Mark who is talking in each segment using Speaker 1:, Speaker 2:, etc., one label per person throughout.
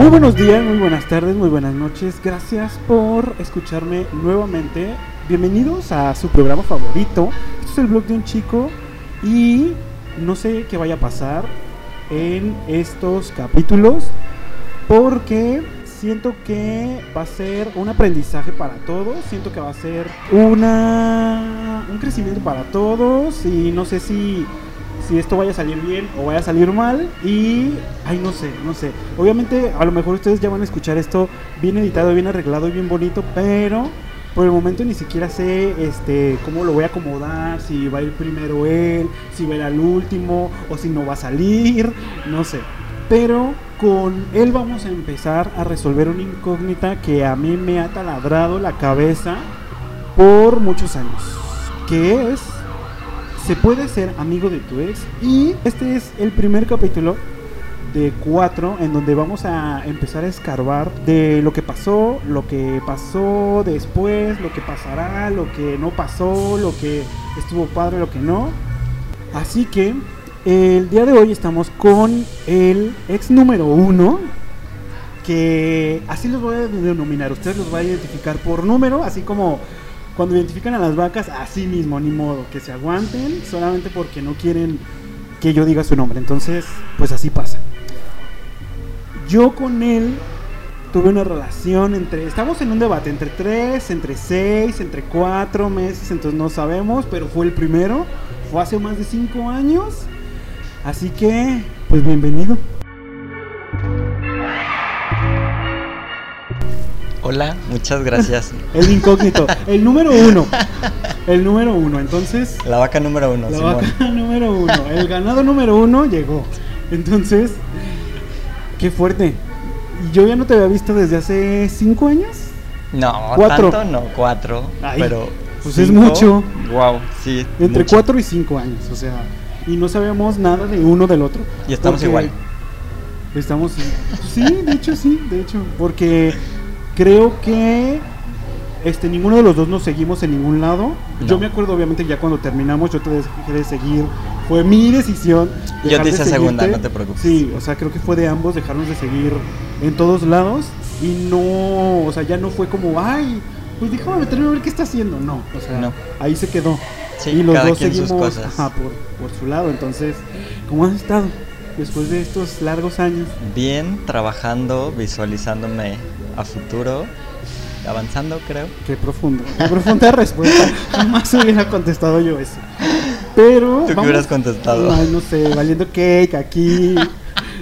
Speaker 1: Muy buenos días, muy buenas tardes, muy buenas noches. Gracias por escucharme nuevamente. Bienvenidos a su programa favorito. Este es el blog de un chico y no sé qué vaya a pasar en estos capítulos porque siento que va a ser un aprendizaje para todos, siento que va a ser una un crecimiento para todos y no sé si si esto vaya a salir bien o vaya a salir mal y ay no sé, no sé. Obviamente a lo mejor ustedes ya van a escuchar esto bien editado, bien arreglado y bien bonito, pero por el momento ni siquiera sé este cómo lo voy a acomodar, si va a ir primero él, si va a ir al último o si no va a salir, no sé. Pero con él vamos a empezar a resolver una incógnita que a mí me ha taladrado la cabeza por muchos años, que es se puede ser amigo de tu ex y este es el primer capítulo de cuatro en donde vamos a empezar a escarbar de lo que pasó, lo que pasó después, lo que pasará, lo que no pasó, lo que estuvo padre, lo que no. Así que el día de hoy estamos con el ex número uno, que así los voy a denominar, ustedes los van a identificar por número, así como cuando identifican a las vacas, así mismo, ni modo, que se aguanten solamente porque no quieren que yo diga su nombre. Entonces, pues así pasa. Yo con él tuve una relación entre, estamos en un debate entre tres, entre seis, entre cuatro meses, entonces no sabemos, pero fue el primero, fue hace más de cinco años, así que, pues bienvenido.
Speaker 2: Hola, muchas gracias.
Speaker 1: el incógnito, el número uno, el número uno, entonces...
Speaker 2: La vaca número uno,
Speaker 1: La
Speaker 2: Simón.
Speaker 1: vaca número uno, el ganado número uno llegó, entonces, qué fuerte. Yo ya no te había visto desde hace cinco años.
Speaker 2: No,
Speaker 1: Cuatro.
Speaker 2: tanto no, cuatro.
Speaker 1: Ay,
Speaker 2: pero.
Speaker 1: pues es mucho.
Speaker 2: Wow, sí.
Speaker 1: Entre
Speaker 2: mucho.
Speaker 1: 4 y 5 años, o sea, y no sabemos nada de uno del otro.
Speaker 2: Y estamos igual.
Speaker 1: Estamos, sí, de hecho sí, de hecho, porque creo que este ninguno de los dos nos seguimos en ningún lado. Yo me acuerdo obviamente ya cuando terminamos yo te dejé de seguir, fue mi decisión.
Speaker 2: Yo te
Speaker 1: de
Speaker 2: hice segunda, no te preocupes.
Speaker 1: Sí, o sea, creo que fue de ambos dejarnos de seguir en todos lados y no, o sea, ya no fue como, ay, pues déjame meterme a ver qué está haciendo. No, o sea,
Speaker 2: No.
Speaker 1: ahí se quedó.
Speaker 2: Sí,
Speaker 1: y los
Speaker 2: cada
Speaker 1: dos
Speaker 2: quien sus
Speaker 1: seguimos
Speaker 2: cosas.
Speaker 1: ajá, por, por su lado. Entonces, ¿cómo has estado después de estos largos años?
Speaker 2: Bien, trabajando, visualizándome a futuro, avanzando, creo.
Speaker 1: Qué profundo, qué profunda respuesta. Jamás hubiera contestado yo eso. Pero.
Speaker 2: ¿Tú qué hubieras contestado?
Speaker 1: Ay, no sé, valiendo cake aquí.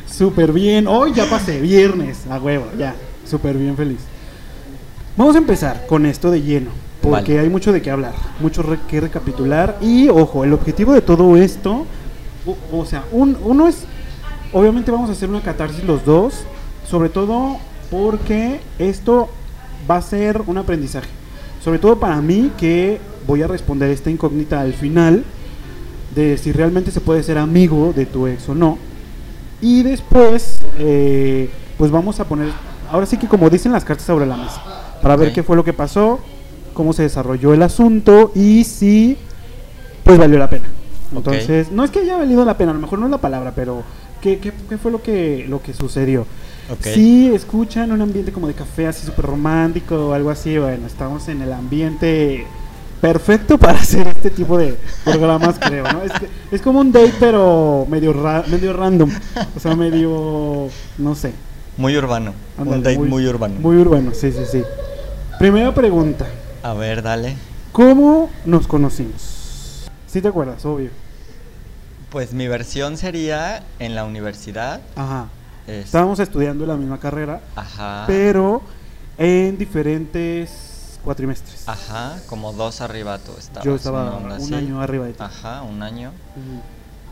Speaker 1: Súper bien. Hoy ya pasé, viernes, a huevo, ya. Súper bien, feliz. Vamos a empezar con esto de lleno. Porque
Speaker 2: Vale.
Speaker 1: hay mucho de qué hablar, mucho re- que recapitular. Y ojo, el objetivo de todo esto, o, o sea, un- uno es, obviamente vamos a hacer una catarsis los dos, sobre todo porque esto va a ser un aprendizaje. Sobre todo para mí que voy a responder esta incógnita al final de si realmente se puede ser amigo de tu ex o no. Y después, eh, pues vamos a poner, ahora sí que como dicen las cartas sobre la mesa, para ver qué fue lo que pasó, cómo se desarrolló el asunto y si, pues valió la pena. Entonces, no es que haya valido la pena, a lo mejor no es la palabra, pero ¿qué, qué, qué fue lo que, lo que sucedió?
Speaker 2: Ok.
Speaker 1: Si escuchan un ambiente como de café así súper romántico o algo así, bueno, estamos en el ambiente perfecto para hacer este tipo de programas, creo, ¿no? Es, es como un date, pero medio, ra- medio random, o sea, medio, no sé.
Speaker 2: Muy urbano.
Speaker 1: ándale,
Speaker 2: un date muy, urbano.
Speaker 1: Muy urbano, sí, sí, sí. Primera pregunta,
Speaker 2: A ver, dale.
Speaker 1: ¿cómo nos conocimos? Sí te acuerdas, obvio.
Speaker 2: Pues mi versión sería en la universidad.
Speaker 1: Ajá.
Speaker 2: es-
Speaker 1: Estábamos estudiando la misma carrera,
Speaker 2: Ajá.
Speaker 1: pero en diferentes cuatrimestres.
Speaker 2: Ajá, como dos arriba tú estabas.
Speaker 1: Yo estaba un
Speaker 2: así.
Speaker 1: año arriba de ti.
Speaker 2: Ajá, un año.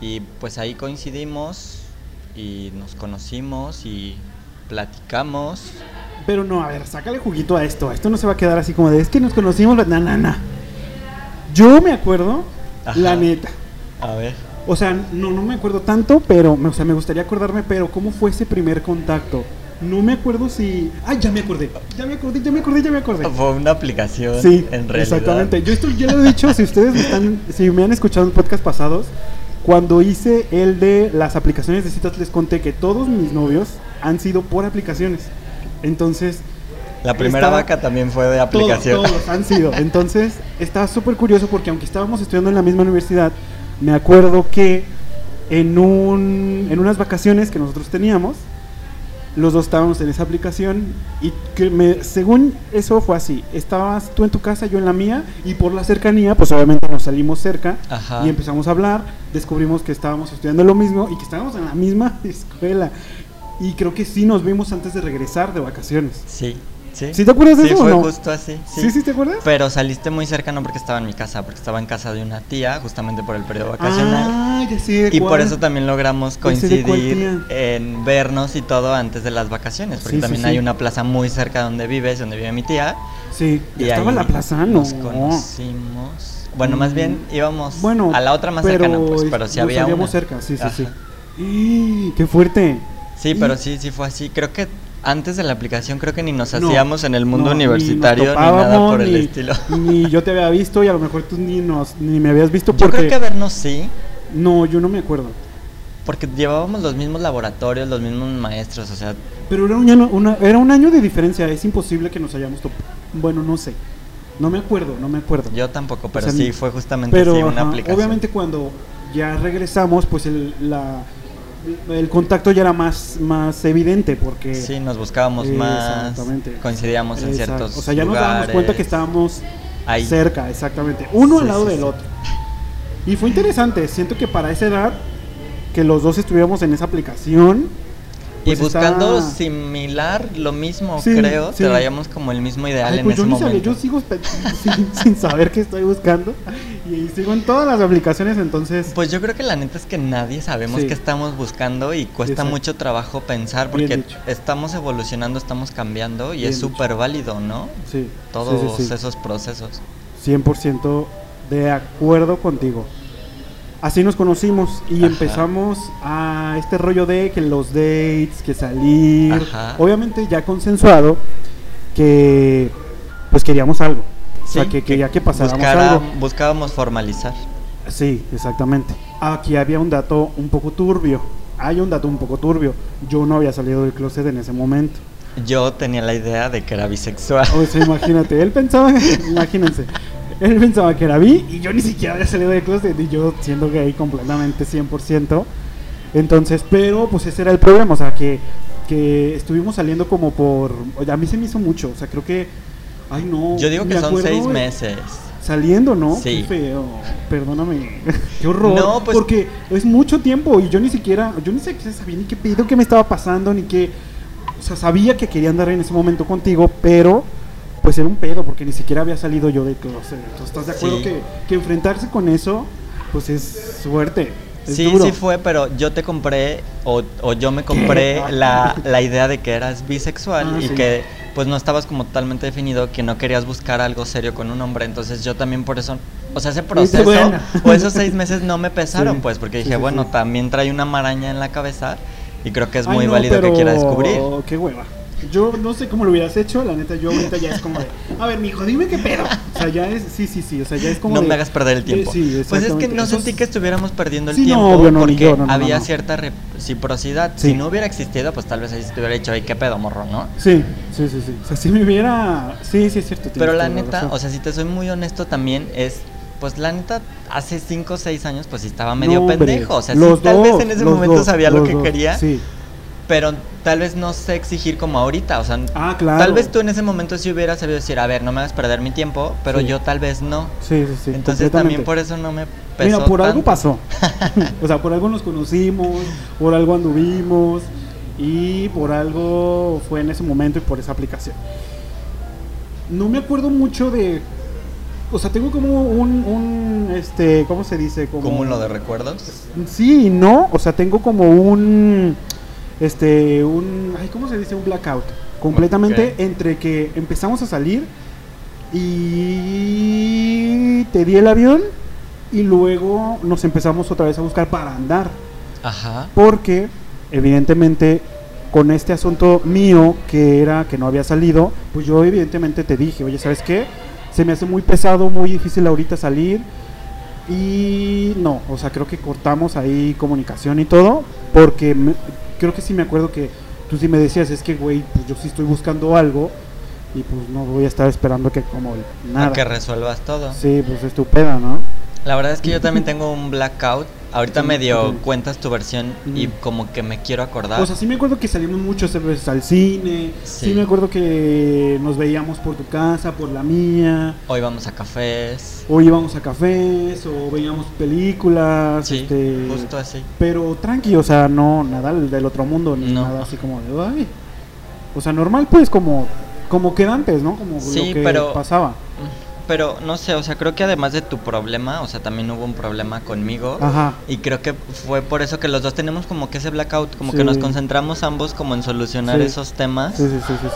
Speaker 2: Y pues ahí coincidimos y nos conocimos y platicamos.
Speaker 1: Pero no, a ver, sácale juguito a esto. Esto no se va a quedar así como de, es que nos conocimos, na, na, na. Yo me acuerdo,
Speaker 2: Ajá.
Speaker 1: la neta.
Speaker 2: A ver.
Speaker 1: O sea, no, no me acuerdo tanto, pero o sea, me gustaría acordarme, pero ¿cómo fue ese primer contacto? No me acuerdo si... ¡Ay, ya me acordé! Ya me acordé, ya me acordé, ya me acordé.
Speaker 2: Fue una aplicación
Speaker 1: Sí,
Speaker 2: en realidad.
Speaker 1: exactamente. Yo esto ya lo he dicho, si ustedes me están, si me han escuchado en podcast pasados, cuando hice el de las aplicaciones de citas les conté que todos mis novios han sido por aplicaciones. Entonces,
Speaker 2: La primera
Speaker 1: Estaba-
Speaker 2: vaca también fue de
Speaker 1: todos,
Speaker 2: aplicación.
Speaker 1: todos han sido. Entonces, está súper curioso porque aunque estábamos estudiando en la misma universidad, me acuerdo que en, un, en unas vacaciones que nosotros teníamos, los dos estábamos en esa aplicación y que me, según eso fue así. Estabas tú en tu casa, yo en la mía y por la cercanía, pues obviamente nos salimos cerca
Speaker 2: Ajá.
Speaker 1: y empezamos a hablar, descubrimos que estábamos estudiando lo mismo y que estábamos en la misma escuela. Y creo que sí nos vimos antes de regresar de vacaciones.
Speaker 2: Sí, sí.
Speaker 1: ¿Sí te acuerdas de
Speaker 2: Sí,
Speaker 1: eso o
Speaker 2: fue
Speaker 1: no?
Speaker 2: justo así. Sí.
Speaker 1: ¿Sí, sí te acuerdas?
Speaker 2: Pero saliste muy cerca no porque estaba en mi casa, porque estaba en casa de una tía, justamente por el periodo vacacional.
Speaker 1: Ah, ya sé de
Speaker 2: y por eso también logramos coincidir en vernos y todo antes de las vacaciones, porque también hay una plaza muy cerca donde vives, donde vive mi tía.
Speaker 1: Sí,
Speaker 2: Y
Speaker 1: estaba en la plaza, no.
Speaker 2: Nos conocimos. Bueno, más bien íbamos
Speaker 1: Bueno,
Speaker 2: a la otra más
Speaker 1: pero
Speaker 2: cercana, pues, pero sí había una.
Speaker 1: cerca, sí, sí,
Speaker 2: Ajá.
Speaker 1: sí. ¡Qué fuerte!
Speaker 2: Sí, pero sí, sí fue así. Creo que antes de la aplicación creo que ni nos
Speaker 1: No,
Speaker 2: hacíamos en el mundo
Speaker 1: no,
Speaker 2: universitario ni, nada por el estilo.
Speaker 1: Ni yo te había visto y a lo mejor tú ni, nos, ni me habías visto
Speaker 2: Yo
Speaker 1: porque...
Speaker 2: creo que vernos sí,
Speaker 1: No, yo no me acuerdo.
Speaker 2: porque llevábamos los mismos laboratorios, los mismos maestros, o sea,
Speaker 1: Pero era un, año, una- era un año de diferencia, es imposible que nos hayamos topado. Bueno, no sé. No me acuerdo, no me acuerdo.
Speaker 2: yo tampoco, pero
Speaker 1: sea,
Speaker 2: sí fue justamente
Speaker 1: Pero
Speaker 2: sí una
Speaker 1: ajá,
Speaker 2: aplicación.
Speaker 1: obviamente cuando ya regresamos, pues el, la, el contacto ya era más, más evidente porque...
Speaker 2: Sí, nos buscábamos más,
Speaker 1: Exactamente.
Speaker 2: coincidíamos en
Speaker 1: Exacto.
Speaker 2: ciertos
Speaker 1: O sea, ya nos dábamos
Speaker 2: lugares.
Speaker 1: cuenta que estábamos
Speaker 2: Ahí.
Speaker 1: cerca, exactamente. Uno
Speaker 2: Sí,
Speaker 1: al lado
Speaker 2: sí,
Speaker 1: del
Speaker 2: sí.
Speaker 1: otro. Y fue interesante. Siento que para esa edad, que los dos estuviéramos en esa aplicación.
Speaker 2: Y
Speaker 1: pues está-
Speaker 2: buscando similar, lo mismo, creo, traíamos como el mismo ideal
Speaker 1: Ay,
Speaker 2: en
Speaker 1: pues
Speaker 2: ese
Speaker 1: yo sabía,
Speaker 2: momento.
Speaker 1: yo sigo sin, sin saber qué estoy buscando. Y sigo en todas las aplicaciones, entonces.
Speaker 2: Pues yo creo que la neta es que nadie sabemos
Speaker 1: Sí.
Speaker 2: qué estamos buscando y cuesta
Speaker 1: Exacto.
Speaker 2: mucho trabajo pensar porque estamos evolucionando, estamos cambiando y
Speaker 1: Bien
Speaker 2: es súper válido, ¿no?
Speaker 1: sí,
Speaker 2: Todos
Speaker 1: sí, sí, sí.
Speaker 2: esos procesos.
Speaker 1: 100% de acuerdo contigo. Así nos conocimos y
Speaker 2: Ajá.
Speaker 1: empezamos a este rollo de que los dates, que salir,
Speaker 2: Ajá.
Speaker 1: obviamente ya consensuado que pues queríamos algo. O sea,
Speaker 2: Sí,
Speaker 1: que quería que pasáramos
Speaker 2: Buscara-
Speaker 1: algo.
Speaker 2: buscábamos formalizar.
Speaker 1: Sí, exactamente. Aquí había un dato un poco turbio. Hay un dato un poco turbio. Yo no había salido del closet en ese momento.
Speaker 2: Yo tenía la idea de que era bisexual.
Speaker 1: O sea, imagínate, él pensaba, imagínense, él pensaba que era bi y yo ni siquiera había salido del closet y yo siendo gay completamente 100%. Entonces, pero pues ese era el problema, o sea, que, que estuvimos saliendo como por... A mí se me hizo mucho, o sea, creo que... Ay, no.
Speaker 2: Yo digo que son
Speaker 1: acuerdo,
Speaker 2: seis meses.
Speaker 1: Saliendo, ¿no?
Speaker 2: Sí.
Speaker 1: Qué feo. Perdóname. Qué horror.
Speaker 2: No, pues-
Speaker 1: Porque es mucho tiempo y yo ni siquiera, yo ni siquiera sabía ni qué pedo, qué me estaba pasando, ni qué. O sea, sabía que quería andar en ese momento contigo, pero pues era un pedo porque ni siquiera había salido yo de closet. Entonces, ¿estás de acuerdo
Speaker 2: Sí.
Speaker 1: que, que enfrentarse con eso, pues es suerte? Es
Speaker 2: Sí,
Speaker 1: duro.
Speaker 2: sí fue, pero yo te compré o, o yo me compré la, la idea de que eras bisexual
Speaker 1: Ah,
Speaker 2: y
Speaker 1: sí.
Speaker 2: que pues no estabas como totalmente definido, que no querías buscar algo serio con un hombre, entonces yo también por eso, o sea, ese proceso o esos seis meses no me pesaron,
Speaker 1: Sí,
Speaker 2: pues, porque dije,
Speaker 1: sí,
Speaker 2: bueno, también trae una maraña en la cabeza y creo que es
Speaker 1: Ay,
Speaker 2: muy
Speaker 1: no,
Speaker 2: válido que quiera descubrir.
Speaker 1: Qué hueva. Yo no sé cómo lo hubieras hecho, la neta, yo ahorita ya es como de, a ver, mijo, dime qué pedo. O sea, ya es, sí, sí, sí, o sea, ya es como
Speaker 2: No
Speaker 1: de-
Speaker 2: me hagas perder el
Speaker 1: de-
Speaker 2: tiempo.
Speaker 1: sí,
Speaker 2: pues es que no sentí que estuviéramos perdiendo el
Speaker 1: Sí, no,
Speaker 2: tiempo
Speaker 1: obvio, no, ni
Speaker 2: porque
Speaker 1: yo, no, no,
Speaker 2: había cierta reciprocidad. Si no hubiera existido, pues tal vez ahí se te hubiera dicho, ay, qué pedo, morro, ¿no?
Speaker 1: Sí, sí, sí, sí. O sea, si me hubiera... Sí, sí, es cierto.
Speaker 2: Pero la neta,
Speaker 1: razón.
Speaker 2: o sea, si te soy muy honesto también es, pues la neta, hace 5 o 6 años pues estaba medio
Speaker 1: No,
Speaker 2: pendejo. O sea, sí, tal
Speaker 1: dos,
Speaker 2: vez en ese momento
Speaker 1: dos,
Speaker 2: sabía lo que
Speaker 1: dos,
Speaker 2: quería,
Speaker 1: Sí.
Speaker 2: Pero tal vez no sé exigir como ahorita. O sea,
Speaker 1: Ah, claro.
Speaker 2: tal vez tú en ese momento sí hubieras sabido decir, a ver, no me hagas perder mi tiempo, pero
Speaker 1: Sí.
Speaker 2: yo tal vez no.
Speaker 1: Sí, sí, sí.
Speaker 2: Entonces también por eso no me pesó
Speaker 1: Mira, por algo pasó. o sea, por algo nos conocimos, por algo anduvimos y por algo fue en ese momento y por esa aplicación. No me acuerdo mucho de... O sea, tengo como un, un este, ¿cómo se dice? Como
Speaker 2: Cúmulo de recuerdos.
Speaker 1: Sí no, o sea, tengo como un este un ay, ¿cómo se dice? un blackout completamente entre que empezamos a salir y te di el avión y luego nos empezamos otra vez a buscar para andar,
Speaker 2: Ajá.
Speaker 1: porque evidentemente con este asunto mío que era que no había salido, pues yo evidentemente te dije, "Oye, ¿sabes qué? Se me hace muy pesado, muy difícil ahorita salir." Y no, o sea, creo que cortamos ahí comunicación y todo, porque me- creo que sí me acuerdo que tú sí me decías, es que, güey, pues yo sí estoy buscando algo y pues no voy a estar esperando que como nada.
Speaker 2: A que resuelvas todo.
Speaker 1: Sí, pues estupenda, ¿no?
Speaker 2: La verdad es que yo también tengo un blackout. Ahorita
Speaker 1: Sí,
Speaker 2: medio cuentas tu versión y como que me quiero acordar.
Speaker 1: Pues así me acuerdo que salimos muchas veces al cine, sí.
Speaker 2: Sí.
Speaker 1: me acuerdo que nos veíamos por tu casa, por la mía,
Speaker 2: Hoy vamos a cafés.
Speaker 1: o íbamos a cafés, o veíamos películas,
Speaker 2: Sí,
Speaker 1: este,
Speaker 2: justo así.
Speaker 1: pero tranqui, o sea, no nada del otro mundo, ni
Speaker 2: No.
Speaker 1: nada así como de, ay. O sea, normal pues como como queda antes, ¿no? Como
Speaker 2: Sí,
Speaker 1: lo que
Speaker 2: pero-
Speaker 1: pasaba.
Speaker 2: Pero no sé, o sea, creo que además de tu problema, o sea, también hubo un problema conmigo.
Speaker 1: Ajá.
Speaker 2: Y creo que fue por eso que los dos tenemos como que ese blackout, como
Speaker 1: Sí.
Speaker 2: que nos concentramos ambos como en solucionar
Speaker 1: Sí.
Speaker 2: esos temas.
Speaker 1: Sí.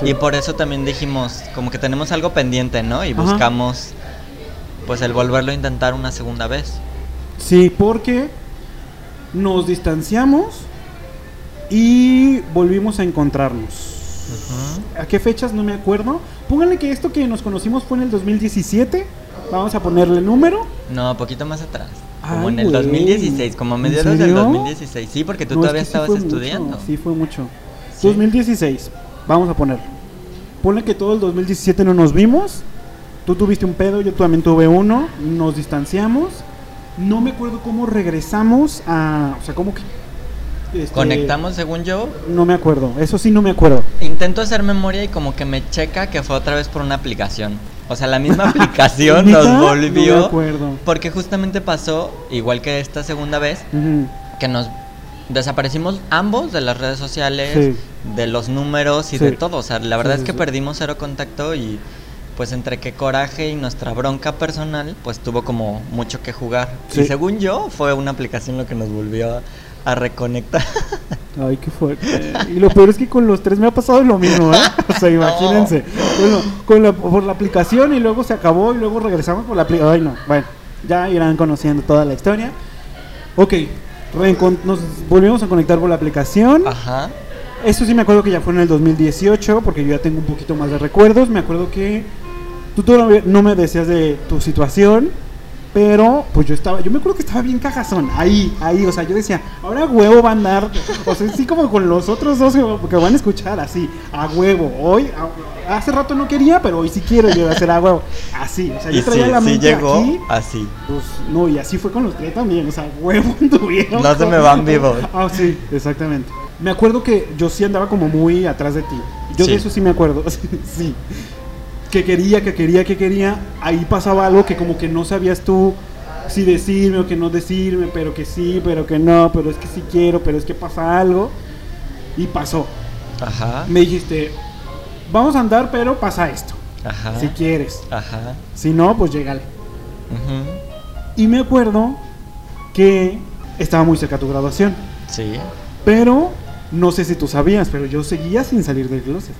Speaker 2: Y por eso también dijimos, como que tenemos algo pendiente, ¿no? Y
Speaker 1: Ajá.
Speaker 2: buscamos, pues, el volverlo a intentar una segunda vez.
Speaker 1: Sí, porque nos distanciamos y volvimos a encontrarnos. ¿A qué fechas? No me acuerdo. Pónganle que esto que nos conocimos fue en el 2017. Vamos a ponerle número.
Speaker 2: No, poquito más atrás. Como
Speaker 1: Ay,
Speaker 2: en el
Speaker 1: güey.
Speaker 2: 2016, como a
Speaker 1: ¿En
Speaker 2: mediados del
Speaker 1: serio?
Speaker 2: 2016. Sí, porque tú
Speaker 1: No, es
Speaker 2: todavía
Speaker 1: que sí
Speaker 2: estabas
Speaker 1: mucho,
Speaker 2: estudiando.
Speaker 1: sí, fue mucho.
Speaker 2: Sí.
Speaker 1: 2016. Vamos a poner. Ponle que todo el 2017 no nos vimos. Tú tuviste un pedo, yo también tuve uno. Nos distanciamos. No me acuerdo cómo regresamos a. O sea, cómo que. Este,
Speaker 2: Conectamos, según yo.
Speaker 1: No me acuerdo. Eso sí, no me acuerdo.
Speaker 2: Intento hacer memoria y como que me checa que fue otra vez por una aplicación. O sea, la misma aplicación nos volvió.
Speaker 1: No me acuerdo.
Speaker 2: Porque justamente pasó, igual que esta segunda vez, que nos desaparecimos ambos de las redes sociales,
Speaker 1: Sí.
Speaker 2: de los números y
Speaker 1: Sí.
Speaker 2: de todo. O sea, la verdad
Speaker 1: Sí,
Speaker 2: es que perdimos cero contacto y pues entre que coraje y nuestra bronca personal, pues tuvo como mucho que jugar. Y según yo, fue una aplicación lo que nos volvió a, a reconectar.
Speaker 1: Ay, qué fuerte. Y lo peor es que con los tres me ha pasado lo mismo, ¿eh? O sea, imagínense. Bueno, con la, por la aplicación y luego se acabó y luego regresamos por la aplicación. Ay, no. Bueno, ya irán conociendo toda la historia. Ok, nos volvimos a conectar por la aplicación.
Speaker 2: Ajá.
Speaker 1: Eso sí me acuerdo que ya fue en el 2018, porque yo ya tengo un poquito más de recuerdos. Me acuerdo que tú todavía no me decías de tu situación, pero pues yo estaba, yo me acuerdo que estaba bien cajazón, ahí, ahí, o sea, yo decía, ahora huevo va a andar, o sea, así como con los otros dos que, que van a escuchar, así, a huevo. Hoy, a- hace rato no quería, pero hoy sí quiero yo hacer a huevo. Así, o sea, yo traía
Speaker 2: sí,
Speaker 1: la
Speaker 2: sí
Speaker 1: mente
Speaker 2: llegó
Speaker 1: aquí.
Speaker 2: así.
Speaker 1: Pues no, y así fue con los tres también, o sea, huevo tuvieron.
Speaker 2: No se me van vivos.
Speaker 1: Ah, sí, exactamente. Me acuerdo que yo sí andaba como muy atrás de ti. Yo de
Speaker 2: Sí.
Speaker 1: eso sí me acuerdo, sí. Que quería, que quería, que quería. Ahí pasaba algo que como que no sabías tú si decirme o que no decirme, pero que sí, pero que no, pero es que sí quiero, pero es que pasa algo. Y pasó.
Speaker 2: Ajá.
Speaker 1: Me dijiste, vamos a andar, pero pasa esto.
Speaker 2: Ajá.
Speaker 1: Si quieres.
Speaker 2: Ajá.
Speaker 1: Si no, pues llégale.
Speaker 2: Ujú.
Speaker 1: Y me acuerdo que estaba muy cerca tu graduación.
Speaker 2: Sí.
Speaker 1: Pero no sé si tú sabías, pero yo seguía sin salir del closet.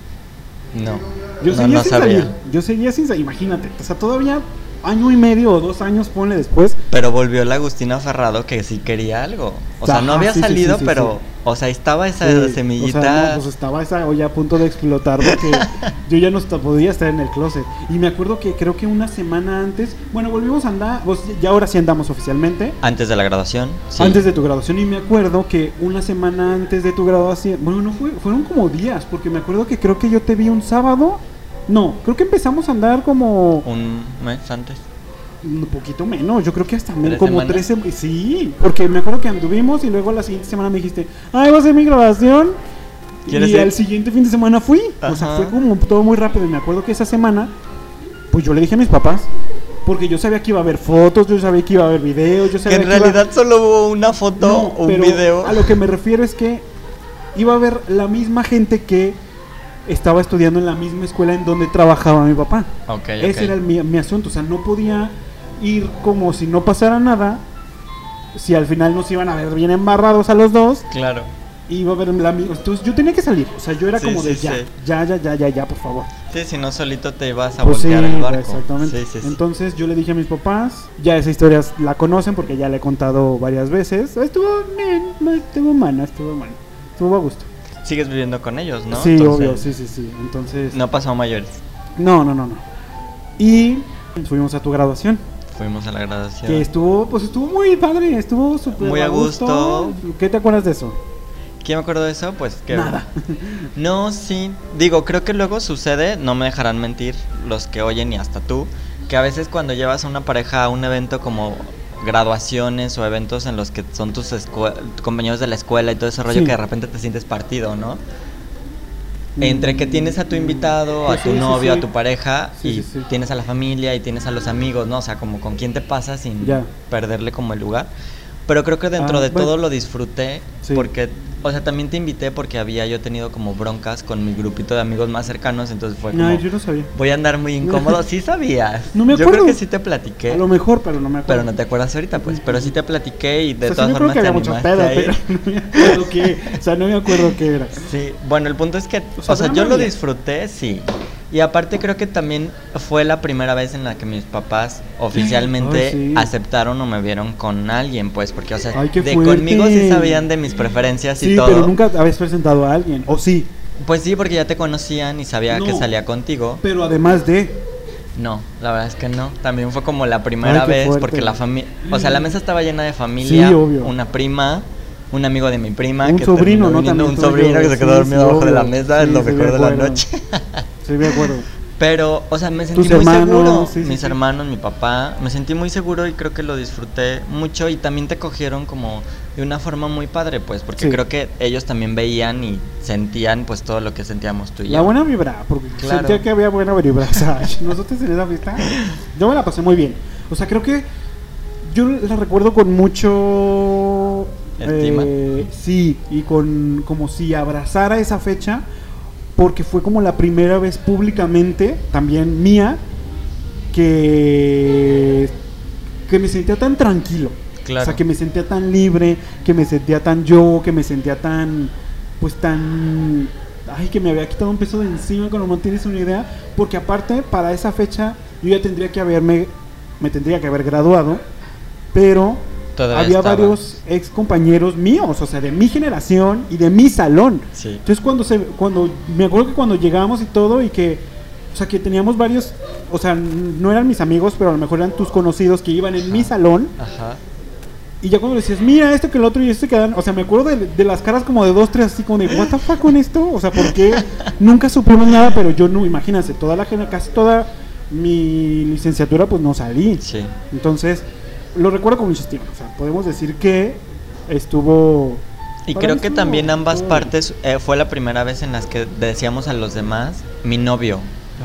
Speaker 2: No.
Speaker 1: Yo seguía
Speaker 2: no
Speaker 1: sin
Speaker 2: sabía.
Speaker 1: salir. Yo seguía sin salir. Imagínate. O sea, todavía año y medio o dos años, ponle después.
Speaker 2: Pero volvió la Agustina Ferrado que sí quería algo. O sea, no había
Speaker 1: sí,
Speaker 2: salido,
Speaker 1: sí, sí,
Speaker 2: pero, o sea, estaba esa semillita.
Speaker 1: O sea, no, pues estaba esa olla a punto de explotar porque yo ya no podía estar en el closet. Y me acuerdo que creo que una semana antes, bueno, volvimos a andar, pues, ya ahora sí andamos oficialmente.
Speaker 2: Antes de la graduación.
Speaker 1: Antes de tu graduación y me acuerdo que una semana antes de tu graduación, bueno, no fue, fueron como días, porque me acuerdo que creo que yo te vi un sábado. No, creo que empezamos a andar como
Speaker 2: Un mes antes.
Speaker 1: un poquito menos, yo creo que hasta menos,
Speaker 2: ¿Tres
Speaker 1: como
Speaker 2: semanas?
Speaker 1: tres semanas. Sí, porque me acuerdo que anduvimos y luego la siguiente semana me dijiste, ay, va a ser mi.
Speaker 2: ¿Quieres
Speaker 1: Y
Speaker 2: ir?
Speaker 1: al siguiente fin de semana fui. O sea, fue como todo muy rápido. Y me acuerdo que esa semana, pues yo le dije a mis papás, porque yo sabía que iba a haber fotos, yo sabía que iba a haber videos, yo
Speaker 2: Que
Speaker 1: sabía
Speaker 2: en
Speaker 1: que iba-
Speaker 2: realidad solo hubo una foto
Speaker 1: No,
Speaker 2: o un
Speaker 1: pero
Speaker 2: video.
Speaker 1: A lo que me refiero es que iba a haber la misma gente que estaba estudiando en la misma escuela en donde trabajaba mi papá. Ese era el- mi, mi asunto. O sea, no podía ir como si no pasara nada. Si al final nos iban a ver bien embarrados a los dos,
Speaker 2: Claro.
Speaker 1: iba a haber la misma. Entonces yo tenía que salir. O sea, yo era
Speaker 2: Sí,
Speaker 1: como de ya,
Speaker 2: sí.
Speaker 1: ya, ya, ya, ya, ya, por favor.
Speaker 2: Sí, si no solito te ibas a
Speaker 1: Pues sí,
Speaker 2: voltear el barco.
Speaker 1: exactamente.
Speaker 2: Sí, sí, sí.
Speaker 1: Entonces yo le dije a mis papás, ya esa historia la conocen porque ya la he contado varias veces. Estuvo bien, no estuvo mana, estuvo mana. Estuvo a gusto.
Speaker 2: Sigues viviendo con ellos, ¿no?
Speaker 1: sí,
Speaker 2: Entonces,
Speaker 1: obvio, sí, sí, sí. Entonces,
Speaker 2: No pasó a mayores.
Speaker 1: no, no, no, no. Y fuimos a tu graduación,
Speaker 2: Fuimos a la graduación.
Speaker 1: que estuvo, pues estuvo muy padre, estuvo súper
Speaker 2: Muy a gusto.
Speaker 1: ¿Qué te acuerdas de eso?
Speaker 2: ¿Qué me acuerdo de eso? Pues que...
Speaker 1: Nada.
Speaker 2: No, sí. Digo, creo que luego sucede, no me dejarán mentir los que oyen y hasta tú, que a veces cuando llevas a una pareja a un evento como graduaciones o eventos en los que son tus compañeros de la escuela y todo ese rollo
Speaker 1: Sí.
Speaker 2: que de repente te sientes partido, ¿no? Entre que tienes a tu invitado, a tu
Speaker 1: sí,
Speaker 2: novio, a tu pareja y tienes a la familia y tienes a los amigos, ¿no? O sea, como con quién te pasas sin
Speaker 1: Ya.
Speaker 2: perderle como el lugar. Pero creo que dentro
Speaker 1: Ah,
Speaker 2: de
Speaker 1: bueno.
Speaker 2: todo lo disfruté porque, o sea, también te invité porque había yo tenido como broncas con mi grupito de amigos más cercanos, entonces fue como,
Speaker 1: Ay, yo no sabía.
Speaker 2: voy a andar muy incómodo. Sí sabías.
Speaker 1: No me
Speaker 2: Yo creo
Speaker 1: acuerdo.
Speaker 2: que sí te platiqué.
Speaker 1: A lo mejor, pero no me acuerdo.
Speaker 2: Pero no te acuerdas ahorita, pues. Pero sí te platiqué y de
Speaker 1: o sea, sí
Speaker 2: todas
Speaker 1: me acuerdo
Speaker 2: formas
Speaker 1: que
Speaker 2: te animaste
Speaker 1: pedo,
Speaker 2: ahí.
Speaker 1: pero no me acuerdo qué. O sea, no me acuerdo qué era.
Speaker 2: Sí, bueno, el punto es que,
Speaker 1: O
Speaker 2: o
Speaker 1: sea,
Speaker 2: yo
Speaker 1: no
Speaker 2: lo disfruté, sí. Y aparte creo que también fue la primera vez en la que mis papás oficialmente
Speaker 1: Ay, sí.
Speaker 2: aceptaron o me vieron con alguien, pues, porque, o sea,
Speaker 1: Ay,
Speaker 2: de
Speaker 1: fuerte.
Speaker 2: conmigo sí sabían de mis preferencias
Speaker 1: Sí,
Speaker 2: y todo.
Speaker 1: pero nunca habías presentado a alguien. O sí,
Speaker 2: Pues sí, porque ya te conocían y sabía que salía contigo.
Speaker 1: pero además de.
Speaker 2: No, la verdad es que no. También fue como la primera
Speaker 1: Ay,
Speaker 2: vez
Speaker 1: fuerte.
Speaker 2: porque la familia, o sea, la mesa estaba llena de familia,
Speaker 1: Sí, obvio.
Speaker 2: una prima, un amigo de mi prima,
Speaker 1: Un
Speaker 2: que
Speaker 1: sobrino, ¿no? También
Speaker 2: un sobrino que se quedó dormido
Speaker 1: sí,
Speaker 2: abajo de la mesa, es
Speaker 1: Sí,
Speaker 2: lo mejor de la noche.
Speaker 1: Sí, me acuerdo.
Speaker 2: Pero, o sea, me sentí muy
Speaker 1: hermanos,
Speaker 2: seguro.
Speaker 1: sí,
Speaker 2: Mis
Speaker 1: sí.
Speaker 2: hermanos, mi papá, me sentí muy seguro y creo que lo disfruté mucho y también te cogieron como de una forma muy padre, pues, porque creo que ellos también veían y sentían pues todo lo que sentíamos tú y
Speaker 1: La
Speaker 2: yo.
Speaker 1: buena vibra, porque
Speaker 2: Claro.
Speaker 1: sentía que había buena vibra. O sea, nosotros en esa fiesta, yo me la pasé muy bien. O sea, creo que yo la recuerdo con mucho. Eh, sí, y con como si abrazara esa fecha, porque fue como la primera vez públicamente, también mía, que, que me sentía tan tranquilo.
Speaker 2: Claro.
Speaker 1: O sea, que me sentía tan libre, que me sentía tan yo, que me sentía tan, pues tan, ay, que me había quitado un peso de encima, cuando no tienes una idea, porque aparte, para esa fecha, yo ya tendría que haberme, me tendría que haber graduado, pero
Speaker 2: Todavía
Speaker 1: había
Speaker 2: estaba.
Speaker 1: varios ex compañeros míos, o sea, de mi generación y de mi salón.
Speaker 2: Sí.
Speaker 1: Entonces cuando se, cuando, me acuerdo que cuando llegamos y todo y que, o sea, que teníamos varios, o sea, no eran mis amigos, pero a lo mejor eran tus conocidos que iban en mi salón
Speaker 2: Ajá.
Speaker 1: y ya cuando le decías, mira esto que el otro y esto que dan, o sea, me acuerdo de, de las caras como de dos, tres, así como de, what the fuck con esto, o sea, porque nunca supimos nada, pero yo no, imagínense, toda la gente, casi toda mi licenciatura, pues no salí.
Speaker 2: Sí.
Speaker 1: Entonces, lo recuerdo con mucho estima, o sea, podemos decir que estuvo...
Speaker 2: Y creo que
Speaker 1: estuvo-
Speaker 2: también ambas
Speaker 1: estuvo-
Speaker 2: partes eh, fue la primera vez en las que decíamos a los demás, mi novio.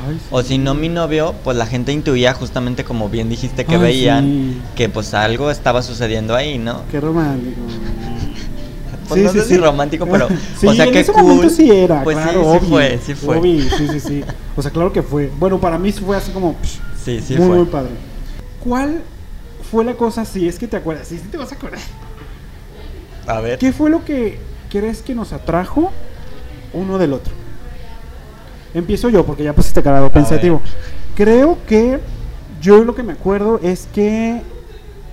Speaker 1: Ay, sí.
Speaker 2: O si no mi novio, pues la gente intuía justamente como bien dijiste que
Speaker 1: Ay,
Speaker 2: veían
Speaker 1: sí.
Speaker 2: que pues algo estaba sucediendo ahí, ¿no?
Speaker 1: Qué romántico.
Speaker 2: Pues no sé si romántico, pero
Speaker 1: Sí,
Speaker 2: o sea,
Speaker 1: en
Speaker 2: qué
Speaker 1: ese
Speaker 2: cool.
Speaker 1: momento sí era,
Speaker 2: Pues
Speaker 1: claro,
Speaker 2: sí, sí
Speaker 1: obvio,
Speaker 2: fue, sí fue.
Speaker 1: obvio, sí, sí, sí. O sea, claro que fue. Bueno, para mí fue así como psh,
Speaker 2: Sí, sí
Speaker 1: muy,
Speaker 2: fue.
Speaker 1: muy padre. ¿Cuál fue la cosa, si es que te acuerdas, si te vas a acordar?
Speaker 2: A ver.
Speaker 1: ¿Qué fue lo que crees que nos atrajo uno del otro? Empiezo yo, porque ya pusiste carado pensativo. Creo que yo lo que me acuerdo es que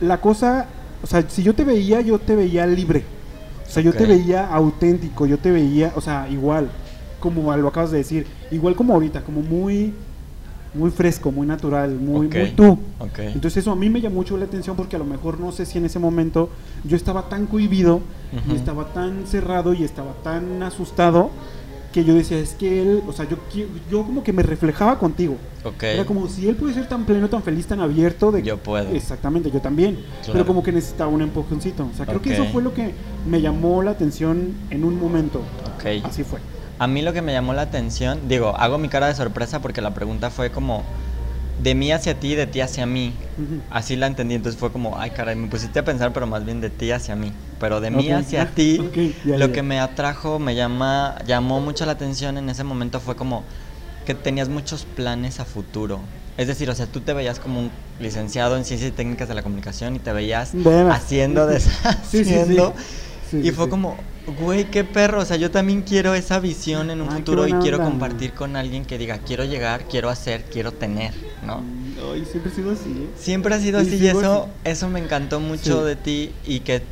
Speaker 1: la cosa, o sea, si yo te veía, yo te veía libre. O sea, yo te veía auténtico, yo te veía, o sea, igual, como lo acabas de decir, igual como ahorita, como muy, muy fresco, muy natural, muy, tú.
Speaker 2: ok.
Speaker 1: Entonces eso a mí me llamó mucho la atención porque a lo mejor no sé si en ese momento yo estaba tan cohibido y estaba tan cerrado y estaba tan asustado que yo decía, es que él, o sea, yo, yo como que me reflejaba contigo.
Speaker 2: Ok.
Speaker 1: Era como si él puede ser tan pleno, tan feliz, tan abierto. De
Speaker 2: Yo puedo.
Speaker 1: Exactamente, yo también. Pero como que necesitaba un empujoncito. O sea, creo que eso fue lo que me llamó la atención en un momento.
Speaker 2: Ok.
Speaker 1: Así fue.
Speaker 2: A mí lo que me llamó la atención, digo, hago mi cara de sorpresa porque la pregunta fue como de mí hacia ti, de ti hacia mí. Así la entendí, entonces fue como, ay caray, me pusiste a pensar, pero más bien de ti hacia mí. Pero de mí hacia ti, lo que me atrajo, me llama, llamó mucho la atención en ese momento fue como que tenías muchos planes a futuro. Es decir, o sea, tú te veías como un licenciado en ciencias y técnicas de la comunicación y te veías
Speaker 1: Bueno.
Speaker 2: haciendo,
Speaker 1: Sí, sí, sí.
Speaker 2: deshaciendo.
Speaker 1: Sí,
Speaker 2: y fue como, güey, qué perro. O sea, yo también quiero esa visión en un
Speaker 1: Ay, qué
Speaker 2: futuro y quiero
Speaker 1: onda.
Speaker 2: compartir con alguien que diga, quiero llegar, quiero hacer, quiero tener, ¿no?
Speaker 1: Ay, siempre he sido así. ¿eh?
Speaker 2: Siempre ha sido
Speaker 1: Y
Speaker 2: así y eso,
Speaker 1: así.
Speaker 2: eso me encantó mucho
Speaker 1: Sí.
Speaker 2: de ti y que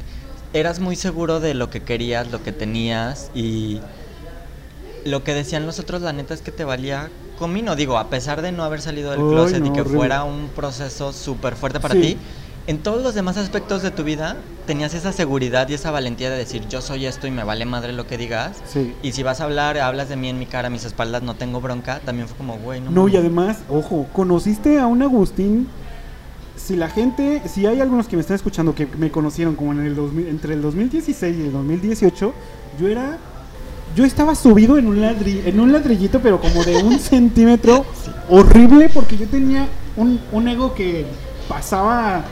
Speaker 2: eras muy seguro de lo que querías, lo que tenías y lo que decían los otros, la neta es que te valía comino. Digo, a pesar de no haber salido del
Speaker 1: Ay,
Speaker 2: closet y
Speaker 1: no,
Speaker 2: que
Speaker 1: horrible.
Speaker 2: fuera un proceso súper fuerte para
Speaker 1: Sí.
Speaker 2: ti, en todos los demás aspectos de tu vida tenías esa seguridad y esa valentía de decir yo soy esto y me vale madre lo que digas.
Speaker 1: Sí.
Speaker 2: Y si vas a hablar, hablas de mí en mi cara, a mis espaldas, no tengo bronca, también fue como, güey, no.
Speaker 1: No, y además, ojo, conociste a un Agustín. Si la gente, si hay algunos que me están escuchando que me conocieron como en el 2000, entre el 2016 y el 2018, yo era, yo estaba subido en un ladri, en un ladrillito, pero como de un centímetro, horrible, porque yo tenía un, un ego que pasaba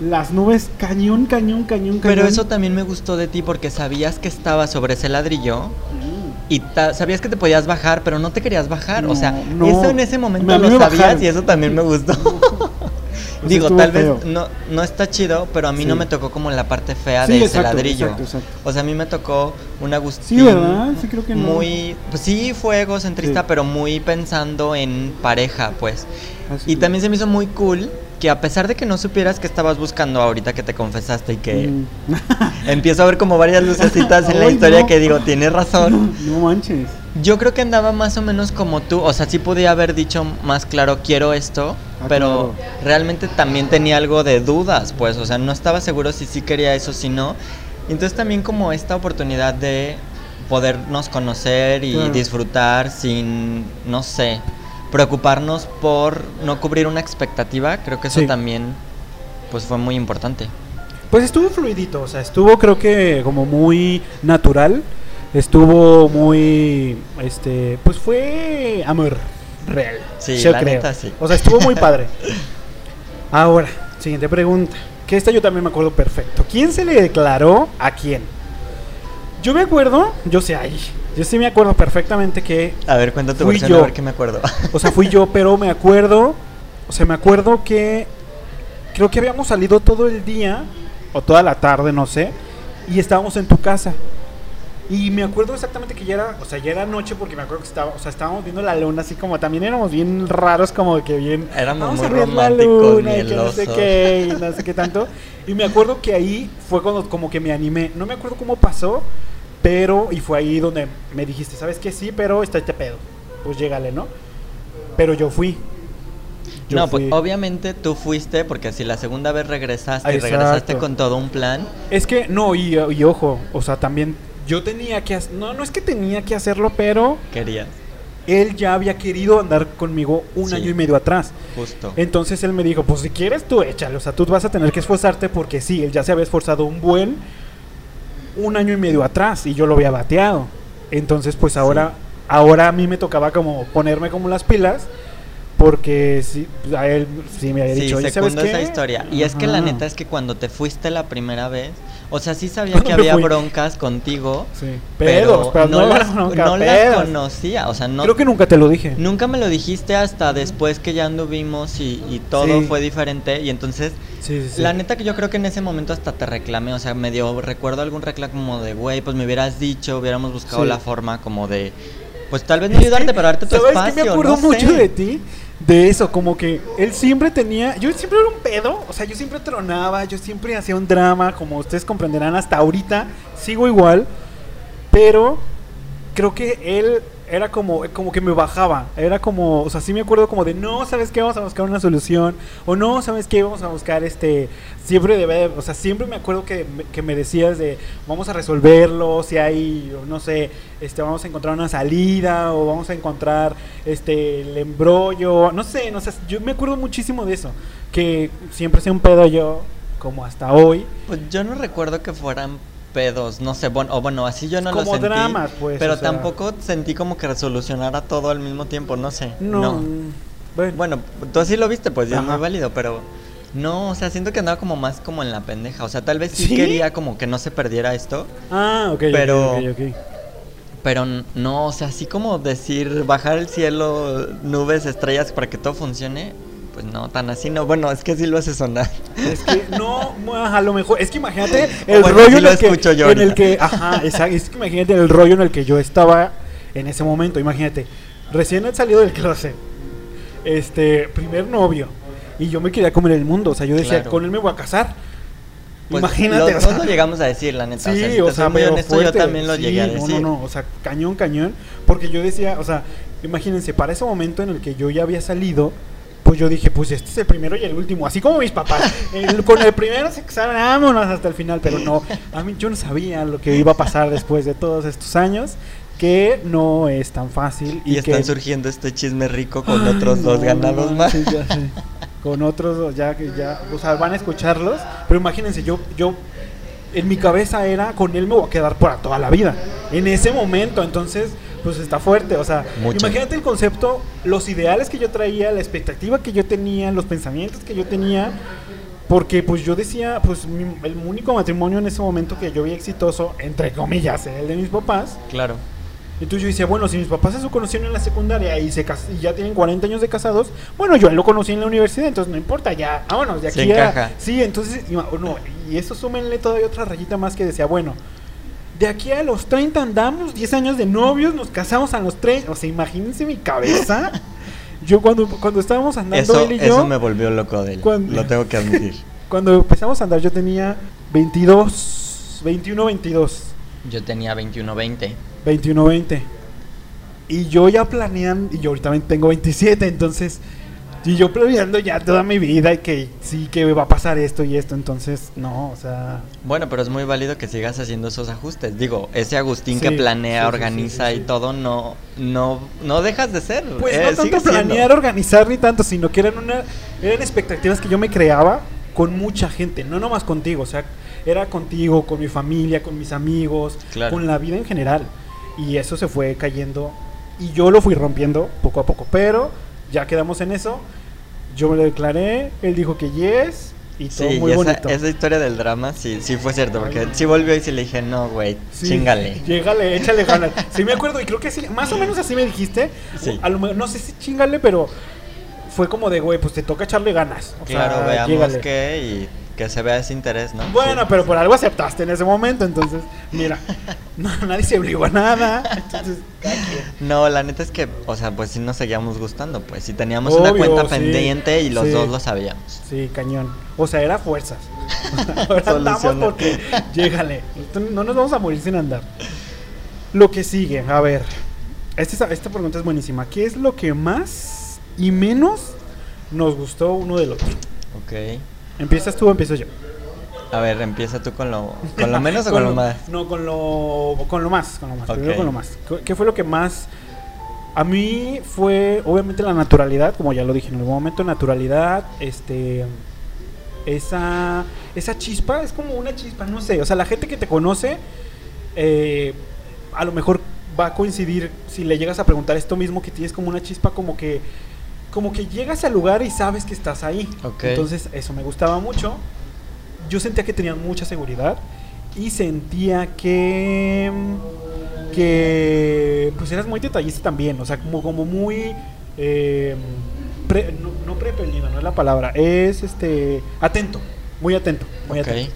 Speaker 1: las nubes cañón, cañón, cañón, cañón.
Speaker 2: Pero eso también me gustó de ti porque sabías que estaba sobre ese ladrillo
Speaker 1: Mm.
Speaker 2: y sabías que te podías bajar, pero no te querías bajar.
Speaker 1: No,
Speaker 2: o sea,
Speaker 1: no.
Speaker 2: eso en ese momento lo sabías
Speaker 1: bajaron.
Speaker 2: y eso también me gustó.
Speaker 1: Pues
Speaker 2: Digo, tal
Speaker 1: feo.
Speaker 2: vez no, no está chido, pero a mí no me tocó como la parte fea
Speaker 1: Sí,
Speaker 2: de ese ladrillo.
Speaker 1: exacto, exacto.
Speaker 2: O sea, a mí me tocó un Agustín.
Speaker 1: Sí, ¿verdad? Sí, creo que no.
Speaker 2: Muy. Pues sí, fue egocentrista, pero muy pensando en pareja, pues.
Speaker 1: Así
Speaker 2: Y también se me hizo muy cool que a pesar de que no supieras que estabas buscando ahorita que te confesaste y que
Speaker 1: Mm.
Speaker 2: empiezo a ver como varias lucecitas en la
Speaker 1: Ay,
Speaker 2: historia
Speaker 1: no.
Speaker 2: que digo, tienes razón.
Speaker 1: No, no manches.
Speaker 2: Yo creo que andaba más o menos como tú, o sea, sí podía haber dicho más claro, quiero esto,
Speaker 1: Ah,
Speaker 2: pero
Speaker 1: claro.
Speaker 2: realmente también tenía algo de dudas, pues, o sea, no estaba seguro si sí quería eso, si no. Entonces también como esta oportunidad de podernos conocer y
Speaker 1: Claro.
Speaker 2: disfrutar sin, no sé, preocuparnos por no cubrir una expectativa, creo que eso
Speaker 1: Sí.
Speaker 2: también, pues, fue muy importante.
Speaker 1: Pues estuvo fluidito, o sea, estuvo creo que como muy natural. Estuvo muy, este, pues fue amor real.
Speaker 2: Sí,
Speaker 1: yo
Speaker 2: la
Speaker 1: creo.
Speaker 2: neta, sí.
Speaker 1: O sea, estuvo muy padre. Ahora, siguiente pregunta. Que esta yo también me acuerdo perfecto. ¿Quién se le declaró a quién? Yo me acuerdo, yo sé ahí, yo sí me acuerdo perfectamente que
Speaker 2: A ver, cuenta tu
Speaker 1: Fui
Speaker 2: versión
Speaker 1: yo.
Speaker 2: a ver qué me acuerdo.
Speaker 1: O sea, fui yo, pero me acuerdo, o sea, me acuerdo que creo que habíamos salido todo el día o toda la tarde, no sé, y estábamos en tu casa. Y me acuerdo exactamente que ya era, o sea, ya era noche porque me acuerdo que estaba, o sea, estábamos viendo la luna así como también éramos bien raros como que bien
Speaker 2: Éramos
Speaker 1: vamos
Speaker 2: muy
Speaker 1: a ver la
Speaker 2: románticos,
Speaker 1: luna y que no sé qué, y no sé qué tanto. Y me acuerdo que ahí fue cuando como que me animé. No me acuerdo cómo pasó, pero y fue ahí donde me dijiste, ¿sabes qué? Sí, pero está este pedo. Pues llégale, ¿no? Pero yo fui. Yo
Speaker 2: no, pues
Speaker 1: fui.
Speaker 2: obviamente tú fuiste porque si la segunda vez regresaste y regresaste con todo un plan,
Speaker 1: Es que, no, y, y ojo, o sea, también yo tenía que hacer, no, no es que tenía que hacerlo, pero
Speaker 2: querías,
Speaker 1: él ya había querido andar conmigo un
Speaker 2: Sí.
Speaker 1: año y medio atrás.
Speaker 2: justo.
Speaker 1: Entonces él me dijo, pues si quieres tú échale, o sea, tú vas a tener que esforzarte porque sí, él ya se había esforzado un buen un año y medio atrás y yo lo había bateado. Entonces, pues ahora ahora a mí me tocaba como ponerme como las pilas porque sí, pues, a él sí me había
Speaker 2: Sí,
Speaker 1: dicho, "Oye, ¿sabes
Speaker 2: secundo esa
Speaker 1: qué?".
Speaker 2: historia. Y es que la neta es que cuando te fuiste la primera vez, o sea, sí sabía
Speaker 1: ¿Cuándo
Speaker 2: que
Speaker 1: me
Speaker 2: había broncas contigo,
Speaker 1: Sí.
Speaker 2: pero, no,
Speaker 1: no,
Speaker 2: las,
Speaker 1: bronca,
Speaker 2: no las conocía, o sea, no...
Speaker 1: Creo que nunca te lo dije.
Speaker 2: Nunca me lo dijiste hasta después que ya anduvimos y, y todo
Speaker 1: Sí.
Speaker 2: fue diferente y entonces
Speaker 1: Sí, sí, sí.
Speaker 2: La neta que yo creo que en ese momento hasta te reclamé, o sea, medio recuerdo algún reclamo como de, güey, pues me hubieras dicho, hubiéramos buscado
Speaker 1: Sí.
Speaker 2: la forma como de, pues tal vez no ayudarte, pero darte tu
Speaker 1: ¿Sabes
Speaker 2: espacio,
Speaker 1: qué me acuerdo
Speaker 2: no
Speaker 1: mucho
Speaker 2: sé.
Speaker 1: de ti? De eso, como que él siempre tenía. Yo siempre era un pedo, o sea, yo siempre tronaba, yo siempre hacía un drama, como ustedes comprenderán, hasta ahorita sigo igual, pero creo que él era como, como que me bajaba, era como, o sea, sí me acuerdo como de, no, ¿sabes qué? Vamos a buscar una solución, o no, ¿sabes qué? Vamos a buscar este, siempre debe, o sea, siempre me acuerdo que, que me decías de, vamos a resolverlo, si hay, no sé, este, vamos a encontrar una salida, o vamos a encontrar, este, el embrollo, no sé, no sé, yo me acuerdo muchísimo de eso, que siempre hacía un pedo yo, como hasta hoy,
Speaker 2: Pues yo no recuerdo que fueran pedos, no sé, bueno, o bueno, así yo no
Speaker 1: Como
Speaker 2: lo sentí.
Speaker 1: dramas, pues,
Speaker 2: Pero
Speaker 1: o sea.
Speaker 2: tampoco sentí como que resolucionara todo al mismo tiempo, no sé.
Speaker 1: no,
Speaker 2: No.
Speaker 1: bueno,
Speaker 2: Bueno, tú así lo viste, pues ya es
Speaker 1: Ajá.
Speaker 2: muy válido, pero no, o sea, siento que andaba como más como en la pendeja, o sea, tal vez sí,
Speaker 1: ¿Sí?
Speaker 2: quería como que no se perdiera esto.
Speaker 1: ah, ok,
Speaker 2: pero-
Speaker 1: ok, ok.
Speaker 2: Pero no, o sea, así como decir bajar el cielo, nubes, estrellas para que todo funcione, pues no, tan así no. Bueno, es que sí lo hace sonar.
Speaker 1: Es que no, a lo mejor, es que imagínate el
Speaker 2: Bueno,
Speaker 1: rollo
Speaker 2: sí
Speaker 1: en, el que,
Speaker 2: yo
Speaker 1: en el que, ajá, exacto, es que imagínate el rollo en el que yo estaba en ese momento, imagínate, recién he salido del closet, este, primer novio, y yo me quería comer el mundo, o sea, yo decía,
Speaker 2: Claro.
Speaker 1: con él me voy a casar,
Speaker 2: Pues
Speaker 1: imagínate,
Speaker 2: Los
Speaker 1: o
Speaker 2: dos
Speaker 1: sea,
Speaker 2: lo llegamos a decir, la neta.
Speaker 1: Sí,
Speaker 2: o sea, si
Speaker 1: o sea,
Speaker 2: soy muy
Speaker 1: pero
Speaker 2: honesto,
Speaker 1: fuerte.
Speaker 2: yo también lo
Speaker 1: Sí,
Speaker 2: llegué a
Speaker 1: no,
Speaker 2: decir.
Speaker 1: No, no, o sea, cañón, cañón. Porque yo decía, o sea, imagínense, para ese momento en el que yo ya había salido, pues yo dije, pues este es el primero y el último, así como mis papás. El- con el primero se casaron, vámonos hasta el final, pero no, a mí yo no sabía lo que iba a pasar después de todos estos años, que no es tan fácil.
Speaker 2: Y,
Speaker 1: Y,
Speaker 2: están
Speaker 1: que,
Speaker 2: surgiendo este chisme rico con
Speaker 1: Ay,
Speaker 2: otros dos ganados más.
Speaker 1: sí, ya sé. Con otros dos, ya que ya, o sea, van a escucharlos, pero imagínense, yo, yo, en mi cabeza era, con él me voy a quedar para toda la vida, en ese momento, entonces, pues está fuerte, o sea,
Speaker 2: Mucho.
Speaker 1: imagínate el concepto, los ideales que yo traía, la expectativa que yo tenía, los pensamientos que yo tenía, porque pues yo decía, pues mi- el único matrimonio en ese momento que yo vi exitoso, entre comillas, era el de mis papás,
Speaker 2: Claro.
Speaker 1: Entonces yo decía, bueno, si mis papás se conocieron en la secundaria y, se cas- y ya tienen 40 años de casados, bueno, yo a él lo conocí en la universidad, entonces no importa, ya, vámonos, de
Speaker 2: Se
Speaker 1: aquí a...
Speaker 2: encaja.
Speaker 1: Sí, entonces, y, no, y eso súmenle todavía otra rayita más que decía, bueno, de aquí a los 30 andamos, 10 años de novios, nos casamos a los 30, o sea, imagínense mi cabeza. Yo cuando, cuando estábamos andando
Speaker 2: Eso,
Speaker 1: él y yo,
Speaker 2: eso me volvió loco de él.
Speaker 1: Cuando-
Speaker 2: Lo tengo que admitir.
Speaker 1: cuando empezamos a andar yo tenía 22, 21, 22.
Speaker 2: Yo tenía 21, 20.
Speaker 1: 21-20. Y yo ya planeando, y yo ahorita también tengo 27, entonces, y yo planeando ya toda mi vida y que sí, que va a pasar esto y esto, entonces, no, o sea,
Speaker 2: Bueno, pero es muy válido que sigas haciendo esos ajustes. Digo, ese Agustín
Speaker 1: Sí,
Speaker 2: que planea,
Speaker 1: sí,
Speaker 2: organiza
Speaker 1: sí,
Speaker 2: y todo, no, no, no dejas de ser.
Speaker 1: pues
Speaker 2: eh,
Speaker 1: no tanto
Speaker 2: siendo.
Speaker 1: planear, organizar ni tanto, sino que eran una, eran expectativas que yo me creaba con mucha gente, no nomás contigo, o sea, era contigo, con mi familia, con mis amigos,
Speaker 2: Claro.
Speaker 1: con la vida en general. Y eso se fue cayendo y yo lo fui rompiendo poco a poco, pero ya quedamos en eso. Yo me lo declaré, él dijo que yes y todo
Speaker 2: Sí,
Speaker 1: muy
Speaker 2: y esa,
Speaker 1: bonito.
Speaker 2: esa historia del drama sí, sí fue cierto, porque sí volvió y sí le dije, no, güey,
Speaker 1: Sí,
Speaker 2: chingale.
Speaker 1: Llégale, échale ganas. Sí me acuerdo y creo que sí, más o menos así me dijiste.
Speaker 2: Sí.
Speaker 1: A lo mejor, no sé si chingale, pero fue como de, güey, pues te toca echarle ganas. O
Speaker 2: Claro,
Speaker 1: sea,
Speaker 2: veamos qué y que se vea ese interés, ¿no?
Speaker 1: Bueno,
Speaker 2: Sí.
Speaker 1: pero por algo aceptaste en ese momento, entonces, mira, no, nadie se obligó a nada. Entonces.
Speaker 2: No, la neta es que, o sea, pues sí nos seguíamos gustando, pues sí teníamos una cuenta
Speaker 1: sí,
Speaker 2: pendiente y los
Speaker 1: sí.
Speaker 2: dos lo sabíamos.
Speaker 1: Sí, cañón. O sea, era fuerzas. Ahora andamos porque, llégale, no nos vamos a morir sin andar. Lo que sigue, a ver, esta, esta pregunta es buenísima. ¿Qué es lo que más y menos nos gustó uno del otro?
Speaker 2: Ok.
Speaker 1: ¿Empiezas tú o empiezo yo?
Speaker 2: A ver, empieza tú con lo, con lo menos o con lo más.
Speaker 1: No, con lo, con lo más. Con lo más. Primero con lo más. ¿Qué- ¿Qué fue lo que más... A mí fue, obviamente, la naturalidad, como ya lo dije en algún momento, naturalidad, este... Esa, esa chispa, es como una chispa, no sé. O sea, la gente que te conoce, eh, a lo mejor va a coincidir si le llegas a preguntar esto mismo, que tienes como una chispa, como que como que llegas al lugar y sabes que estás ahí.
Speaker 2: Ok.
Speaker 1: Entonces, eso me gustaba mucho. Yo sentía que tenían mucha seguridad y sentía que que pues eras muy detallista también, o sea, como como muy eh, pre- no, no no es la palabra, es este atento, muy atento, muy
Speaker 2: Ok.
Speaker 1: atento.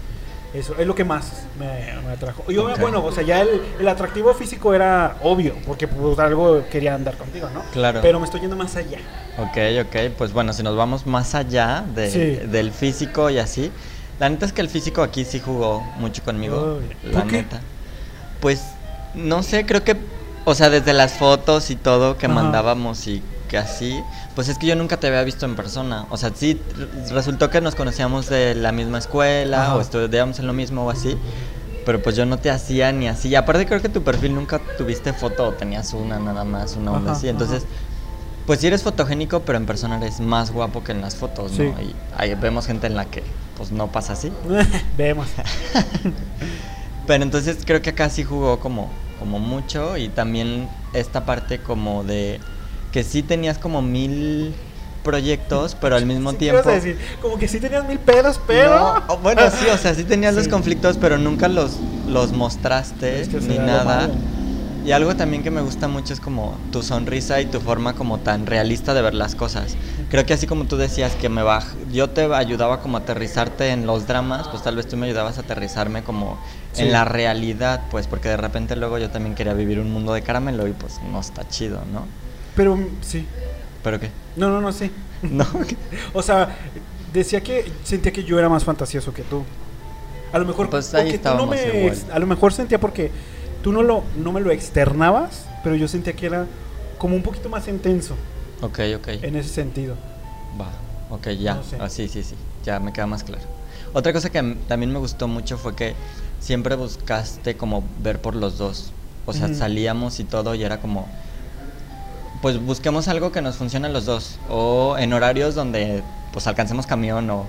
Speaker 1: Eso es lo que más me, me atrajo. Y obvio,
Speaker 2: Ok.
Speaker 1: bueno, o sea, ya el, el atractivo físico era obvio, porque pues algo quería andar contigo, ¿no?
Speaker 2: Claro.
Speaker 1: Pero me estoy yendo más allá.
Speaker 2: Ok, ok, pues bueno, si nos vamos más allá de-
Speaker 1: Sí.
Speaker 2: del físico y así, la neta es que el físico aquí sí jugó mucho conmigo, la
Speaker 1: ¿por qué?
Speaker 2: neta. Pues no sé, creo que, o sea, desde las fotos y todo que
Speaker 1: Ajá.
Speaker 2: mandábamos y que así, pues es que yo nunca te había visto en persona, o sea, sí resultó que nos conocíamos de la misma escuela
Speaker 1: Ajá.
Speaker 2: o estudiábamos en lo mismo o así. Pero pues yo no te hacía ni así. Y aparte creo que tu perfil nunca tuviste foto o tenías una nada más, una onda
Speaker 1: Ajá,
Speaker 2: así. Entonces, pues sí eres fotogénico, pero en persona eres más guapo que en las fotos, ¿no?
Speaker 1: Sí.
Speaker 2: Y ahí vemos gente en la que pues no pasa así.
Speaker 1: Vemos.
Speaker 2: Pero entonces creo que acá sí jugó como, como mucho y también esta parte como de que sí tenías como mil proyectos, pero al mismo
Speaker 1: Sí, ¿qué ibas
Speaker 2: tiempo...
Speaker 1: decir? Como que sí tenías mil pedos, pero.
Speaker 2: No, bueno, sí, o sea, sí tenías los conflictos, pero nunca los, los mostraste
Speaker 1: Es que
Speaker 2: ni nada. Y algo también que me gusta mucho es como tu sonrisa y tu forma como tan realista de ver las cosas. Creo que así como tú decías que me baj yo te ayudaba como a aterrizarte en los dramas, pues tal vez tú me ayudabas a aterrizarme como
Speaker 1: Sí.
Speaker 2: en la realidad, pues porque de repente luego yo también quería vivir un mundo de caramelo y pues no está chido, ¿no?
Speaker 1: Pero mm, sí.
Speaker 2: ¿Pero qué?
Speaker 1: No, no, no, sí.
Speaker 2: No.
Speaker 1: O sea, decía que sentía que yo era más fantasioso que tú. A lo mejor
Speaker 2: Pues ahí
Speaker 1: tú no me a lo mejor sentía porque tú no lo no me lo externabas, pero yo sentía que era como un poquito más intenso
Speaker 2: ok, ok.
Speaker 1: en ese sentido.
Speaker 2: Va, ok, ya.
Speaker 1: No sé.
Speaker 2: Ah, sí, sí, sí, ya me queda más claro. Otra cosa que también me gustó mucho fue que siempre buscaste como ver por los dos. O sea, salíamos y todo y era como, pues busquemos algo que nos funcione a los dos. O en horarios donde pues alcancemos camión o...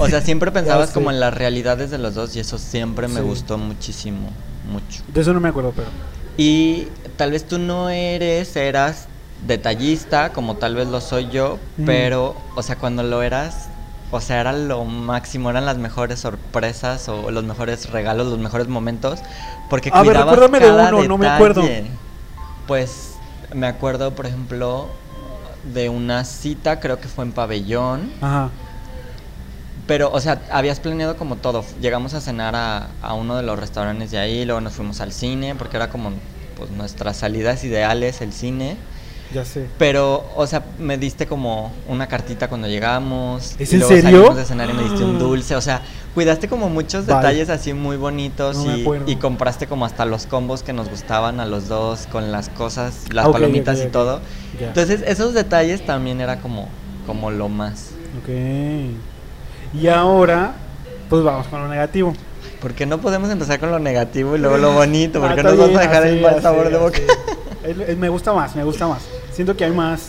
Speaker 2: O sea, siempre pensabas como en las realidades de los dos y eso siempre me
Speaker 1: Sí.
Speaker 2: gustó muchísimo, mucho.
Speaker 1: De eso no me acuerdo, pero.
Speaker 2: Y tal vez tú no eres, eras detallista, como tal vez lo soy yo,
Speaker 1: Mm.
Speaker 2: pero, o sea, cuando lo eras, o sea, era lo máximo, eran las mejores sorpresas o los mejores regalos, los mejores momentos, porque
Speaker 1: A ver,
Speaker 2: cuidabas
Speaker 1: recuérdame de uno, no me acuerdo.
Speaker 2: Pues me acuerdo, por ejemplo, de una cita, creo que fue en pabellón.
Speaker 1: Ajá.
Speaker 2: Pero, o sea, habías planeado como todo. Llegamos a cenar a, a uno de los restaurantes de ahí, luego nos fuimos al cine, porque era como pues nuestras salidas ideales, el cine.
Speaker 1: Ya sé.
Speaker 2: Pero, o sea, me diste como una cartita cuando llegamos.
Speaker 1: ¿Es
Speaker 2: y
Speaker 1: en
Speaker 2: luego
Speaker 1: serio?
Speaker 2: salimos de cenar y me diste un
Speaker 1: Ah.
Speaker 2: dulce. O sea, cuidaste como muchos
Speaker 1: Vale.
Speaker 2: detalles así muy bonitos
Speaker 1: No
Speaker 2: y, compraste como hasta los combos que nos gustaban a los dos con las cosas, las
Speaker 1: Ah,
Speaker 2: palomitas y todo. Entonces, esos detalles también era como, como lo más.
Speaker 1: Ok. Y ahora, pues vamos con lo negativo.
Speaker 2: ¿Por qué no podemos empezar con lo negativo y luego lo bonito? ¿Por
Speaker 1: Ah,
Speaker 2: nos vas
Speaker 1: bien,
Speaker 2: a dejar
Speaker 1: así,
Speaker 2: el mal
Speaker 1: así,
Speaker 2: sabor de boca?
Speaker 1: me gusta más, me gusta más. Siento que hay más,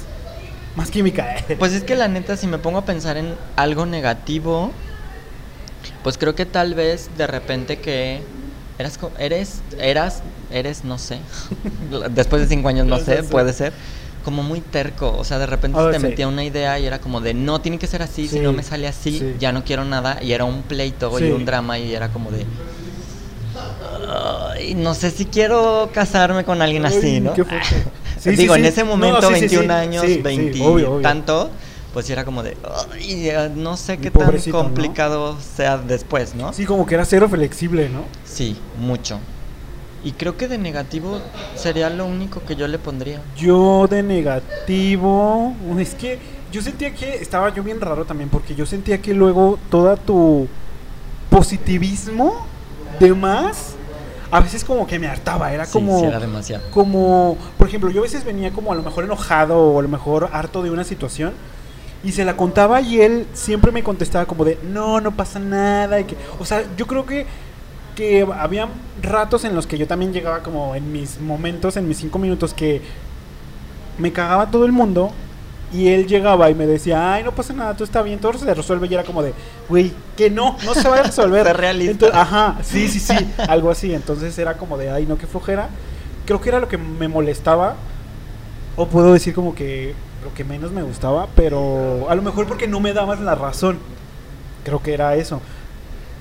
Speaker 1: más química. eh.
Speaker 2: Pues es que la neta, si me pongo a pensar en algo negativo, pues creo que tal vez de repente que eras, eres, eras, eres, no sé, después de cinco años no sé, puede ser, como muy terco, o sea, de repente
Speaker 1: Ah,
Speaker 2: se te
Speaker 1: sí.
Speaker 2: metía una idea y era como de, no, tiene que ser así, si no me sale así,
Speaker 1: sí.
Speaker 2: ya no quiero nada, y era un pleito y un drama y era como de... "Ay, no sé si quiero casarme con alguien así, ¿no?
Speaker 1: qué. Sí,
Speaker 2: Digo,
Speaker 1: sí,
Speaker 2: en ese
Speaker 1: No,
Speaker 2: momento,
Speaker 1: sí,
Speaker 2: 21
Speaker 1: sí.
Speaker 2: años,
Speaker 1: Sí, sí,
Speaker 2: 20
Speaker 1: obvio, obvio.
Speaker 2: tanto, pues era como de, "Ay, ya no sé qué tan
Speaker 1: ¿no?
Speaker 2: complicado sea después, ¿no?
Speaker 1: Sí, como que era cero flexible, ¿no?
Speaker 2: Sí, mucho. Y creo que de negativo sería lo único que yo le pondría.
Speaker 1: Yo de negativo, es que yo sentía que estaba yo bien raro también porque yo sentía que luego toda tu positivismo de más a veces como que me hartaba, era
Speaker 2: Sí,
Speaker 1: como
Speaker 2: sí, era demasiado.
Speaker 1: como por ejemplo, yo a veces venía como a lo mejor enojado o a lo mejor harto de una situación y se la contaba y él siempre me contestaba como de, "No, no pasa nada", y que o sea, yo creo que que había ratos en los que yo también llegaba como en mis momentos, en mis cinco minutos que me cagaba todo el mundo y él llegaba y me decía, ay, no pasa nada, todo está bien, todo se resuelve y era como de, güey, que no, no se va a resolver. Entonces, ajá, sí, sí, sí, algo así. Entonces era como de, ay, no, qué flojera. Creo que era lo que me molestaba, o puedo decir como que lo que menos me gustaba, pero a lo mejor porque no me dabas la razón. Creo que era eso.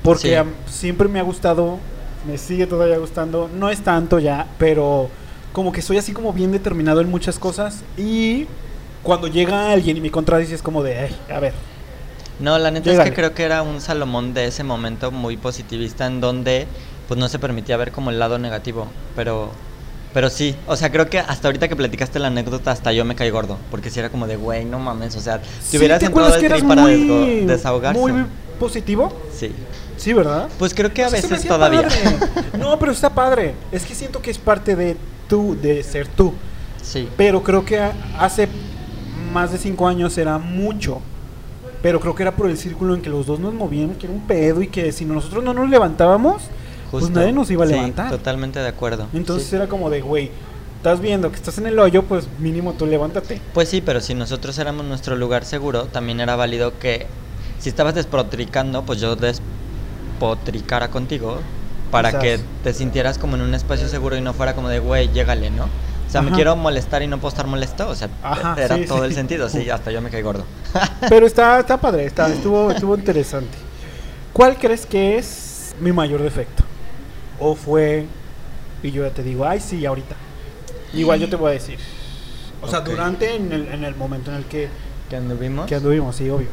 Speaker 1: Porque
Speaker 2: Sí.
Speaker 1: siempre me ha gustado, me sigue todavía gustando, no es tanto ya, pero como que soy así como bien determinado en muchas cosas y cuando llega alguien y me contradice es como de, "Ay, a ver,
Speaker 2: No, la neta es que creo que era un Salomón de ese momento muy positivista en donde pues no se permitía ver como el lado negativo, pero pero sí, o sea, creo que hasta ahorita que platicaste la anécdota hasta yo me caí gordo, porque si era como de, güey, no mames, o sea,
Speaker 1: Sí,
Speaker 2: te hubieras
Speaker 1: ¿te
Speaker 2: entrado al
Speaker 1: que
Speaker 2: tri
Speaker 1: eras
Speaker 2: para
Speaker 1: muy,
Speaker 2: desahogarse.
Speaker 1: muy positivo?
Speaker 2: Sí.
Speaker 1: Sí, ¿verdad?
Speaker 2: Pues creo que a veces todavía.
Speaker 1: No, pero está padre. Es que siento que es parte de tú, de ser tú.
Speaker 2: Sí.
Speaker 1: Pero creo que hace más de cinco años era mucho. Pero creo que era por el círculo en que los dos nos movíamos, que era un pedo y que si nosotros no nos levantábamos, pues
Speaker 2: Justo.
Speaker 1: nadie nos iba a
Speaker 2: Sí,
Speaker 1: levantar.
Speaker 2: Totalmente de acuerdo.
Speaker 1: Entonces
Speaker 2: Sí.
Speaker 1: era como de, güey, estás viendo que estás en el hoyo, pues mínimo tú levántate.
Speaker 2: Pues sí, pero si nosotros éramos nuestro lugar seguro, también era válido que si estabas despotricando, pues yo despotricara contigo para
Speaker 1: Quizás.
Speaker 2: que te sintieras como en un espacio seguro y no fuera como de, güey, llégale, ¿no? O sea, me quiero molestar y no puedo estar molesto, o sea,
Speaker 1: Ajá,
Speaker 2: era
Speaker 1: sí,
Speaker 2: todo
Speaker 1: sí.
Speaker 2: el sentido, sí, hasta yo me caí gordo.
Speaker 1: Pero está, está padre, está, estuvo, estuvo interesante. ¿Cuál crees que es mi mayor defecto? ¿O fue, y yo ya te digo, ay, sí, ahorita? Igual yo te voy a decir. O sea, durante en el, en el momento en el que,
Speaker 2: ¿Qué anduvimos?
Speaker 1: que anduvimos, sí, obvio.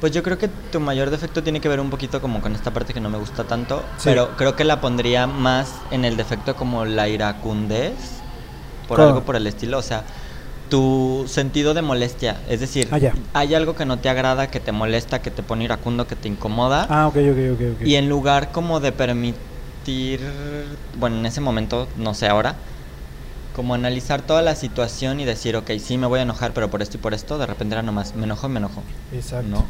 Speaker 2: Pues yo creo que tu mayor defecto tiene que ver un poquito como con esta parte que no me gusta tanto,
Speaker 1: Sí.
Speaker 2: pero creo que la pondría más en el defecto como la iracundez, por
Speaker 1: ¿Cómo?
Speaker 2: algo por el estilo, o sea, tu sentido de molestia, es decir,
Speaker 1: Ah,
Speaker 2: hay algo que no te agrada, que te molesta, que te pone iracundo, que te incomoda,
Speaker 1: Ah, ok, ok, ok, ok.
Speaker 2: y en lugar como de permitir, bueno, en ese momento, no sé ahora, como analizar toda la situación y decir, ok, sí me voy a enojar, pero por esto y por esto, de repente era nomás, me enojo, me enojo.
Speaker 1: Exacto.
Speaker 2: ¿No?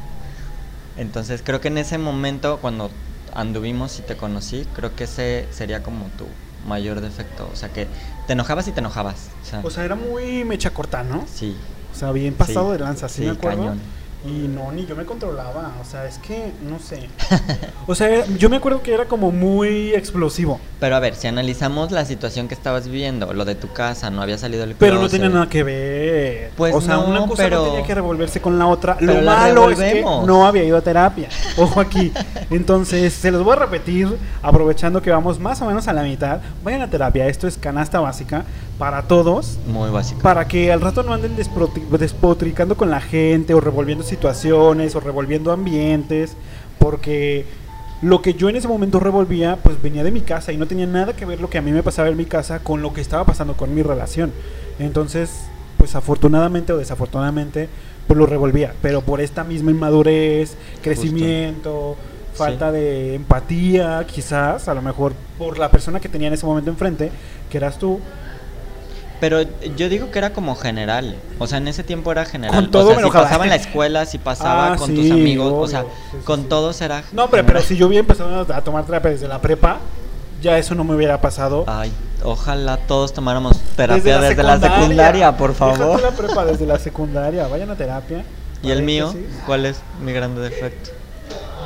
Speaker 2: Entonces creo que en ese momento, cuando anduvimos y te conocí, creo que ese sería como tu mayor defecto. O sea, que te enojabas y te enojabas. O sea,
Speaker 1: O sea, era muy mecha corta, ¿no?
Speaker 2: sí.
Speaker 1: O sea, bien pasado
Speaker 2: Sí.
Speaker 1: de lanza, ¿sí,
Speaker 2: Sí,
Speaker 1: me acuerdo?
Speaker 2: cañón.
Speaker 1: Y no, ni yo me controlaba, o sea, es que, no sé. O sea, yo me acuerdo que era como muy explosivo,
Speaker 2: Pero a ver, si analizamos la situación que estabas viviendo, lo de tu casa, no había salido el
Speaker 1: pero no
Speaker 2: closet.
Speaker 1: tenía nada que ver.
Speaker 2: Pues
Speaker 1: o sea,
Speaker 2: no,
Speaker 1: una cosa
Speaker 2: pero-
Speaker 1: no tenía que revolverse con la otra.
Speaker 2: Pero
Speaker 1: Lo
Speaker 2: la
Speaker 1: malo es que no había ido a terapia. Ojo aquí. Entonces, se los voy a repetir, aprovechando que vamos más o menos a la mitad. Vayan a terapia, esto es canasta básica para todos.
Speaker 2: Muy básico.
Speaker 1: Para que al rato no anden despotricando con la gente o revolviendo situaciones o revolviendo ambientes. Porque lo que yo en ese momento revolvía, pues venía de mi casa y no tenía nada que ver lo que a mí me pasaba en mi casa con lo que estaba pasando con mi relación. Entonces, pues afortunadamente o desafortunadamente, pues lo revolvía. Pero por esta misma inmadurez, crecimiento, falta de empatía, quizás, a lo mejor por la persona que tenía en ese momento enfrente, que eras tú,
Speaker 2: Pero yo digo que era como general. O sea, en ese tiempo era general.
Speaker 1: Con todo
Speaker 2: o sea,
Speaker 1: me
Speaker 2: si pasaba en la escuela, si pasaba
Speaker 1: Ah,
Speaker 2: con
Speaker 1: sí,
Speaker 2: tus amigos, o sea,
Speaker 1: Sí, sí,
Speaker 2: con todos era.
Speaker 1: No, pero, pero si yo hubiera empezado a tomar terapia desde la prepa, ya eso no me hubiera pasado.
Speaker 2: Ay, ojalá todos tomáramos terapia
Speaker 1: Desde
Speaker 2: desde, la, secundaria, por
Speaker 1: Déjate
Speaker 2: favor.
Speaker 1: la prepa desde la secundaria, vayan a terapia.
Speaker 2: ¿Y el mío? ¿Cuál es mi grande defecto?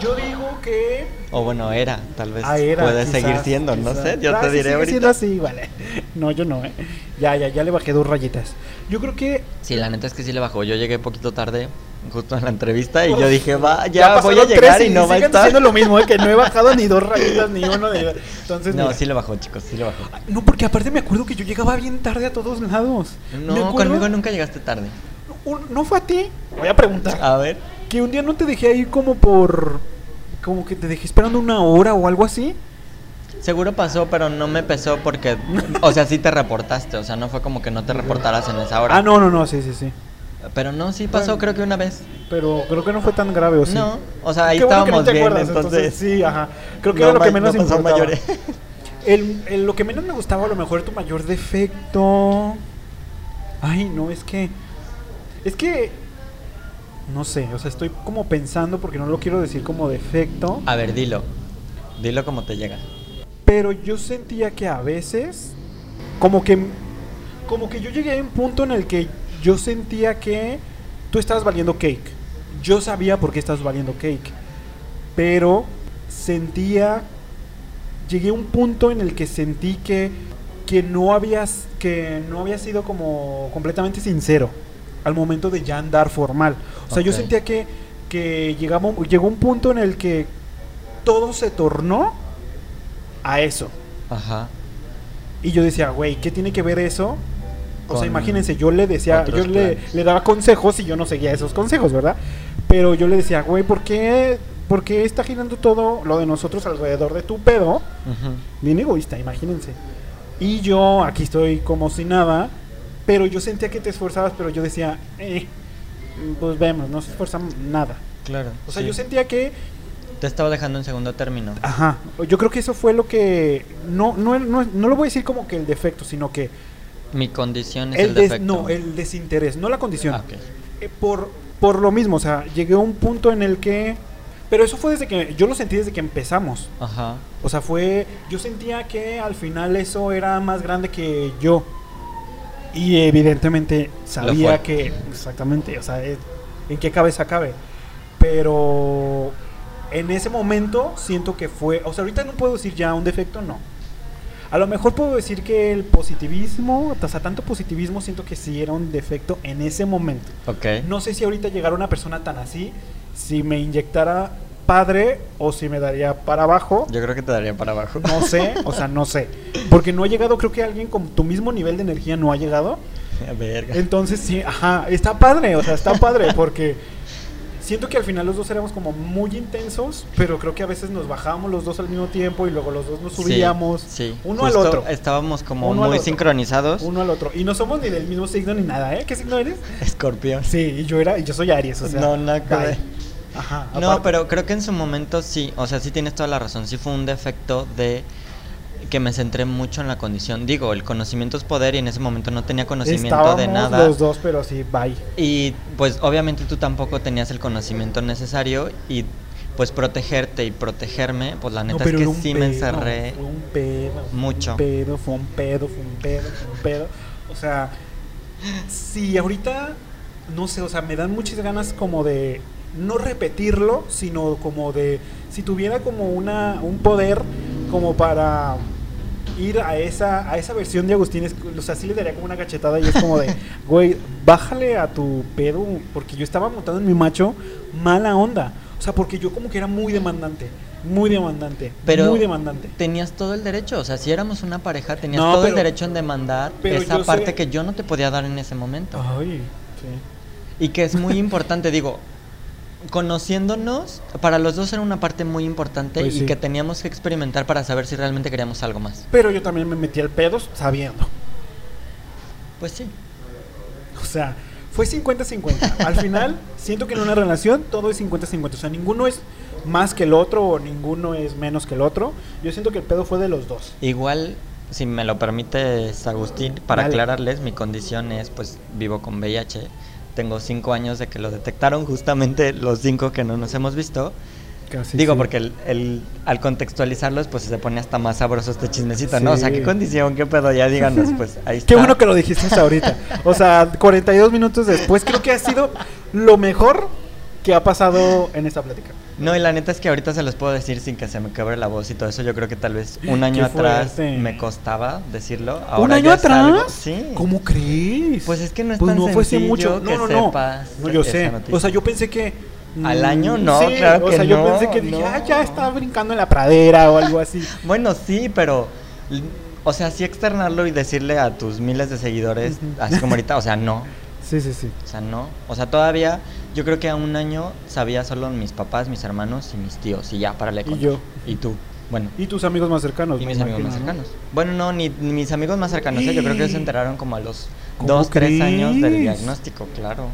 Speaker 1: Yo digo que
Speaker 2: O bueno, era, tal vez
Speaker 1: Ah, era,
Speaker 2: puede
Speaker 1: quizás,
Speaker 2: seguir siendo, no
Speaker 1: quizás.
Speaker 2: sé, yo
Speaker 1: Ah,
Speaker 2: te
Speaker 1: sí,
Speaker 2: diré
Speaker 1: sigue siendo
Speaker 2: ahorita.
Speaker 1: así, vale. No, yo no, eh. Ya, ya, ya le bajé dos rayitas. Yo creo que
Speaker 2: Sí, la neta es que sí le bajó. Yo llegué poquito tarde, justo en la entrevista, y
Speaker 1: Uf,
Speaker 2: yo dije, va, ya, voy a llegar
Speaker 1: tres
Speaker 2: y no va a estar.
Speaker 1: diciendo lo mismo, eh, que no he bajado ni dos rayitas ni uno de Entonces,
Speaker 2: No,
Speaker 1: mira.
Speaker 2: sí le bajó, chicos, sí le bajó.
Speaker 1: No, porque aparte me acuerdo que yo llegaba bien tarde a todos lados. Me
Speaker 2: No,
Speaker 1: acuerdo-
Speaker 2: conmigo nunca llegaste tarde.
Speaker 1: Un- ¿No fue a ti? Voy a preguntar.
Speaker 2: A ver.
Speaker 1: Que un día no te dejé ahí como por... Como que te dejé esperando una hora o algo así.
Speaker 2: Seguro pasó, pero no me pesó porque, o sea, sí te reportaste, o sea, no fue como que no te reportaras en esa hora.
Speaker 1: Ah, no, no, no, sí, sí, sí.
Speaker 2: Pero no, sí pasó,
Speaker 1: Bueno.
Speaker 2: creo que una vez.
Speaker 1: Pero creo que no fue tan grave, ¿o sí?
Speaker 2: No, o sea, ahí
Speaker 1: Qué bueno que no
Speaker 2: estábamos
Speaker 1: te
Speaker 2: bien,
Speaker 1: acuerdas,
Speaker 2: entonces.
Speaker 1: Sí, ajá. Creo que
Speaker 2: No
Speaker 1: era lo que menos
Speaker 2: no pasó
Speaker 1: importaba.
Speaker 2: mayores.
Speaker 1: El, el- lo que menos me gustaba a lo mejor tu mayor defecto. Ay, no, es que. Es que. No sé, o sea, estoy como pensando porque no lo quiero decir como defecto.
Speaker 2: A ver, dilo. Dilo como te llega.
Speaker 1: Pero yo sentía que a veces. Como que. Como que yo llegué a un punto en el que yo sentía que tú estabas valiendo cake. Yo sabía por qué estabas valiendo cake. Pero sentía. Llegué a un punto en el que sentí que. Que no habías. Que no había sido como completamente sincero. Al momento de ya andar formal. O sea, yo sentía que. Que llegaba, llegó un punto en el que todo se tornó a eso.
Speaker 2: Ajá.
Speaker 1: Y yo decía, güey, ¿qué tiene que ver eso? O sea, imagínense, yo le decía, yo le, le daba consejos y yo no seguía esos consejos, ¿verdad? Pero yo le decía, güey, ¿por qué, ¿por qué está girando todo lo de nosotros alrededor de tu pedo?
Speaker 2: Ujú.
Speaker 1: Bien egoísta, imagínense. Y yo aquí estoy como si nada, pero yo sentía que te esforzabas, pero yo decía, eh, pues vemos, no se esforzamos nada.
Speaker 2: Claro.
Speaker 1: O sea,
Speaker 2: sí.
Speaker 1: yo sentía que
Speaker 2: Te estaba dejando en segundo término.
Speaker 1: Ajá, yo creo que eso fue lo que no no no, no lo voy a decir como que el defecto, sino que
Speaker 2: Mi condición es
Speaker 1: el
Speaker 2: el,
Speaker 1: des-
Speaker 2: defecto.
Speaker 1: no, el desinterés, no la condición.
Speaker 2: Ah, ok.
Speaker 1: Eh, por por lo mismo, o sea, llegué a un punto en el que pero eso fue desde que yo lo sentí desde que empezamos.
Speaker 2: Ajá.
Speaker 1: O sea, fue yo sentía que al final eso era más grande que yo. Y evidentemente sabía que exactamente, o sea, en qué cabeza cabe. Pero en ese momento siento que fue, o sea, ahorita no puedo decir ya un defecto, no. A lo mejor puedo decir que el positivismo, o sea, tanto positivismo siento que sí era un defecto en ese momento.
Speaker 2: Ok.
Speaker 1: No sé si ahorita llegara una persona tan así, si me inyectara padre o si me daría para abajo.
Speaker 2: Yo creo que te daría para abajo.
Speaker 1: No sé, o sea, no sé. Porque no ha llegado, creo que alguien con tu mismo nivel de energía no ha llegado.
Speaker 2: Verga.
Speaker 1: Entonces sí, ajá, está padre, o sea, está padre porque siento que al final los dos éramos como muy intensos, pero creo que a veces nos bajábamos los dos al mismo tiempo y luego los dos nos subíamos
Speaker 2: Sí,
Speaker 1: uno al otro.
Speaker 2: Estábamos como
Speaker 1: Uno
Speaker 2: muy sincronizados.
Speaker 1: Uno al otro. Y no somos ni del mismo signo ni nada, ¿eh? ¿Qué signo eres?
Speaker 2: Escorpión.
Speaker 1: Sí, y yo era, y yo soy Aries, o sea.
Speaker 2: No, nada.
Speaker 1: Ajá.
Speaker 2: No, pero creo que en su momento sí, o sea, sí tienes toda la razón, sí fue un defecto de que me centré mucho en la condición. Digo, el conocimiento es poder y en ese momento no tenía conocimiento de nada.
Speaker 1: los dos, pero sí, bye.
Speaker 2: Y pues obviamente tú tampoco tenías el conocimiento necesario y pues protegerte y protegerme, pues la neta es que sí me encerré.
Speaker 1: Fue un pedo. fue
Speaker 2: mucho.
Speaker 1: Un pedo, fue un pedo, fue un pedo, fue un pedo. O sea, sí, ahorita, no sé, o sea, me dan muchas ganas como de no repetirlo, sino como de, si tuviera como una, un poder como para ir a esa, a esa versión de Agustín, es- o sea, sí le daría como una cachetada y es como de, güey, bájale a tu pedo, porque yo estaba montando en mi macho mala onda. O sea, porque yo como que era muy demandante, muy demandante,
Speaker 2: Pero
Speaker 1: muy demandante.
Speaker 2: tenías todo el derecho, o sea, si éramos una pareja, tenías
Speaker 1: No,
Speaker 2: todo el derecho en demandar
Speaker 1: pero
Speaker 2: esa parte
Speaker 1: sé-
Speaker 2: que yo no te podía dar en ese momento.
Speaker 1: Ay, sí.
Speaker 2: Y que es muy importante, digo, conociéndonos, para los dos era una parte muy importante
Speaker 1: Pues
Speaker 2: y
Speaker 1: sí.
Speaker 2: que teníamos que experimentar para saber si realmente queríamos algo más.
Speaker 1: Pero yo también me metí al pedo sabiendo.
Speaker 2: Pues sí.
Speaker 1: O sea, fue 50-50. Al final, siento que en una relación todo es 50-50. O sea, ninguno es más que el otro o ninguno es menos que el otro. Yo siento que el pedo fue de los dos.
Speaker 2: Igual, si me lo permites, Agustín, para
Speaker 1: Dale.
Speaker 2: aclararles, mi condición es, pues, vivo con VIH. Tengo cinco años de que lo detectaron, justamente los cinco que no nos hemos visto.
Speaker 1: Casi.
Speaker 2: Digo,
Speaker 1: sí.
Speaker 2: porque el, el- al contextualizarlos, pues se pone hasta más sabroso este chismecito, ¿no? O sea. ¿qué condición? ¿Qué pedo? Ya díganos, pues ahí está.
Speaker 1: Qué bueno que lo dijiste ahorita. O sea, 42 minutos después, creo que ha sido lo mejor que ha pasado en esta plática.
Speaker 2: No, y la neta es que ahorita se los puedo decir sin que se me quebre la voz y todo eso. Yo creo que tal vez un año atrás
Speaker 1: fuerte.
Speaker 2: me costaba decirlo.
Speaker 1: ¿Un año
Speaker 2: algo-
Speaker 1: atrás?
Speaker 2: Sí.
Speaker 1: ¿Cómo crees?
Speaker 2: Pues es que no es
Speaker 1: Pues
Speaker 2: tan
Speaker 1: no fue
Speaker 2: sencillo
Speaker 1: mucho.
Speaker 2: que
Speaker 1: No, no, no.
Speaker 2: sepas
Speaker 1: No, yo sé.
Speaker 2: noticia.
Speaker 1: O sea, yo pensé que.
Speaker 2: ¿Al
Speaker 1: mm,
Speaker 2: año? No,
Speaker 1: sí,
Speaker 2: claro
Speaker 1: O
Speaker 2: que
Speaker 1: sea, yo
Speaker 2: no,
Speaker 1: pensé que dije, ah, ya estaba brincando en la pradera o algo así.
Speaker 2: Bueno, sí, pero... O sea, sí externarlo y decirle a tus miles de seguidores, así como ahorita, o sea, no.
Speaker 1: Sí, sí, sí.
Speaker 2: O sea, no. O sea, todavía, yo creo que a un año sabía solo mis papás, mis hermanos y mis tíos. Y ya, párale
Speaker 1: Y
Speaker 2: con-
Speaker 1: yo.
Speaker 2: Y tú. Bueno.
Speaker 1: Y tus amigos más cercanos.
Speaker 2: Y mis amigos más cercanos. Bueno, no, ni, ni mis amigos más cercanos. ¿eh? Yo creo que se enteraron como a los
Speaker 1: ¿Cómo
Speaker 2: dos, tres años del diagnóstico, claro.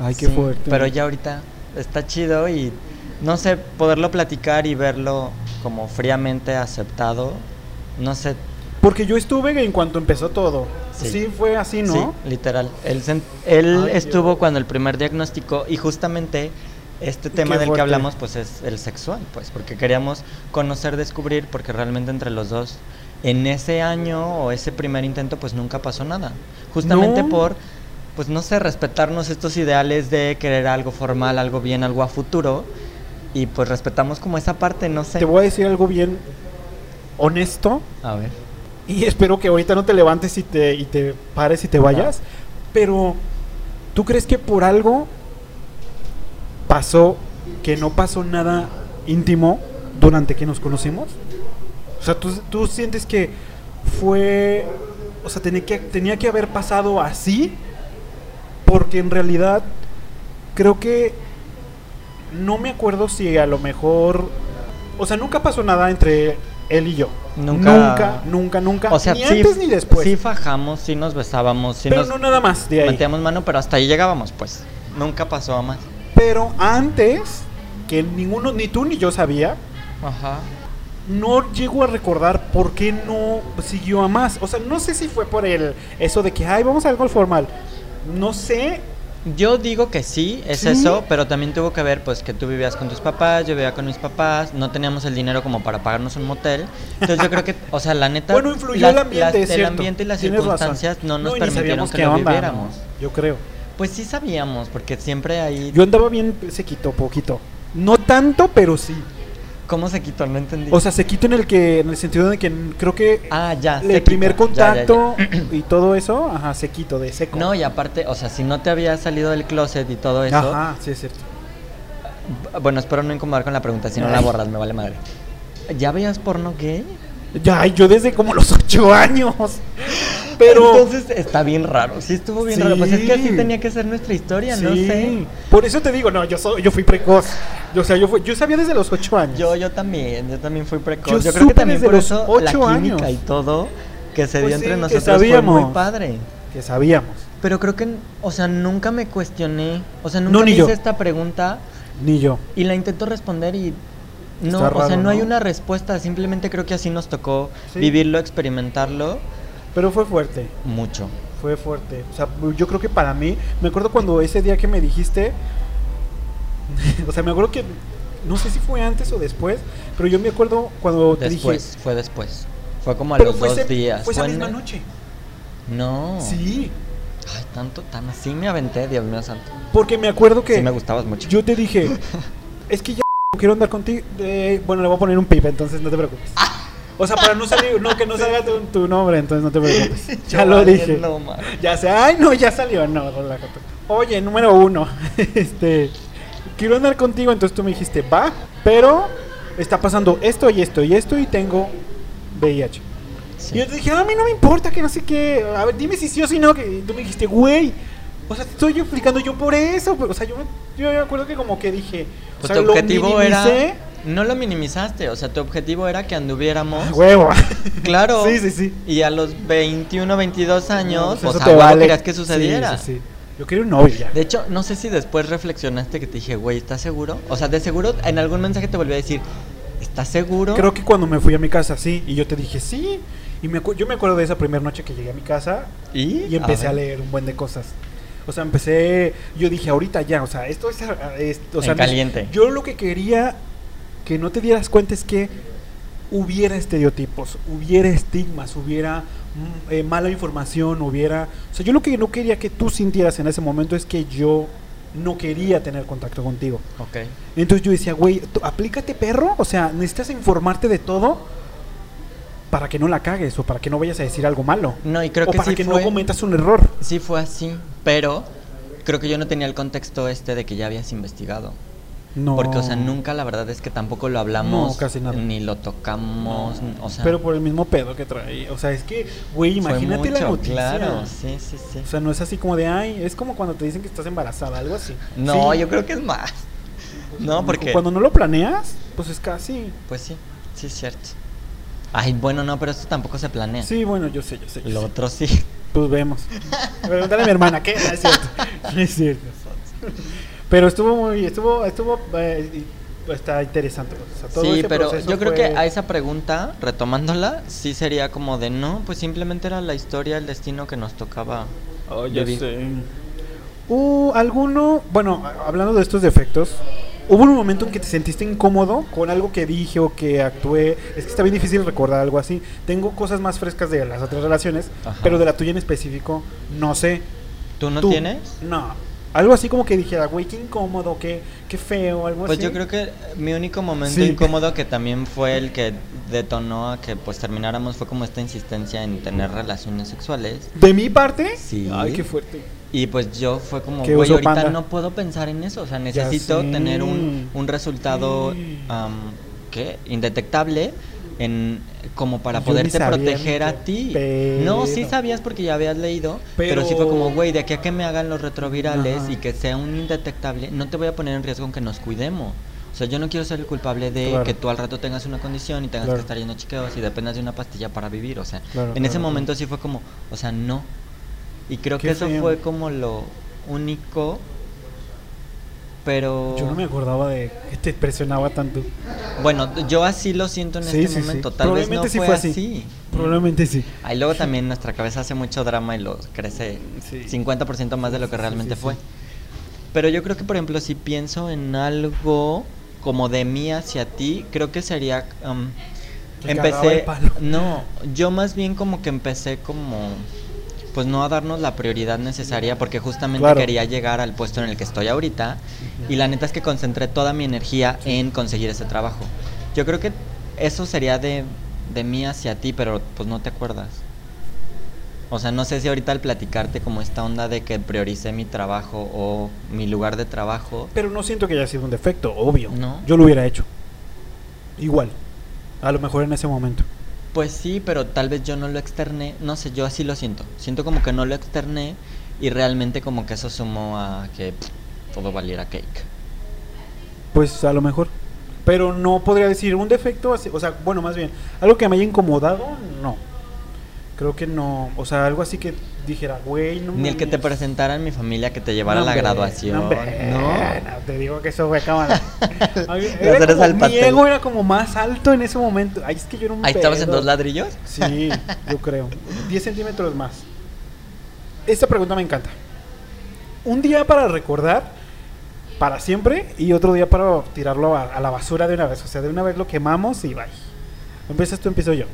Speaker 1: Ay, qué
Speaker 2: Sí,
Speaker 1: fuerte.
Speaker 2: Pero ya ahorita está chido y no sé, poderlo platicar y verlo como fríamente aceptado. No sé.
Speaker 1: Porque yo estuve en cuanto empezó todo. Sí,
Speaker 2: Sí.
Speaker 1: fue así, ¿no?
Speaker 2: Sí, literal. Él, él
Speaker 1: Ay,
Speaker 2: estuvo
Speaker 1: Dios.
Speaker 2: cuando el primer diagnóstico y justamente este tema
Speaker 1: Qué
Speaker 2: del
Speaker 1: fuerte.
Speaker 2: que hablamos pues es el sexual, pues porque queríamos conocer, descubrir, porque realmente entre los dos en ese año o ese primer intento pues nunca pasó nada. Justamente
Speaker 1: No.
Speaker 2: por pues no sé, respetarnos estos ideales de querer algo formal, algo bien, algo a futuro y pues respetamos como esa parte, no sé.
Speaker 1: Te voy a decir algo bien honesto.
Speaker 2: A ver.
Speaker 1: Y espero que ahorita no te levantes y te, y te pares y te vayas. Pero, ¿tú crees que por algo pasó que no pasó nada íntimo durante que nos conocimos? O sea, ¿tú, tú sientes que fue... O sea, tenía que, tenía que haber pasado así? Porque en realidad creo que... No me acuerdo si a lo mejor... O sea, nunca pasó nada entre él y yo.
Speaker 2: Nunca-
Speaker 1: Nunca, nunca, nunca.
Speaker 2: O sea,
Speaker 1: ni
Speaker 2: sí,
Speaker 1: antes ni después.
Speaker 2: sí fajamos, sí nos besábamos, sí
Speaker 1: pero
Speaker 2: nos
Speaker 1: no nada más de ahí.
Speaker 2: metíamos mano, pero hasta ahí llegábamos, pues. Nunca pasó a más.
Speaker 1: Pero antes, que ninguno, ni tú ni yo sabía,
Speaker 2: Ajá.
Speaker 1: no llego a recordar por qué no siguió a más. O sea, no sé si fue por el eso de que, ay, vamos a algo formal. No sé.
Speaker 2: Yo digo que sí, es
Speaker 1: ¿Sí?
Speaker 2: eso, pero también tuvo que ver pues que tú vivías con tus papás, yo vivía con mis papás, no teníamos el dinero como para pagarnos un motel. Entonces yo creo que, o sea, la neta
Speaker 1: Bueno, influyó
Speaker 2: las-
Speaker 1: el ambiente,
Speaker 2: las-
Speaker 1: es
Speaker 2: el ambiente y las
Speaker 1: Tienes razón.
Speaker 2: circunstancias no nos
Speaker 1: ni
Speaker 2: permitieron que lo viviéramos.
Speaker 1: ¿no? Yo creo.
Speaker 2: Pues sí sabíamos, porque siempre ahí
Speaker 1: Yo andaba bien sequito, poquito. No tanto, pero sí.
Speaker 2: ¿Cómo se quitó? No entendí.
Speaker 1: O sea, sequito en el que, en el sentido de que creo que
Speaker 2: ah, ya,
Speaker 1: el
Speaker 2: sequito.
Speaker 1: primer
Speaker 2: Ya, ya, ya.
Speaker 1: contacto y todo eso, ajá, sequito, de seco.
Speaker 2: No, y aparte, o sea, si no te había salido del closet y todo eso,
Speaker 1: Ajá, sí es cierto.
Speaker 2: bueno, espero no incomodar con la pregunta, si no la borras, me vale madre. ¿Ya veías porno gay?
Speaker 1: Ya, yo desde como los ocho años. Pero.
Speaker 2: Entonces está bien raro, sí estuvo bien raro. Pues es que así
Speaker 1: Sí.
Speaker 2: tenía que ser nuestra historia, no sé.
Speaker 1: Por eso te digo, no, yo soy, yo fui precoz. Yo, o sea, yo fui, yo sabía desde los ocho años.
Speaker 2: Yo, yo también, yo también fui precoz.
Speaker 1: Yo
Speaker 2: Yo, creo que también
Speaker 1: desde
Speaker 2: por
Speaker 1: los
Speaker 2: eso la
Speaker 1: ocho
Speaker 2: química
Speaker 1: años.
Speaker 2: y todo que se
Speaker 1: Pues
Speaker 2: dio
Speaker 1: sí,
Speaker 2: entre nosotros fue muy
Speaker 1: sabíamos.
Speaker 2: padre.
Speaker 1: que sabíamos.
Speaker 2: Pero creo que, o sea, nunca me cuestioné, o sea, nunca
Speaker 1: No,
Speaker 2: me
Speaker 1: yo.
Speaker 2: hice esta pregunta
Speaker 1: Ni yo.
Speaker 2: y la intento responder y No,
Speaker 1: Está
Speaker 2: o sea, no, hay una respuesta, simplemente creo que así nos tocó
Speaker 1: Sí.
Speaker 2: vivirlo, experimentarlo
Speaker 1: Pero fue fuerte.
Speaker 2: mucho.
Speaker 1: Fue fuerte. O sea, yo creo que para mí, me acuerdo cuando ese día que me dijiste, o sea, me acuerdo que, no sé si fue antes o después, pero yo me acuerdo cuando te
Speaker 2: Después,
Speaker 1: dije...
Speaker 2: fue después. Fue como a
Speaker 1: Pero
Speaker 2: los
Speaker 1: fue
Speaker 2: dos
Speaker 1: ese-
Speaker 2: días.
Speaker 1: Fue esa misma noche.
Speaker 2: No.
Speaker 1: Sí,
Speaker 2: Ay, tanto, tan así me aventé, Dios mío santo.
Speaker 1: porque me acuerdo que
Speaker 2: Sí me gustabas mucho.
Speaker 1: yo te dije, es que ya quiero andar contigo. eh, bueno, le voy a poner un pip, entonces no te preocupes. O sea, para no salir, no, que no salga tu, tu nombre, entonces no te preocupes. Ya lo dije. Ya sé, ay no, ya salió, no, relájate. Oye, número uno, este, quiero andar contigo, entonces tú me dijiste, va, pero está pasando esto y esto y esto y tengo VIH.
Speaker 2: Sí.
Speaker 1: Y yo te dije, a mí no me importa, que no sé qué, a ver, dime si sí o si no, que y tú me dijiste, güey, o sea, te estoy explicando yo por eso, pero, o sea, yo, yo me acuerdo que como que dije,
Speaker 2: Pues
Speaker 1: o sea,
Speaker 2: tu objetivo era. No lo minimizaste, o sea, tu objetivo era que anduviéramos.
Speaker 1: Huevo.
Speaker 2: Claro.
Speaker 1: Sí, sí, sí.
Speaker 2: Y a los 21, 22 años,
Speaker 1: No,
Speaker 2: pues
Speaker 1: eso
Speaker 2: a
Speaker 1: te vale.
Speaker 2: querías que
Speaker 1: Sí,
Speaker 2: sucediera.
Speaker 1: sí, sí. Yo quería un novio ya.
Speaker 2: De hecho, no sé si después reflexionaste que te dije, güey, ¿estás seguro? O sea, de seguro en algún mensaje te volví a decir, ¿estás seguro?
Speaker 1: Creo que cuando me fui a mi casa, sí. Y yo te dije, sí. Y me yo me acuerdo de esa primera noche que llegué a mi casa
Speaker 2: ¿Y?
Speaker 1: y empecé a, leer un buen de cosas. O sea, empecé. Yo dije, ahorita ya, o sea, esto es. es- o
Speaker 2: En
Speaker 1: sea, no-
Speaker 2: caliente.
Speaker 1: Yo lo que quería que no te dieras cuenta es que hubiera estereotipos, hubiera estigmas, hubiera mm, eh, mala información, hubiera. O sea, yo lo que no quería que tú sintieras en ese momento es que yo no quería tener contacto contigo.
Speaker 2: Ok.
Speaker 1: Entonces yo decía, güey, aplícate perro, o sea, necesitas informarte de todo para que no la cagues o para que no vayas a decir algo malo.
Speaker 2: No, y creo
Speaker 1: o
Speaker 2: que
Speaker 1: para
Speaker 2: sí
Speaker 1: que
Speaker 2: fue,
Speaker 1: no cometas un error.
Speaker 2: sí fue así, pero creo que yo no tenía el contexto este de que ya habías investigado.
Speaker 1: No.
Speaker 2: Porque, o sea, nunca la verdad es que tampoco lo hablamos.
Speaker 1: No, casi nada.
Speaker 2: Ni lo tocamos, o sea...
Speaker 1: Pero por el mismo pedo que trae. O sea, es que, güey, imagínate la noticia.
Speaker 2: Claro, sí, sí, sí.
Speaker 1: O sea, no es así como de, ay, es como cuando te dicen que estás embarazada, algo así.
Speaker 2: no,
Speaker 1: Sí.
Speaker 2: yo creo que es más. No, porque...
Speaker 1: Cuando no lo planeas, pues es casi.
Speaker 2: Pues sí, sí es cierto. Ay, bueno, no, pero esto tampoco se planea.
Speaker 1: Sí, bueno, yo sé, yo sé. yo
Speaker 2: Lo
Speaker 1: sé.
Speaker 2: otro sí.
Speaker 1: Pues vemos. Pregúntale a mi hermana, ¿qué? No es cierto. No es cierto. Pero estuvo muy, estuvo, estuvo, eh, y- está interesante. O sea, todo
Speaker 2: Sí,
Speaker 1: ese
Speaker 2: pero yo creo
Speaker 1: fue-
Speaker 2: que a esa pregunta, retomándola, sí sería como de no, pues simplemente era la historia, el destino que nos tocaba.
Speaker 1: Oh, ya
Speaker 2: vivir.
Speaker 1: sé. ¿Hubo alguno, bueno, hablando de estos defectos, hubo un momento en que te sentiste incómodo con algo que dije o que actué? Es que está bien difícil recordar algo así. Tengo cosas más frescas de las otras relaciones,
Speaker 2: Ajá.
Speaker 1: pero de la tuya en específico, no sé.
Speaker 2: ¿Tú no
Speaker 1: ¿Tú?
Speaker 2: tienes?
Speaker 1: No. Algo así como que dijera, güey, qué incómodo, qué, qué feo, algo
Speaker 2: Pues
Speaker 1: así.
Speaker 2: yo creo que mi único momento
Speaker 1: Sí.
Speaker 2: incómodo que también fue el que detonó a que pues termináramos fue como esta insistencia en tener relaciones sexuales.
Speaker 1: De mi parte,
Speaker 2: Sí.
Speaker 1: ay, qué fuerte.
Speaker 2: Y pues yo fue como, güey, ahorita
Speaker 1: panda.
Speaker 2: no puedo pensar en eso. O sea, necesito tener un, un resultado, am, ¿qué? Indetectable en como para
Speaker 1: Yo
Speaker 2: poderte proteger a ti. No, sí sabías porque ya habías leído, pero,
Speaker 1: Pero-
Speaker 2: sí fue como, güey, de aquí a que me hagan los retrovirales
Speaker 1: Ajá.
Speaker 2: y que sea un indetectable, no te voy a poner en riesgo en que nos cuidemos. O sea, yo no quiero ser el culpable de
Speaker 1: Claro.
Speaker 2: que tú al rato tengas una condición y tengas
Speaker 1: Claro.
Speaker 2: que estar yendo chequeos y dependas de una pastilla para vivir. O sea,
Speaker 1: Claro,
Speaker 2: en ese momento sí fue como, o sea, no. Y creo
Speaker 1: Qué
Speaker 2: que eso
Speaker 1: feo.
Speaker 2: fue como lo único, pero...
Speaker 1: Yo no me acordaba de que te presionaba tanto.
Speaker 2: Bueno, yo así lo siento en
Speaker 1: Sí,
Speaker 2: este
Speaker 1: sí, sí.
Speaker 2: momento. Tal vez no
Speaker 1: sí
Speaker 2: fue,
Speaker 1: fue así.
Speaker 2: así.
Speaker 1: Probablemente sí.
Speaker 2: Ahí luego también nuestra cabeza hace mucho drama y lo crece
Speaker 1: Sí.
Speaker 2: 50% más de lo que realmente fue. Pero yo creo que, por ejemplo, si pienso en algo como de mí hacia ti, creo que sería... um, empecé...
Speaker 1: palo.
Speaker 2: No, yo más bien como que empecé como... Pues no a darnos la prioridad necesaria porque justamente
Speaker 1: Claro.
Speaker 2: quería llegar al puesto en el que estoy ahorita y la neta es que concentré toda mi energía en conseguir ese trabajo. Yo creo que eso sería de, de mí hacia ti, pero pues no te acuerdas. O sea, no sé si ahorita al platicarte como esta onda de que prioricé mi trabajo o mi lugar de trabajo.
Speaker 1: Pero no siento que haya sido un defecto, obvio.
Speaker 2: No.
Speaker 1: Yo lo hubiera hecho. Igual. A lo mejor en ese momento.
Speaker 2: Pues sí, pero tal vez yo no lo externé. No sé, yo así lo siento. Siento como que no lo externé y realmente como que eso sumó a que todo valiera cake.
Speaker 1: Pues a lo mejor. Pero no podría decir un defecto, así- o sea, bueno, más bien, algo que me haya incomodado, no. Creo que no, o sea, algo así que dijera, güey, no
Speaker 2: Ni el que te
Speaker 1: mames".
Speaker 2: presentara en mi familia que te llevara
Speaker 1: No,
Speaker 2: a la
Speaker 1: hombre,
Speaker 2: graduación.
Speaker 1: no, hombre,
Speaker 2: No.
Speaker 1: te digo que eso fue cámara. Era como-
Speaker 2: al
Speaker 1: mi ego era como más alto en ese momento. Ay, es que yo era un
Speaker 2: Ahí estabas en dos ladrillos.
Speaker 1: Sí, yo creo. 10 centímetros más. Esta pregunta me encanta. Un día para recordar para siempre y otro día para tirarlo a, a la basura de una vez. O sea, de una vez lo quemamos y bye. Empiezas tú, empiezo yo.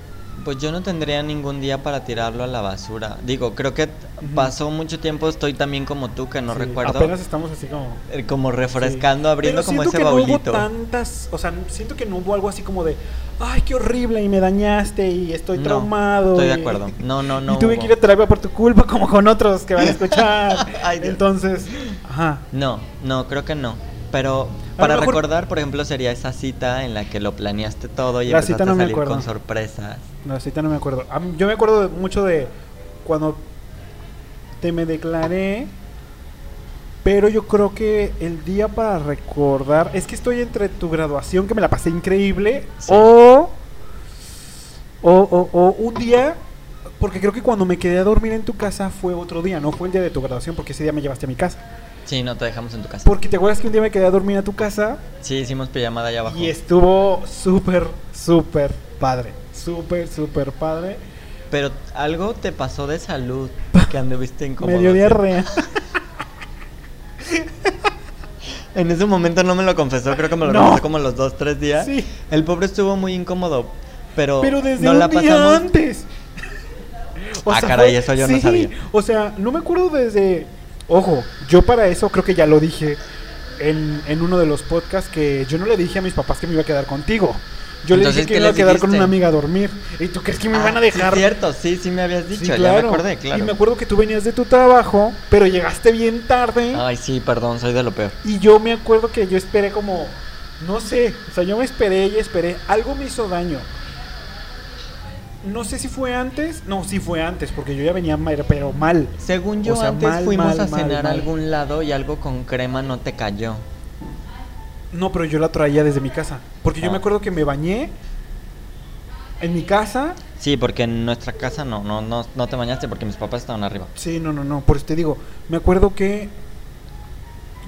Speaker 2: Pues yo no tendría ningún día para tirarlo a la basura. Digo, creo que pasó mucho tiempo, estoy también como tú, que no
Speaker 1: Sí,
Speaker 2: recuerdo.
Speaker 1: Apenas estamos así como.
Speaker 2: eh, Como refrescando,
Speaker 1: Sí.
Speaker 2: abriendo
Speaker 1: Pero
Speaker 2: como ese
Speaker 1: que
Speaker 2: baulito.
Speaker 1: No hubo tantas, o sea, siento que no hubo algo así como de, ay, qué horrible y me dañaste y estoy
Speaker 2: No,
Speaker 1: traumado.
Speaker 2: Estoy de acuerdo. No, no, no.
Speaker 1: y tuve
Speaker 2: hubo.
Speaker 1: que ir a terapia por tu culpa, como con otros que van a escuchar.
Speaker 2: Ay.
Speaker 1: Entonces, ajá.
Speaker 2: No, no, creo que no. Pero para
Speaker 1: mejor-
Speaker 2: recordar, por ejemplo, sería esa cita en la que lo planeaste todo y
Speaker 1: La
Speaker 2: empezaste
Speaker 1: cita no
Speaker 2: a
Speaker 1: me
Speaker 2: salir
Speaker 1: acuerdo.
Speaker 2: con sorpresas.
Speaker 1: No, cita no me acuerdo. Mí- yo me acuerdo mucho de cuando te me declaré. Pero yo creo que el día para recordar es que estoy entre tu graduación, que me la pasé increíble,
Speaker 2: Sí.
Speaker 1: o, o, o, o un día, porque creo que cuando me quedé a dormir en tu casa fue otro día, no fue el día de tu graduación, porque ese día me llevaste a mi casa.
Speaker 2: Sí, no te dejamos en tu casa.
Speaker 1: Porque te acuerdas que un día me quedé a dormir a tu casa
Speaker 2: Sí, hicimos pijamada allá abajo.
Speaker 1: y estuvo súper, súper padre. Súper, súper padre.
Speaker 2: Pero algo te pasó de salud que anduviste incómodo.
Speaker 1: Me dio diarrea.
Speaker 2: En ese momento no me lo confesó, creo que me lo
Speaker 1: No.
Speaker 2: confesó como los dos, tres días.
Speaker 1: Sí.
Speaker 2: El pobre estuvo muy incómodo, pero,
Speaker 1: Pero desde
Speaker 2: no
Speaker 1: un
Speaker 2: la
Speaker 1: día
Speaker 2: pasamos.
Speaker 1: antes.
Speaker 2: Ah, caray, eso yo no sabía.
Speaker 1: O sea, no me acuerdo desde. Ojo, yo para eso creo que ya lo dije en, en uno de los podcasts que yo no le dije a mis papás que me iba a quedar contigo. Yo le dije que
Speaker 2: ¿qué
Speaker 1: me iba a quedar con una amiga a dormir. ¿Y tú crees que me
Speaker 2: Ah,
Speaker 1: van a dejar?
Speaker 2: Sí, cierto, sí, sí me habías
Speaker 1: Sí,
Speaker 2: dicho, ya me acordé, claro.
Speaker 1: Y me acuerdo que tú venías de tu trabajo, pero llegaste bien tarde.
Speaker 2: Ay, sí, perdón, soy de lo peor.
Speaker 1: Y yo me acuerdo que yo esperé como, no sé, o sea, yo me esperé y esperé, algo me hizo daño. No sé si fue antes, no, sí fue antes, porque yo ya venía mal, pero mal.
Speaker 2: Según yo,
Speaker 1: O sea,
Speaker 2: antes
Speaker 1: mal,
Speaker 2: fuimos
Speaker 1: mal,
Speaker 2: a cenar a algún lado y algo con crema no te cayó.
Speaker 1: No, pero yo la traía desde mi casa, porque yo
Speaker 2: Ah.
Speaker 1: me acuerdo que me bañé en mi casa.
Speaker 2: Sí, porque en nuestra casa no, no, no, no te bañaste porque mis papás estaban arriba.
Speaker 1: Sí, no, no, no, por eso te digo, me acuerdo que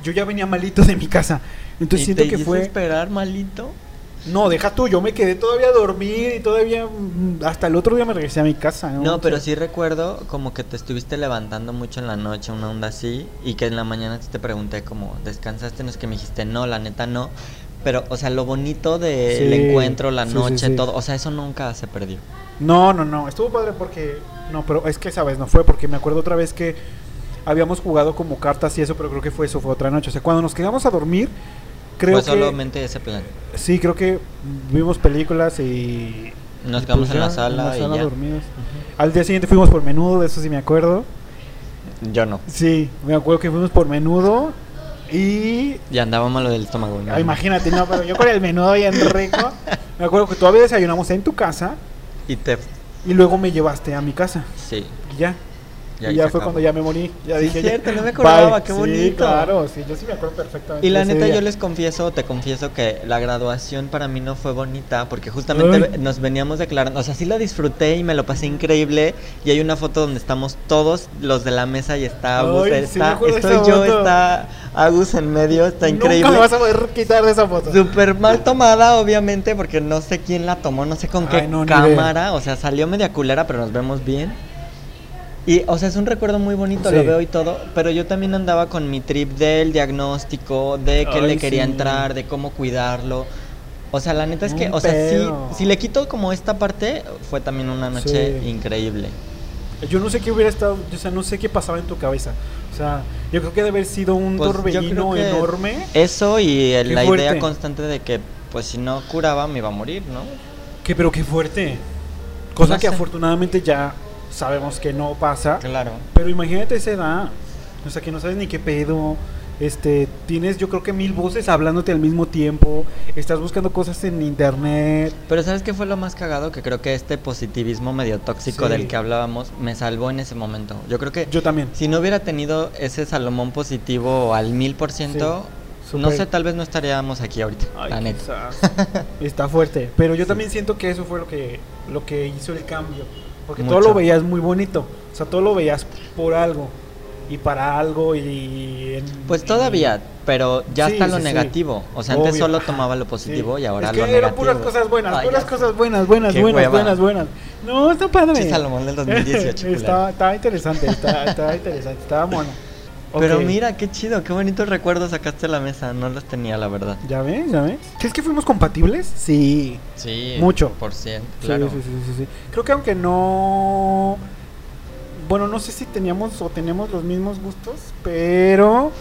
Speaker 1: yo ya venía malito de mi casa. Entonces
Speaker 2: ¿Y
Speaker 1: siento
Speaker 2: te
Speaker 1: que fue...
Speaker 2: esperar malito?
Speaker 1: No, deja tú, yo me quedé todavía a dormir y todavía mm, hasta el otro día me regresé a mi casa.
Speaker 2: No, pero sí recuerdo como que te estuviste levantando mucho en la noche, una onda así, y que en la mañana te pregunté como, ¿descansaste? No es que me dijiste, no, la neta no. Pero, o sea, lo bonito del
Speaker 1: Sí,
Speaker 2: encuentro, la
Speaker 1: sí,
Speaker 2: noche,
Speaker 1: sí.
Speaker 2: todo, o sea, eso nunca se perdió.
Speaker 1: No, no, no, estuvo padre porque... No, pero es que esa vez no fue, porque me acuerdo otra vez que habíamos jugado como cartas y eso, pero creo que fue eso, fue otra noche. O sea, cuando nos quedamos a dormir, creo
Speaker 2: Fue
Speaker 1: que...
Speaker 2: solamente ese plan.
Speaker 1: Sí, creo que vimos películas y...
Speaker 2: Nos
Speaker 1: y
Speaker 2: quedamos
Speaker 1: pues
Speaker 2: en la
Speaker 1: ya,
Speaker 2: sala y ya.
Speaker 1: dormidos. Al día siguiente fuimos por menudo, de eso sí me acuerdo.
Speaker 2: Yo no.
Speaker 1: Sí, me acuerdo que fuimos por menudo y
Speaker 2: Y andaba malo del estómago. ¿no?
Speaker 1: Ah, imagínate, no, pero yo con el menudo bien rico. Me acuerdo que todavía desayunamos en tu casa
Speaker 2: Y te...
Speaker 1: y luego me llevaste a mi casa.
Speaker 2: Sí.
Speaker 1: Y ya.
Speaker 2: Ya
Speaker 1: y ya fue
Speaker 2: acabó.
Speaker 1: cuando ya me morí. Ya
Speaker 2: Sí,
Speaker 1: dije,
Speaker 2: es
Speaker 1: ya,
Speaker 2: cierto, no me acordaba,
Speaker 1: bye.
Speaker 2: qué
Speaker 1: Sí,
Speaker 2: bonito.
Speaker 1: claro, sí, yo sí me acuerdo perfectamente.
Speaker 2: Y la neta
Speaker 1: día.
Speaker 2: yo les confieso, te confieso que la graduación para mí no fue bonita porque justamente
Speaker 1: Ay.
Speaker 2: nos veníamos declarando, o sea, sí lo disfruté y me lo pasé increíble y hay una foto donde estamos todos los de la mesa y está Agus,
Speaker 1: Ay, sí
Speaker 2: está,
Speaker 1: de
Speaker 2: estoy yo,
Speaker 1: foto.
Speaker 2: está Agus en medio, está
Speaker 1: Nunca
Speaker 2: increíble.
Speaker 1: me vas a poder quitar de esa foto.
Speaker 2: Súper mal tomada, obviamente, porque no sé quién la tomó, no sé con qué
Speaker 1: no,
Speaker 2: cámara, o sea, salió media culera, pero nos vemos bien. Y, o sea, es un recuerdo muy bonito, lo veo y todo, pero yo también andaba con mi trip del diagnóstico, de que
Speaker 1: Ay,
Speaker 2: le quería
Speaker 1: sí.
Speaker 2: entrar, de cómo cuidarlo. O sea, la neta es que,
Speaker 1: Un
Speaker 2: o sea,
Speaker 1: pedo.
Speaker 2: sí, si le quito como esta parte, fue también una noche
Speaker 1: Sí.
Speaker 2: increíble.
Speaker 1: Yo no sé qué hubiera estado, o sea, no sé qué pasaba en tu cabeza. O sea, yo creo que debe haber sido un
Speaker 2: Pues,
Speaker 1: torbellino enorme.
Speaker 2: Eso y el-
Speaker 1: Qué
Speaker 2: la
Speaker 1: fuerte.
Speaker 2: idea constante de que, pues, si no curaba, me iba a morir, ¿no?
Speaker 1: Que pero qué fuerte. Cosa
Speaker 2: No
Speaker 1: que
Speaker 2: sé.
Speaker 1: afortunadamente ya sabemos que no pasa.
Speaker 2: Claro.
Speaker 1: Pero imagínate esa edad. O sea, que no sabes ni qué pedo. Este, tienes yo creo que mil voces hablándote al mismo tiempo. Estás buscando cosas en internet.
Speaker 2: Pero ¿sabes qué fue lo más cagado? Que creo que este positivismo medio tóxico
Speaker 1: Sí.
Speaker 2: del que hablábamos me salvó en ese momento. Yo creo que
Speaker 1: Yo también.
Speaker 2: si no hubiera tenido ese Salomón positivo al mil por ciento, no sé, tal vez no estaríamos aquí ahorita.
Speaker 1: Ay,
Speaker 2: la neta.
Speaker 1: Está fuerte. Pero yo
Speaker 2: Sí.
Speaker 1: también siento que eso fue lo que, lo que hizo el cambio. Porque
Speaker 2: Mucho.
Speaker 1: todo lo veías muy bonito. O sea, todo lo veías por algo. Y para algo y... en-
Speaker 2: Pues todavía, pero ya
Speaker 1: Sí,
Speaker 2: está lo
Speaker 1: sí, sí.
Speaker 2: negativo. O sea, antes
Speaker 1: Obvio,
Speaker 2: solo
Speaker 1: ajá,
Speaker 2: tomaba lo
Speaker 1: sí.
Speaker 2: positivo y ahora
Speaker 1: es que
Speaker 2: lo
Speaker 1: eran
Speaker 2: negativo.
Speaker 1: puras cosas buenas,
Speaker 2: Ay,
Speaker 1: puras cosas buenas, buenas,
Speaker 2: Qué
Speaker 1: buenas,
Speaker 2: hueva.
Speaker 1: buenas, buenas. No, está padre.
Speaker 2: Pinche Salomón del 2018,
Speaker 1: está, está interesante, está, está interesante, estaba mono.
Speaker 2: Pero mira, qué chido, qué bonitos recuerdos sacaste a la mesa. No los tenía, la verdad.
Speaker 1: ¿Ya ves? ¿Ya ves? ¿Crees que fuimos compatibles? Sí.
Speaker 2: Sí.
Speaker 1: Mucho.
Speaker 2: Por cien,
Speaker 1: Sí,
Speaker 2: claro.
Speaker 1: Sí, sí, sí, sí. Creo que aunque no... Bueno, no sé si teníamos o tenemos los mismos gustos, pero...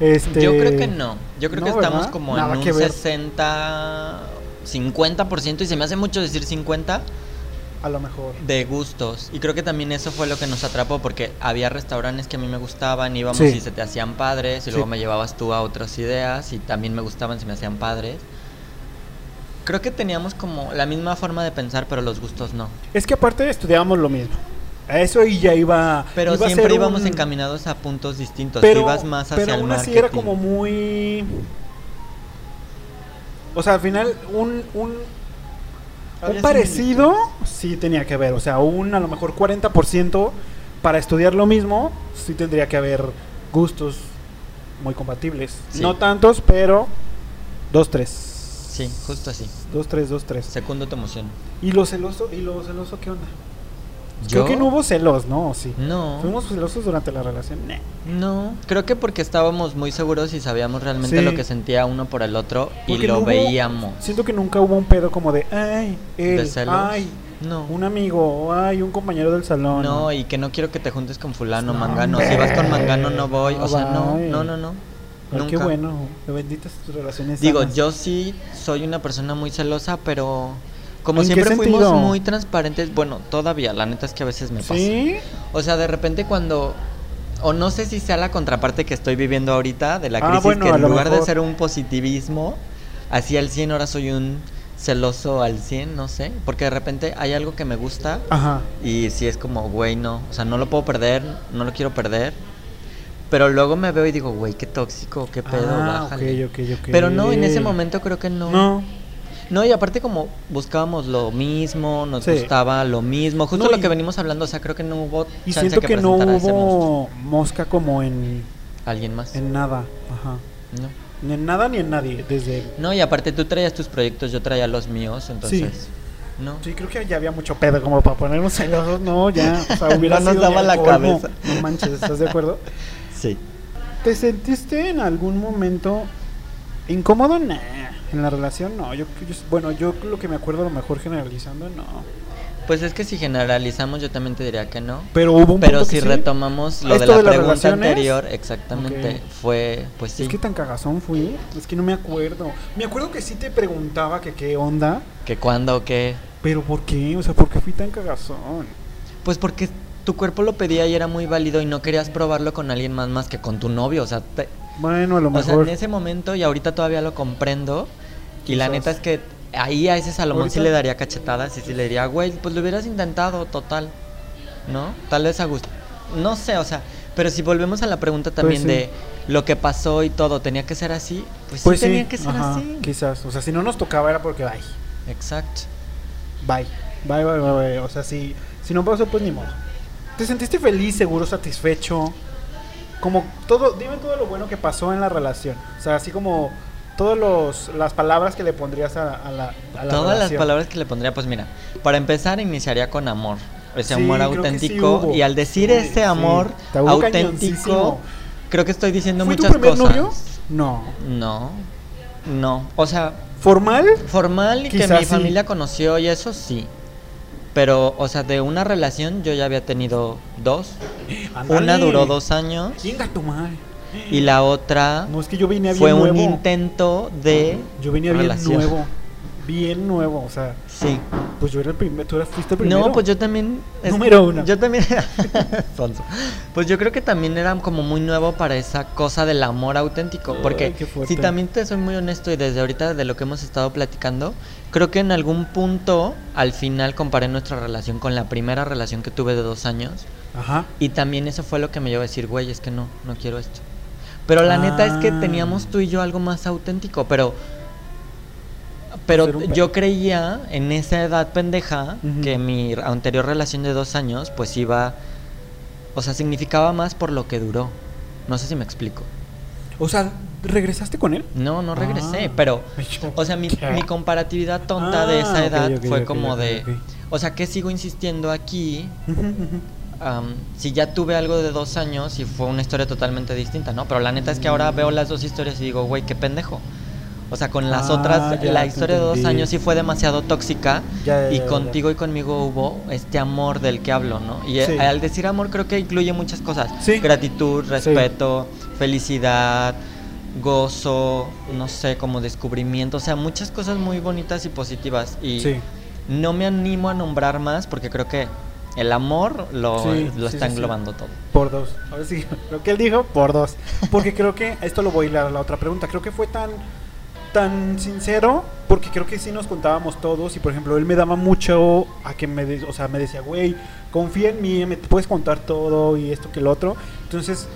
Speaker 1: Este...
Speaker 2: Yo creo que no. Yo creo
Speaker 1: No,
Speaker 2: que estamos
Speaker 1: ¿verdad?
Speaker 2: como
Speaker 1: Nada
Speaker 2: en un
Speaker 1: ver.
Speaker 2: 60, 50%, y se me hace mucho decir 50
Speaker 1: A lo mejor.
Speaker 2: de gustos. Y creo que también eso fue lo que nos atrapó, porque había restaurantes que a mí me gustaban, íbamos
Speaker 1: Sí.
Speaker 2: y se te hacían padres, y luego me llevabas tú a otras ideas, y también me gustaban, se me hacían padres. Creo que teníamos como la misma forma de pensar, pero los gustos no.
Speaker 1: Es que aparte estudiábamos lo mismo. A eso y ya iba...
Speaker 2: Pero
Speaker 1: iba
Speaker 2: siempre íbamos
Speaker 1: un-
Speaker 2: encaminados a puntos distintos.
Speaker 1: Pero,
Speaker 2: ibas más hacia
Speaker 1: pero
Speaker 2: el
Speaker 1: así era como muy... O sea, al final un... un un parecido sí tenía que haber, o sea, un a lo mejor 40% para estudiar lo mismo, sí tendría que haber gustos muy compatibles.
Speaker 2: Sí.
Speaker 1: No tantos, pero dos, tres.
Speaker 2: Sí, justo así.
Speaker 1: Dos, tres, dos, tres.
Speaker 2: Segundo tu emoción.
Speaker 1: ¿Y lo celoso? ¿Y lo celoso qué onda?
Speaker 2: ¿Yo?
Speaker 1: Creo que no hubo celos, ¿no? ¿O Sí.
Speaker 2: No.
Speaker 1: ¿Fuimos celosos durante la relación? Nah.
Speaker 2: No, creo que porque estábamos muy seguros y sabíamos realmente
Speaker 1: Sí.
Speaker 2: lo que sentía uno por el otro y lo
Speaker 1: no hubo-
Speaker 2: veíamos.
Speaker 1: Siento que nunca hubo un pedo como de, ay, él,
Speaker 2: ¿De celos?
Speaker 1: ay,
Speaker 2: No.
Speaker 1: un amigo, ay, un compañero del salón.
Speaker 2: No, y que no quiero que te juntes con fulano,
Speaker 1: No,
Speaker 2: mangano. Si vas con mangano no voy.
Speaker 1: No
Speaker 2: O sea, no, no, no, no.
Speaker 1: Ay,
Speaker 2: Nunca.
Speaker 1: qué bueno, benditas tus relaciones.
Speaker 2: Digo,
Speaker 1: sanas.
Speaker 2: yo sí soy una persona muy celosa, pero como
Speaker 1: ¿En qué
Speaker 2: siempre fuimos
Speaker 1: sentido?
Speaker 2: muy transparentes, bueno, todavía, la neta es que a veces me pasa.
Speaker 1: ¿Sí?
Speaker 2: O sea, de repente cuando o no sé si sea la contraparte que estoy viviendo ahorita de la
Speaker 1: Ah,
Speaker 2: crisis
Speaker 1: bueno,
Speaker 2: que en lugar de ser un positivismo así al 100 ahora soy un celoso al 100, no sé, porque de repente hay algo que me gusta
Speaker 1: Ajá.
Speaker 2: y si es como, güey, no, o sea, no lo puedo perder, no lo quiero perder. Pero luego me veo y digo, güey, qué tóxico, qué pedo,
Speaker 1: ah,
Speaker 2: bájale.
Speaker 1: ok, ok, ok.
Speaker 2: Pero no, en ese momento creo que no.
Speaker 1: No.
Speaker 2: No, y aparte como buscábamos lo mismo, nos
Speaker 1: Sí.
Speaker 2: gustaba lo mismo, justo
Speaker 1: No,
Speaker 2: lo
Speaker 1: y-
Speaker 2: que venimos hablando, o sea, creo que no hubo
Speaker 1: Y
Speaker 2: chance
Speaker 1: siento que, no hubo mosca como en,
Speaker 2: alguien más.
Speaker 1: en nada. Ajá.
Speaker 2: No.
Speaker 1: Ni en nada ni en nadie. Desde.
Speaker 2: No, y aparte tú traías tus proyectos, yo traía los míos, entonces no.
Speaker 1: Sí, creo que ya había mucho pedo como para ponernos celosos. No, ya. O sea, hubiera
Speaker 2: No nos daba la cabeza.
Speaker 1: No manches, ¿estás de acuerdo?
Speaker 2: Sí.
Speaker 1: ¿Te sentiste en algún momento incómodo? Nah. En la relación, no. Yo, yo- bueno, yo lo que me acuerdo, a lo mejor generalizando, no.
Speaker 2: Pues es que si generalizamos yo también te diría que no.
Speaker 1: Pero hubo un
Speaker 2: Pero
Speaker 1: punto
Speaker 2: si
Speaker 1: que sí.
Speaker 2: retomamos lo de
Speaker 1: ¿Esto
Speaker 2: la
Speaker 1: de
Speaker 2: pregunta
Speaker 1: relaciones?
Speaker 2: anterior, exactamente, fue pues sí,
Speaker 1: Es que tan cagazón fui. Es que no me acuerdo. Me acuerdo que sí te preguntaba que qué onda.
Speaker 2: que cuando que
Speaker 1: Pero ¿por qué? O sea, ¿por qué fui tan cagazón?
Speaker 2: pues porque tu cuerpo lo pedía y era muy válido y no querías probarlo con alguien más más que con tu novio, o sea, te-
Speaker 1: Bueno, a lo
Speaker 2: O sea,
Speaker 1: mejor.
Speaker 2: en ese momento y ahorita todavía lo comprendo. Y la neta es que ahí a ese Salomón sí le daría cachetadas y sí le diría, güey, pues lo hubieras intentado, total. ¿No? Tal vez a gusto. No sé, o sea, pero si volvemos a la pregunta también
Speaker 1: sí.
Speaker 2: de lo que pasó y todo, ¿tenía que ser así? Pues,
Speaker 1: Pues
Speaker 2: sí,
Speaker 1: sí,
Speaker 2: tenía que ser
Speaker 1: ajá,
Speaker 2: así.
Speaker 1: Quizás. O sea, si no nos tocaba era porque bye.
Speaker 2: Exacto.
Speaker 1: Bye. Bye, bye, bye, bye. O sea, si, si no pasó, pues ni modo. ¿Te sentiste feliz, seguro, satisfecho? Como todo, dime todo lo bueno que pasó en la relación. O sea, así como todas los, las palabras que le pondrías a, a la, a la
Speaker 2: Todas las palabras que le pondría, pues mira, para empezar iniciaría con amor. Ese
Speaker 1: Sí,
Speaker 2: amor
Speaker 1: sí
Speaker 2: auténtico. y al decir
Speaker 1: Sí,
Speaker 2: ese amor auténtico, creo que estoy diciendo
Speaker 1: ¿Fue tu
Speaker 2: muchas
Speaker 1: primer
Speaker 2: cosas.
Speaker 1: novio? No.
Speaker 2: No, no. O sea,
Speaker 1: ¿Formal?
Speaker 2: formal y que mi familia conoció y eso sí. Pero, o sea, de una relación yo ya había tenido dos. Una duró dos años
Speaker 1: Chinga tu madre.
Speaker 2: y la otra
Speaker 1: No, es que yo venía bien
Speaker 2: fue un intento de
Speaker 1: Yo venía bien
Speaker 2: relación.
Speaker 1: nuevo. Bien nuevo, o sea,
Speaker 2: Sí.
Speaker 1: pues yo era el primero, tú eras, fuiste el primero.
Speaker 2: No, pues yo también.
Speaker 1: Número uno.
Speaker 2: Yo también. Sonso. Pues yo creo que también era como muy nuevo para esa cosa del amor auténtico.
Speaker 1: Ay,
Speaker 2: Porque
Speaker 1: fuerte.
Speaker 2: si también te soy muy honesto y desde ahorita de lo que hemos estado platicando, creo que en algún punto al final comparé nuestra relación con la primera relación que tuve de dos años.
Speaker 1: Ajá.
Speaker 2: Y también eso fue lo que me llevó a decir, güey, es que no, no quiero esto. Pero la neta es que
Speaker 1: Ah.
Speaker 2: teníamos tú y yo algo más auténtico, pero Pero yo creía en esa edad pendeja que mi anterior relación de dos años, pues iba. O sea, significaba más por lo que duró. No sé si me explico.
Speaker 1: O sea, ¿regresaste con él?
Speaker 2: No, no regresé,
Speaker 1: Ah.
Speaker 2: pero.
Speaker 1: Yo,
Speaker 2: O sea, mi,
Speaker 1: ¿qué?
Speaker 2: mi comparatividad tonta
Speaker 1: Ah,
Speaker 2: de esa
Speaker 1: ok,
Speaker 2: edad fue como de. O sea, que sigo insistiendo aquí? Si ya tuve algo de dos años y fue una historia totalmente distinta, ¿no? Pero la neta es que ahora veo las dos historias y digo, güey, qué pendejo. O sea, con las
Speaker 1: Ah,
Speaker 2: otras, la historia de dos años sí fue demasiado tóxica
Speaker 1: Ya, ya,
Speaker 2: y
Speaker 1: ya,
Speaker 2: contigo y conmigo hubo este amor del que hablo, ¿no? Y
Speaker 1: Sí.
Speaker 2: al decir amor creo que incluye muchas cosas.
Speaker 1: Sí.
Speaker 2: Gratitud, respeto, felicidad, gozo, no sé, como descubrimiento, o sea, muchas cosas muy bonitas y positivas. Y
Speaker 1: Sí.
Speaker 2: no me animo a nombrar más porque creo que el amor lo,
Speaker 1: Sí,
Speaker 2: lo
Speaker 1: sí,
Speaker 2: está englobando todo.
Speaker 1: Por dos. Ahora sí, lo que él dijo, por dos. Porque creo que, esto lo voy a ir a la otra pregunta, creo que fue tan, tan sincero, porque creo que sí nos contábamos todos y por ejemplo, él me daba mucho a que me, de- o sea, me decía, güey, confía en mí, me puedes contar todo y esto que el otro. Entonces,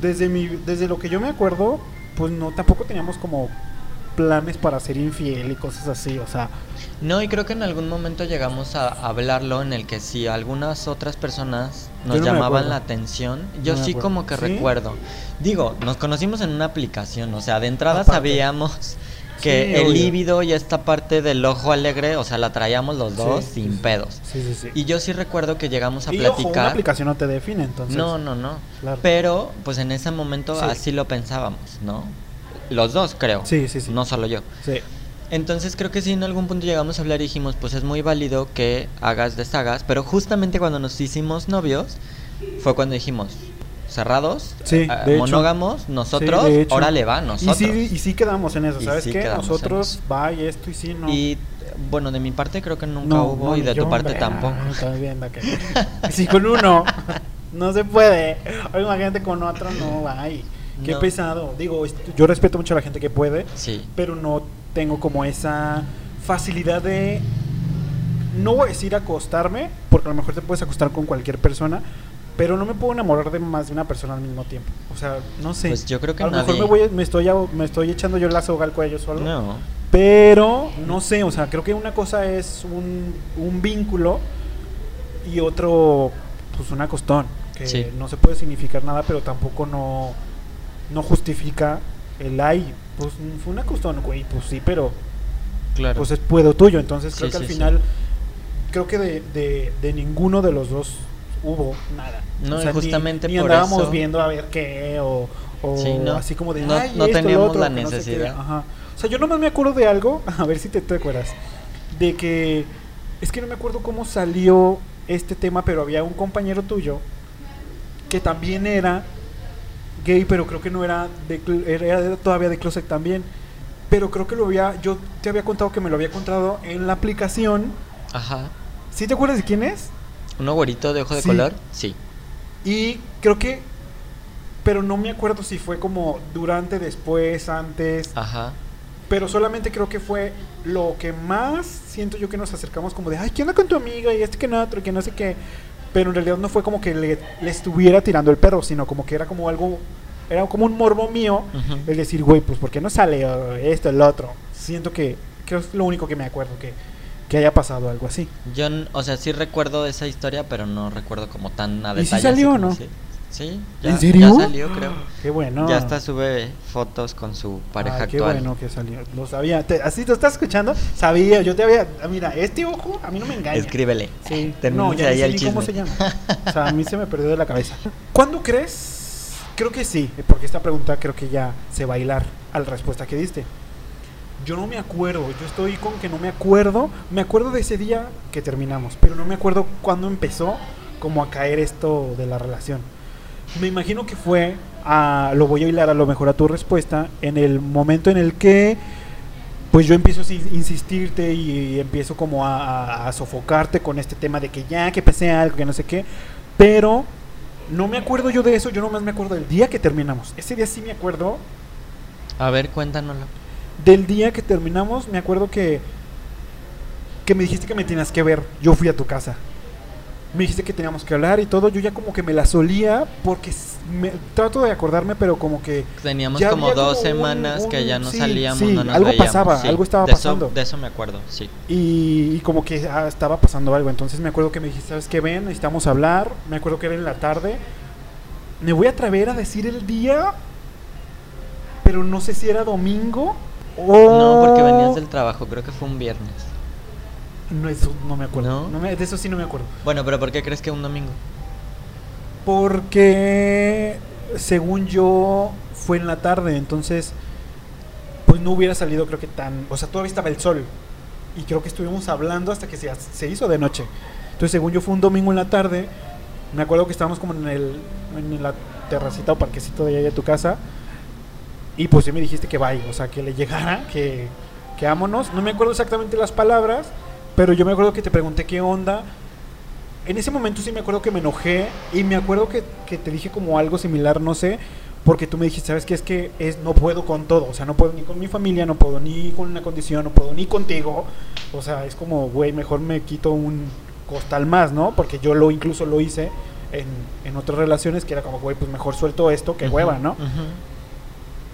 Speaker 1: desde, mi, desde lo que yo me acuerdo, pues no, tampoco teníamos como planes para ser infiel y cosas así, o sea,
Speaker 2: No, y creo que en algún momento llegamos a hablarlo en el que si algunas otras personas nos
Speaker 1: no
Speaker 2: llamaban la atención, yo
Speaker 1: No
Speaker 2: sí como que
Speaker 1: ¿Sí?
Speaker 2: recuerdo. Digo, nos conocimos en una aplicación, o sea, de entrada
Speaker 1: Aparte.
Speaker 2: sabíamos que
Speaker 1: Sí,
Speaker 2: el
Speaker 1: obvio.
Speaker 2: líbido y esta parte del ojo alegre, o sea, la traíamos los dos
Speaker 1: Sí,
Speaker 2: sin
Speaker 1: sí,
Speaker 2: pedos.
Speaker 1: sí, sí, sí.
Speaker 2: Y yo sí recuerdo que llegamos a
Speaker 1: Y ojo, una
Speaker 2: platicar.
Speaker 1: aplicación no te define, entonces.
Speaker 2: no, no, no.
Speaker 1: Claro.
Speaker 2: Pero, pues en ese momento
Speaker 1: Sí.
Speaker 2: así lo pensábamos, ¿no? Los dos, creo.
Speaker 1: Sí, sí, sí.
Speaker 2: No solo yo.
Speaker 1: Sí.
Speaker 2: Entonces creo que sí en algún punto llegamos a hablar y dijimos, pues es muy válido que hagas deshagas, pero justamente cuando nos hicimos novios fue cuando dijimos, cerrados,
Speaker 1: Sí, hecho.
Speaker 2: monógamos, nosotros,
Speaker 1: Sí, hecho.
Speaker 2: órale va, nosotros.
Speaker 1: Y sí, y sí quedamos en eso, ¿sabes
Speaker 2: sí
Speaker 1: qué? Nosotros, va y esto y sí, no.
Speaker 2: Y, bueno, de mi parte creo que nunca
Speaker 1: no,
Speaker 2: hubo
Speaker 1: no,
Speaker 2: y de tu parte tampoco.
Speaker 1: viendo que- Sí, con uno no se puede. Oye, imagínate con otro, no, ay. Qué
Speaker 2: No.
Speaker 1: pesado. Digo, yo respeto mucho a la gente que puede,
Speaker 2: Sí.
Speaker 1: pero no tengo como esa facilidad de no voy a decir acostarme, porque a lo mejor te puedes acostar con cualquier persona, pero no me puedo enamorar de más de una persona al mismo tiempo. O sea, no sé.
Speaker 2: Pues yo creo que
Speaker 1: a lo mejor me, voy, me, estoy, me estoy echando yo la soga al cuello solo.
Speaker 2: No.
Speaker 1: Pero, no sé, o sea, creo que una cosa es un, un vínculo y otro, pues un acostón. Que
Speaker 2: Sí.
Speaker 1: no se puede significar nada, pero tampoco no, no justifica el ay. Pues fue un acostón, güey, pues sí, pero
Speaker 2: Claro.
Speaker 1: pues es puedo tuyo. Entonces creo
Speaker 2: Sí,
Speaker 1: que al
Speaker 2: sí.
Speaker 1: final, creo que de, de, de ninguno de los dos hubo nada.
Speaker 2: No, y
Speaker 1: ni-
Speaker 2: justamente
Speaker 1: ni,
Speaker 2: por
Speaker 1: andábamos
Speaker 2: eso-
Speaker 1: viendo a ver qué o, o
Speaker 2: Sí, no.
Speaker 1: así como de
Speaker 2: No-
Speaker 1: "Ay,
Speaker 2: no
Speaker 1: esto,
Speaker 2: teníamos
Speaker 1: otro",
Speaker 2: la
Speaker 1: no sé
Speaker 2: necesidad.
Speaker 1: Ajá. O sea, yo nomás me acuerdo de algo, a ver si te, te acuerdas, de que es que no me acuerdo cómo salió este tema, pero había un compañero tuyo que también era gay, pero creo que no era de era todavía de closet también. Pero creo que lo había yo te había contado que me lo había encontrado en la aplicación.
Speaker 2: Ajá.
Speaker 1: ¿Sí te acuerdas de quién es?
Speaker 2: ¿Uno güerito de ojo de
Speaker 1: Sí.
Speaker 2: color? Sí.
Speaker 1: Y creo que pero no me acuerdo si fue como durante, después, antes,
Speaker 2: Ajá.
Speaker 1: pero solamente creo que fue lo que más siento yo que nos acercamos como de, ay, ¿qué onda con tu amiga? Y este que no, otro, que no sé qué. Pero en realidad no fue como que le, le estuviera tirando el perro, sino como que era como algo, era como un morbo mío, el decir, güey, pues ¿por qué no sale o esto, el otro? Siento que, creo que es lo único que me acuerdo, que, que haya pasado algo así.
Speaker 2: Yo, o sea, sí recuerdo esa historia, pero no recuerdo como tan a
Speaker 1: ¿Y sí
Speaker 2: detalle. así
Speaker 1: salió o no?
Speaker 2: si- Sí,
Speaker 1: ¿En
Speaker 2: ya,
Speaker 1: serio?
Speaker 2: ya salió, creo.
Speaker 1: Qué bueno.
Speaker 2: Ya hasta sube fotos con su pareja
Speaker 1: Ay, qué
Speaker 2: actual.
Speaker 1: bueno que salió. Lo sabía. Te- así lo estás escuchando. Sabía. Yo te había. ah, Mira, este ojo a mí no me engaña.
Speaker 2: Escríbele.
Speaker 1: Sí. No, ya
Speaker 2: ahí el
Speaker 1: ni cómo se
Speaker 2: chisme.
Speaker 1: llama. O sea, a mí se me perdió de la cabeza. ¿Cuándo crees? Creo que sí, porque esta pregunta creo que ya se va a hilar a la respuesta que diste. Yo no me acuerdo, yo estoy con que no me acuerdo. Me acuerdo de ese día que terminamos, pero no me acuerdo cuándo empezó como a caer esto de la relación. Me imagino que fue, a, lo voy a hilar a lo mejor a tu respuesta, en el momento en el que pues yo empiezo a insistirte y empiezo como a, sofocarte con este tema de que ya, que pensé algo, que no sé qué, pero no me acuerdo yo de eso, yo nomás me acuerdo del día que terminamos. Ese día sí me acuerdo,
Speaker 2: A ver, cuéntanoslo.
Speaker 1: Del día que terminamos, me acuerdo que, que me dijiste que me tenías que ver, yo fui a tu casa. me dijiste que teníamos que hablar y todo, yo ya como que me la solía porque me, trato de acordarme, pero como que
Speaker 2: Teníamos como dos
Speaker 1: como un-
Speaker 2: semanas que ya no
Speaker 1: sí,
Speaker 2: salíamos,
Speaker 1: sí,
Speaker 2: no nos
Speaker 1: algo
Speaker 2: veíamos,
Speaker 1: pasaba, algo estaba
Speaker 2: de eso-
Speaker 1: pasando.
Speaker 2: de eso me acuerdo, sí.
Speaker 1: y, y como que ah, estaba pasando algo, entonces me acuerdo que me dijiste, ¿sabes qué ven? Necesitamos hablar, me acuerdo que era en la tarde. Me voy a atrever a decir el día, pero no sé si era domingo
Speaker 2: No, porque venías del trabajo, creo que fue un viernes.
Speaker 1: No, eso no me acuerdo.
Speaker 2: ¿No?
Speaker 1: No me- de eso sí no me acuerdo.
Speaker 2: Bueno, pero ¿por qué crees que un domingo?
Speaker 1: Porque según yo fue en la tarde, entonces pues no hubiera salido creo que tan, o sea, todavía estaba el sol y creo que estuvimos hablando hasta que se, se hizo de noche. Entonces según yo fue un domingo en la tarde, me acuerdo que estábamos como en el en la terracita o parquecito de allá de tu casa y pues sí me dijiste que vaya, o sea, que le llegara, que que ámonos. No me acuerdo exactamente las palabras, pero yo me acuerdo que te pregunté qué onda. En ese momento sí me acuerdo que me enojé y me acuerdo que, que te dije como algo similar, no sé, porque tú me dijiste, ¿sabes qué? Es que es, no puedo con todo, o sea, no puedo ni con mi familia, no puedo ni con una condición, no puedo ni contigo. O sea, es como, güey, mejor me quito un costal más, ¿no? Porque yo lo incluso lo hice en, en otras relaciones que era como, güey, pues mejor suelto esto que hueva, ¿no?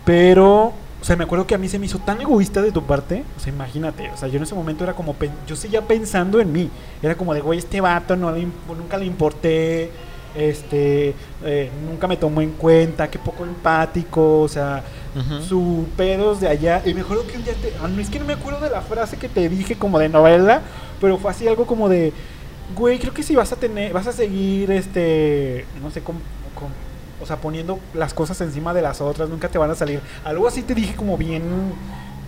Speaker 1: Pero, o sea, me acuerdo que a mí se me hizo tan egoísta de tu parte. O sea, imagínate. O sea, yo en ese momento era como. Yo seguía pensando en mí. Era como de, güey, este vato no le nunca le importé. Este. eh, nunca me tomó en cuenta. Qué poco empático. O sea,
Speaker 2: Ujú.
Speaker 1: su pedos de allá. Y me acuerdo que un día te. ah, no, es que no me acuerdo de la frase que te dije como de novela. Pero fue así algo como de. Güey, creo que si vas a tener. Vas a seguir este. No sé cómo. cómo- o sea, poniendo las cosas encima de las otras, nunca te van a salir. Algo así te dije como bien,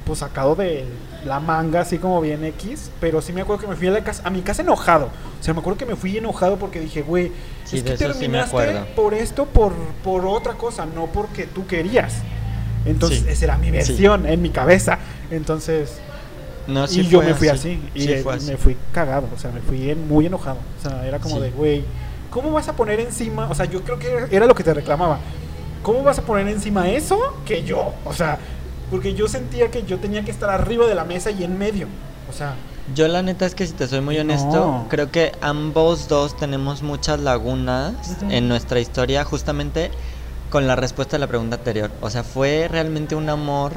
Speaker 1: pues sacado de la manga, así como bien X. Pero sí me acuerdo que me fui a, la casa, a mi casa enojado. O sea, me acuerdo que me fui enojado porque dije, güey,
Speaker 2: Sí,
Speaker 1: es que
Speaker 2: sí
Speaker 1: terminaste por esto, por, por otra cosa, no porque tú querías. Entonces,
Speaker 2: Sí.
Speaker 1: esa era mi versión en mi cabeza. Entonces,
Speaker 2: No, sí
Speaker 1: y yo me fui así. y
Speaker 2: así.
Speaker 1: me fui cagado. O sea, me fui en- muy enojado. O sea, era como de, güey, ¿cómo vas a poner encima? O sea, yo creo que era- lo que te reclamaba. ¿Cómo vas a poner encima eso que yo? O sea, porque yo sentía que yo tenía que estar arriba de la mesa y en medio. O sea,
Speaker 2: Yo la neta es que si te soy muy honesto,
Speaker 1: No.
Speaker 2: creo que ambos dos tenemos muchas lagunas en nuestra historia justamente con la respuesta a la pregunta anterior. O sea, fue realmente un amor,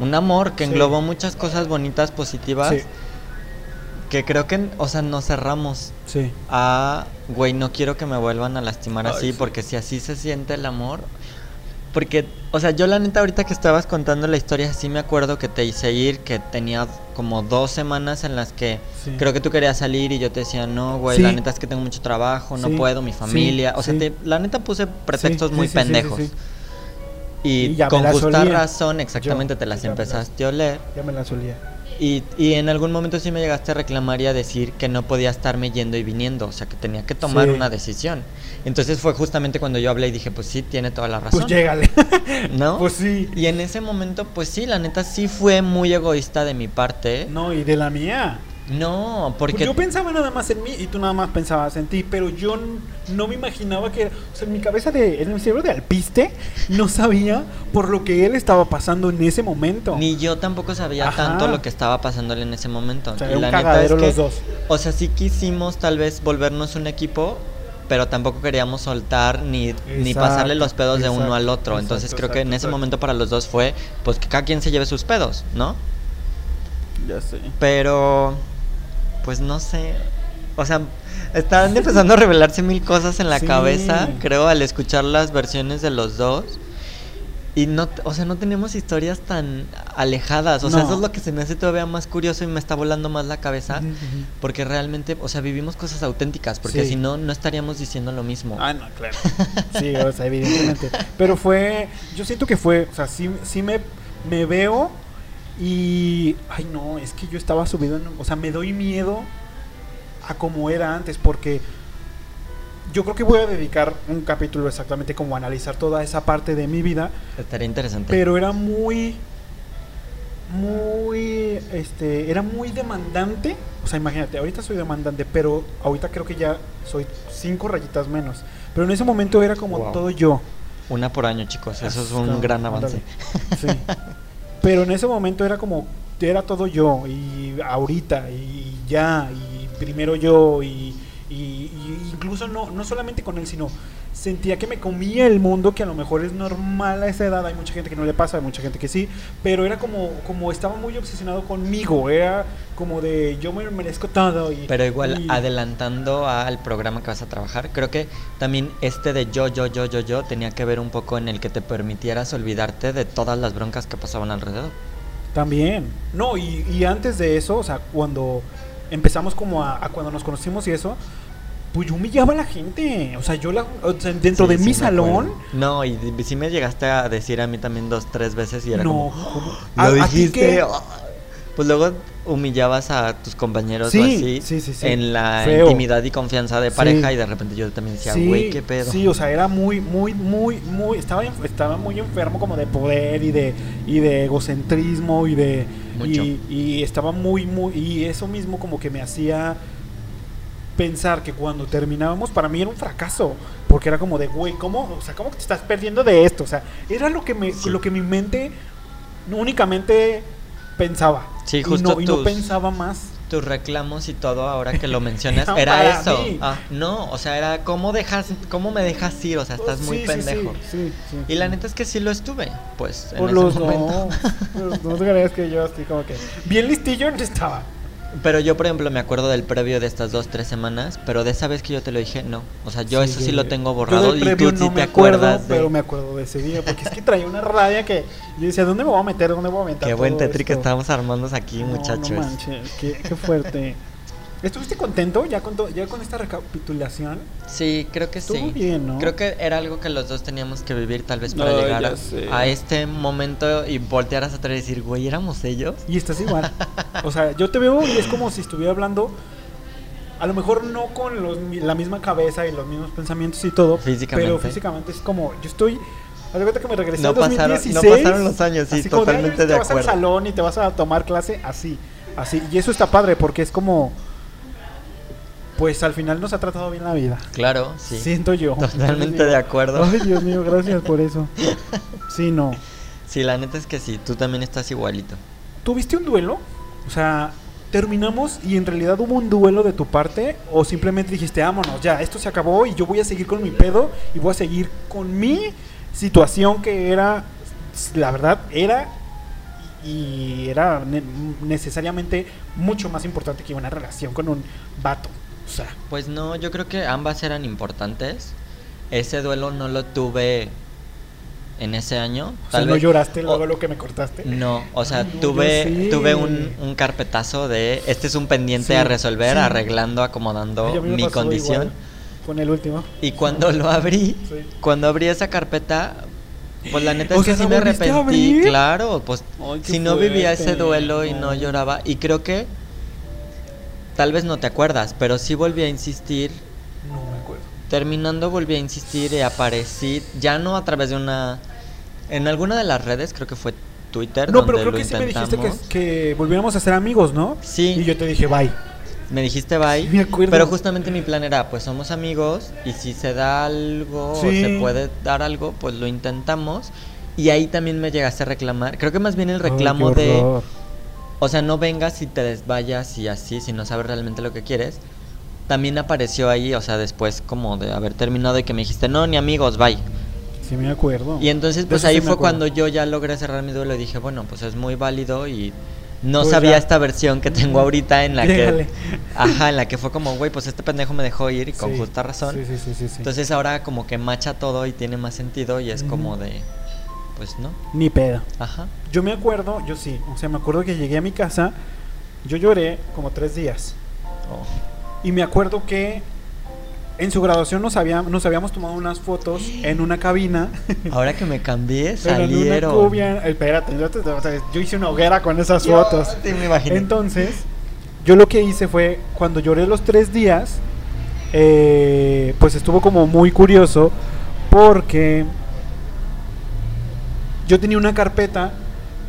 Speaker 2: un amor que
Speaker 1: Sí.
Speaker 2: englobó muchas cosas bonitas, positivas,
Speaker 1: sí,
Speaker 2: que creo que, o sea, nos cerramos
Speaker 1: sí.
Speaker 2: a, güey, no quiero que me vuelvan a lastimar
Speaker 1: Ay,
Speaker 2: así,
Speaker 1: sí.
Speaker 2: porque si así se siente el amor, porque, o sea, yo la neta ahorita que estabas contando la historia, sí me acuerdo que te hice ir, que tenía como dos semanas en las que
Speaker 1: Sí.
Speaker 2: creo que tú querías salir y yo te decía, no, güey,
Speaker 1: Sí.
Speaker 2: la neta es que tengo mucho trabajo, no
Speaker 1: Sí,
Speaker 2: puedo, mi familia, o sea, te- la neta puse pretextos muy pendejos. Y, con
Speaker 1: las
Speaker 2: justa
Speaker 1: olía.
Speaker 2: razón, exactamente,
Speaker 1: Yo,
Speaker 2: te las
Speaker 1: las-
Speaker 2: empezaste a oler.
Speaker 1: Ya me la solía.
Speaker 2: Y, y en algún momento sí me llegaste a reclamar y a decir que no podía estarme yendo y viniendo, o sea, que tenía que tomar
Speaker 1: Sí.
Speaker 2: una decisión. Entonces fue justamente cuando yo hablé y dije, pues sí, tiene toda la razón.
Speaker 1: Pues llégale.
Speaker 2: ¿No?
Speaker 1: pues sí.
Speaker 2: Y en ese momento, pues sí, la neta sí fue muy egoísta de mi parte.
Speaker 1: No, y de la mía.
Speaker 2: No, porque...
Speaker 1: Yo pensaba nada más en mí y tú nada más pensabas en ti, pero yo no me imaginaba que, o sea, en mi cabeza de, en mi cerebro de alpiste, no sabía por lo que él estaba pasando en ese momento.
Speaker 2: Ni yo tampoco sabía
Speaker 1: Ajá.
Speaker 2: tanto lo que estaba pasándole en ese momento.
Speaker 1: O sea,
Speaker 2: Y
Speaker 1: era un
Speaker 2: la neta que-
Speaker 1: los dos.
Speaker 2: O sea, sí quisimos tal vez volvernos un equipo, pero tampoco queríamos soltar ni, ni pasarle los pedos de uno al otro. Entonces creo que en ese momento para los dos fue, pues que cada quien se lleve sus pedos, ¿no?
Speaker 1: Ya sé.
Speaker 2: Pero, pues no sé. O sea, estaban empezando a revelarse mil cosas en la
Speaker 1: Sí.
Speaker 2: cabeza, creo, al escuchar las versiones de los dos. Y no, t- o sea, no tenemos historias tan alejadas. O sea, eso es lo que se me hace todavía más curioso y me está volando más la cabeza. Porque realmente, o sea, vivimos cosas auténticas. Porque
Speaker 1: Sí.
Speaker 2: si no, no estaríamos diciendo lo mismo.
Speaker 1: Ah, no, claro. Sí, o sea, evidentemente. Pero fue, yo siento que fue, o sea, sí, sí me, me veo y, ay no, es que yo estaba subido, en, o sea, me doy miedo a como era antes, porque yo creo que voy a dedicar un capítulo exactamente como a analizar toda esa parte de mi vida,
Speaker 2: Estaría interesante.
Speaker 1: pero era muy, muy, este, era muy demandante. O sea, imagínate, ahorita soy demandante, pero ahorita creo que ya soy cinco rayitas menos. Pero en ese momento era como
Speaker 2: Wow.
Speaker 1: todo yo.
Speaker 2: Una por año, chicos. Eso es
Speaker 1: Claro,
Speaker 2: un gran
Speaker 1: ándale.
Speaker 2: avance.
Speaker 1: Sí. Pero en ese momento era como, era todo yo, y ahorita, y ya, y primero yo, y, y incluso no, no solamente con él, sino sentía que me comía el mundo, que a lo mejor es normal a esa edad, hay mucha gente que no le pasa, hay mucha gente que sí, pero era como, como estaba muy obsesionado conmigo, era como de yo me merezco todo. Y,
Speaker 2: Pero igual,
Speaker 1: y-
Speaker 2: adelantando al programa que vas a trabajar, creo que también este de yo, yo, yo, yo, yo tenía que ver un poco en el que te permitieras olvidarte de todas las broncas que pasaban alrededor.
Speaker 1: También. No, y, y antes de eso, o sea, cuando empezamos como a, a cuando nos conocimos y eso, pues yo humillaba a la gente. O sea, yo la, o sea, dentro
Speaker 2: Sí,
Speaker 1: de
Speaker 2: sí
Speaker 1: mi salón.
Speaker 2: acuerdo. No, y sí me llegaste a decir a mí también dos, tres veces y era
Speaker 1: no,
Speaker 2: como...
Speaker 1: ¿cómo?
Speaker 2: Lo
Speaker 1: ¿A- a ti
Speaker 2: dijiste. ah. Pues luego humillabas a tus compañeros
Speaker 1: Sí,
Speaker 2: o así
Speaker 1: sí, sí, sí.
Speaker 2: en la
Speaker 1: Feo.
Speaker 2: intimidad y confianza de pareja y de repente yo también decía, güey, qué pedo.
Speaker 1: Sí, o sea, era muy, muy, muy, muy, estaba, estaba muy enfermo como de poder y de, y de egocentrismo y de,
Speaker 2: Mucho.
Speaker 1: y, y estaba muy, muy, y eso mismo como que me hacía pensar que cuando terminábamos para mí era un fracaso, porque era como de, güey, ¿cómo, o sea, cómo que te estás perdiendo de esto? O sea, era lo que me,
Speaker 2: Sí.
Speaker 1: lo que mi mente únicamente pensaba.
Speaker 2: Sí,
Speaker 1: y no, y no
Speaker 2: tus-
Speaker 1: pensaba más.
Speaker 2: Tus reclamos y todo, ahora que lo mencionas, era eso. Ah, no, o sea, era cómo dejas, cómo me dejas ir, o sea, estás muy
Speaker 1: Sí, sí, sí,
Speaker 2: pendejo.
Speaker 1: sí,
Speaker 2: Y la neta es que sí lo estuve, pues, en
Speaker 1: Por
Speaker 2: ese
Speaker 1: los
Speaker 2: momento.
Speaker 1: no, no te creas que yo así como que bien listillo no estaba.
Speaker 2: Pero yo, por ejemplo, me acuerdo del previo de estas dos, tres semanas, pero de esa vez que yo te lo dije, no. O sea, yo eso sí
Speaker 1: de-
Speaker 2: lo tengo
Speaker 1: yo
Speaker 2: borrado
Speaker 1: del
Speaker 2: y tú sí
Speaker 1: no
Speaker 2: te
Speaker 1: me acuerdo,
Speaker 2: acuerdas de...
Speaker 1: Pero me acuerdo de ese día, porque es que traía una rabia que yo decía, ¿dónde me voy a meter? ¿Dónde voy a meter?
Speaker 2: Qué buen
Speaker 1: todo
Speaker 2: tetri que
Speaker 1: esto?"
Speaker 2: estábamos armando aquí,
Speaker 1: No,
Speaker 2: muchachos.
Speaker 1: No manches, qué, qué fuerte. ¿Estuviste contento ya con, to- ya con esta recapitulación?
Speaker 2: Sí, creo que
Speaker 1: Estuvo
Speaker 2: sí.
Speaker 1: bien, ¿no?
Speaker 2: Creo que era algo que los dos teníamos que vivir tal vez para llegar a, este momento y voltearas atrás y decir, güey, éramos ellos.
Speaker 1: Y estás igual. o sea, yo te veo y es como si estuviera hablando, a lo mejor no con los la misma cabeza y los mismos pensamientos y todo,
Speaker 2: Físicamente.
Speaker 1: pero físicamente es como, yo estoy... Haz de cuenta que me regresé
Speaker 2: No pasaron-
Speaker 1: 2016.
Speaker 2: no pasaron los años, sí,
Speaker 1: así como de, "Ay,
Speaker 2: totalmente
Speaker 1: te
Speaker 2: de
Speaker 1: vas
Speaker 2: acuerdo.
Speaker 1: al salón y te vas a tomar clase así, así. Y eso está padre porque es como... Pues al final nos ha tratado bien la vida.
Speaker 2: Claro, sí.
Speaker 1: Siento yo.
Speaker 2: Totalmente de acuerdo.
Speaker 1: Ay, Dios mío, gracias por eso. Sí, no.
Speaker 2: Sí, la neta es que sí, tú también estás igualito.
Speaker 1: ¿Tuviste un duelo? O sea, terminamos y en realidad hubo un duelo de tu parte o simplemente dijiste, vámonos, ya, esto se acabó y yo voy a seguir con mi pedo y voy a seguir con mi situación que era, la verdad, era y era ne- necesariamente mucho más importante que una relación con un vato. O sea,
Speaker 2: Pues no, yo creo que ambas eran importantes. Ese duelo no lo tuve en ese año.
Speaker 1: o sea,
Speaker 2: Tal
Speaker 1: no
Speaker 2: vez-
Speaker 1: lloraste luego
Speaker 2: o-
Speaker 1: lo que me cortaste.
Speaker 2: No, o sea,
Speaker 1: Ay, no,
Speaker 2: tuve, tuve un, un carpetazo de este es un pendiente
Speaker 1: Sí,
Speaker 2: a resolver,
Speaker 1: sí.
Speaker 2: arreglando, acomodando
Speaker 1: Ay,
Speaker 2: mi condición.
Speaker 1: igual con el último.
Speaker 2: Y cuando lo abrí,
Speaker 1: Sí.
Speaker 2: cuando abrí esa carpeta, pues la neta es que sí
Speaker 1: ¿la
Speaker 2: me arrepentí, claro, pues
Speaker 1: Ay,
Speaker 2: si no vivía ese duelo y No. lloraba, y creo que tal vez no te acuerdas, pero sí volví a insistir,
Speaker 1: No me acuerdo.
Speaker 2: terminando volví a insistir y aparecí, ya no a través de una, en alguna de las redes, creo que fue Twitter,
Speaker 1: No,
Speaker 2: donde
Speaker 1: pero creo
Speaker 2: lo
Speaker 1: que sí me dijiste que,
Speaker 2: intentamos.
Speaker 1: que volviéramos a ser amigos, ¿no?
Speaker 2: Sí.
Speaker 1: Y yo te dije, bye.
Speaker 2: Me dijiste bye.
Speaker 1: Sí, me acuerdo.
Speaker 2: Pero justamente mi plan era, pues somos amigos y si se da algo o se puede dar algo, pues lo intentamos. Y ahí también me llegaste a reclamar. Creo que más bien el reclamo
Speaker 1: Ay,
Speaker 2: de. O sea, no vengas y te desvayas y así, si no sabes realmente lo que quieres. También apareció ahí, o sea, después como de haber terminado y que me dijiste, no, ni amigos, bye.
Speaker 1: Sí, me acuerdo.
Speaker 2: Y entonces, pues ahí
Speaker 1: sí
Speaker 2: fue cuando yo ya logré cerrar mi duelo y dije, bueno, pues es muy válido y no
Speaker 1: Pues
Speaker 2: sabía
Speaker 1: ya.
Speaker 2: esta versión que tengo ahorita en la que... Ajá, en la que fue como, güey, pues este pendejo me dejó ir y con
Speaker 1: Sí,
Speaker 2: justa razón.
Speaker 1: Sí, sí, sí, sí, sí.
Speaker 2: Entonces ahora como que macha todo y tiene más sentido y es como de, pues no,
Speaker 1: Ni pedo.
Speaker 2: ajá.
Speaker 1: Yo me acuerdo, yo sí. O sea, me acuerdo que llegué a mi casa, yo lloré como tres días.
Speaker 2: Oh.
Speaker 1: Y me acuerdo que en su graduación nos, había- nos habíamos tomado unas fotos en una cabina.
Speaker 2: Ahora que me cambié,
Speaker 1: Pero en una
Speaker 2: salieron.
Speaker 1: Espérate, yo, te- hice una hoguera con esas
Speaker 2: Yo
Speaker 1: fotos.
Speaker 2: me imaginé.
Speaker 1: Entonces, yo lo que hice fue, cuando lloré los tres días, eh, pues estuvo como muy curioso porque yo tenía una carpeta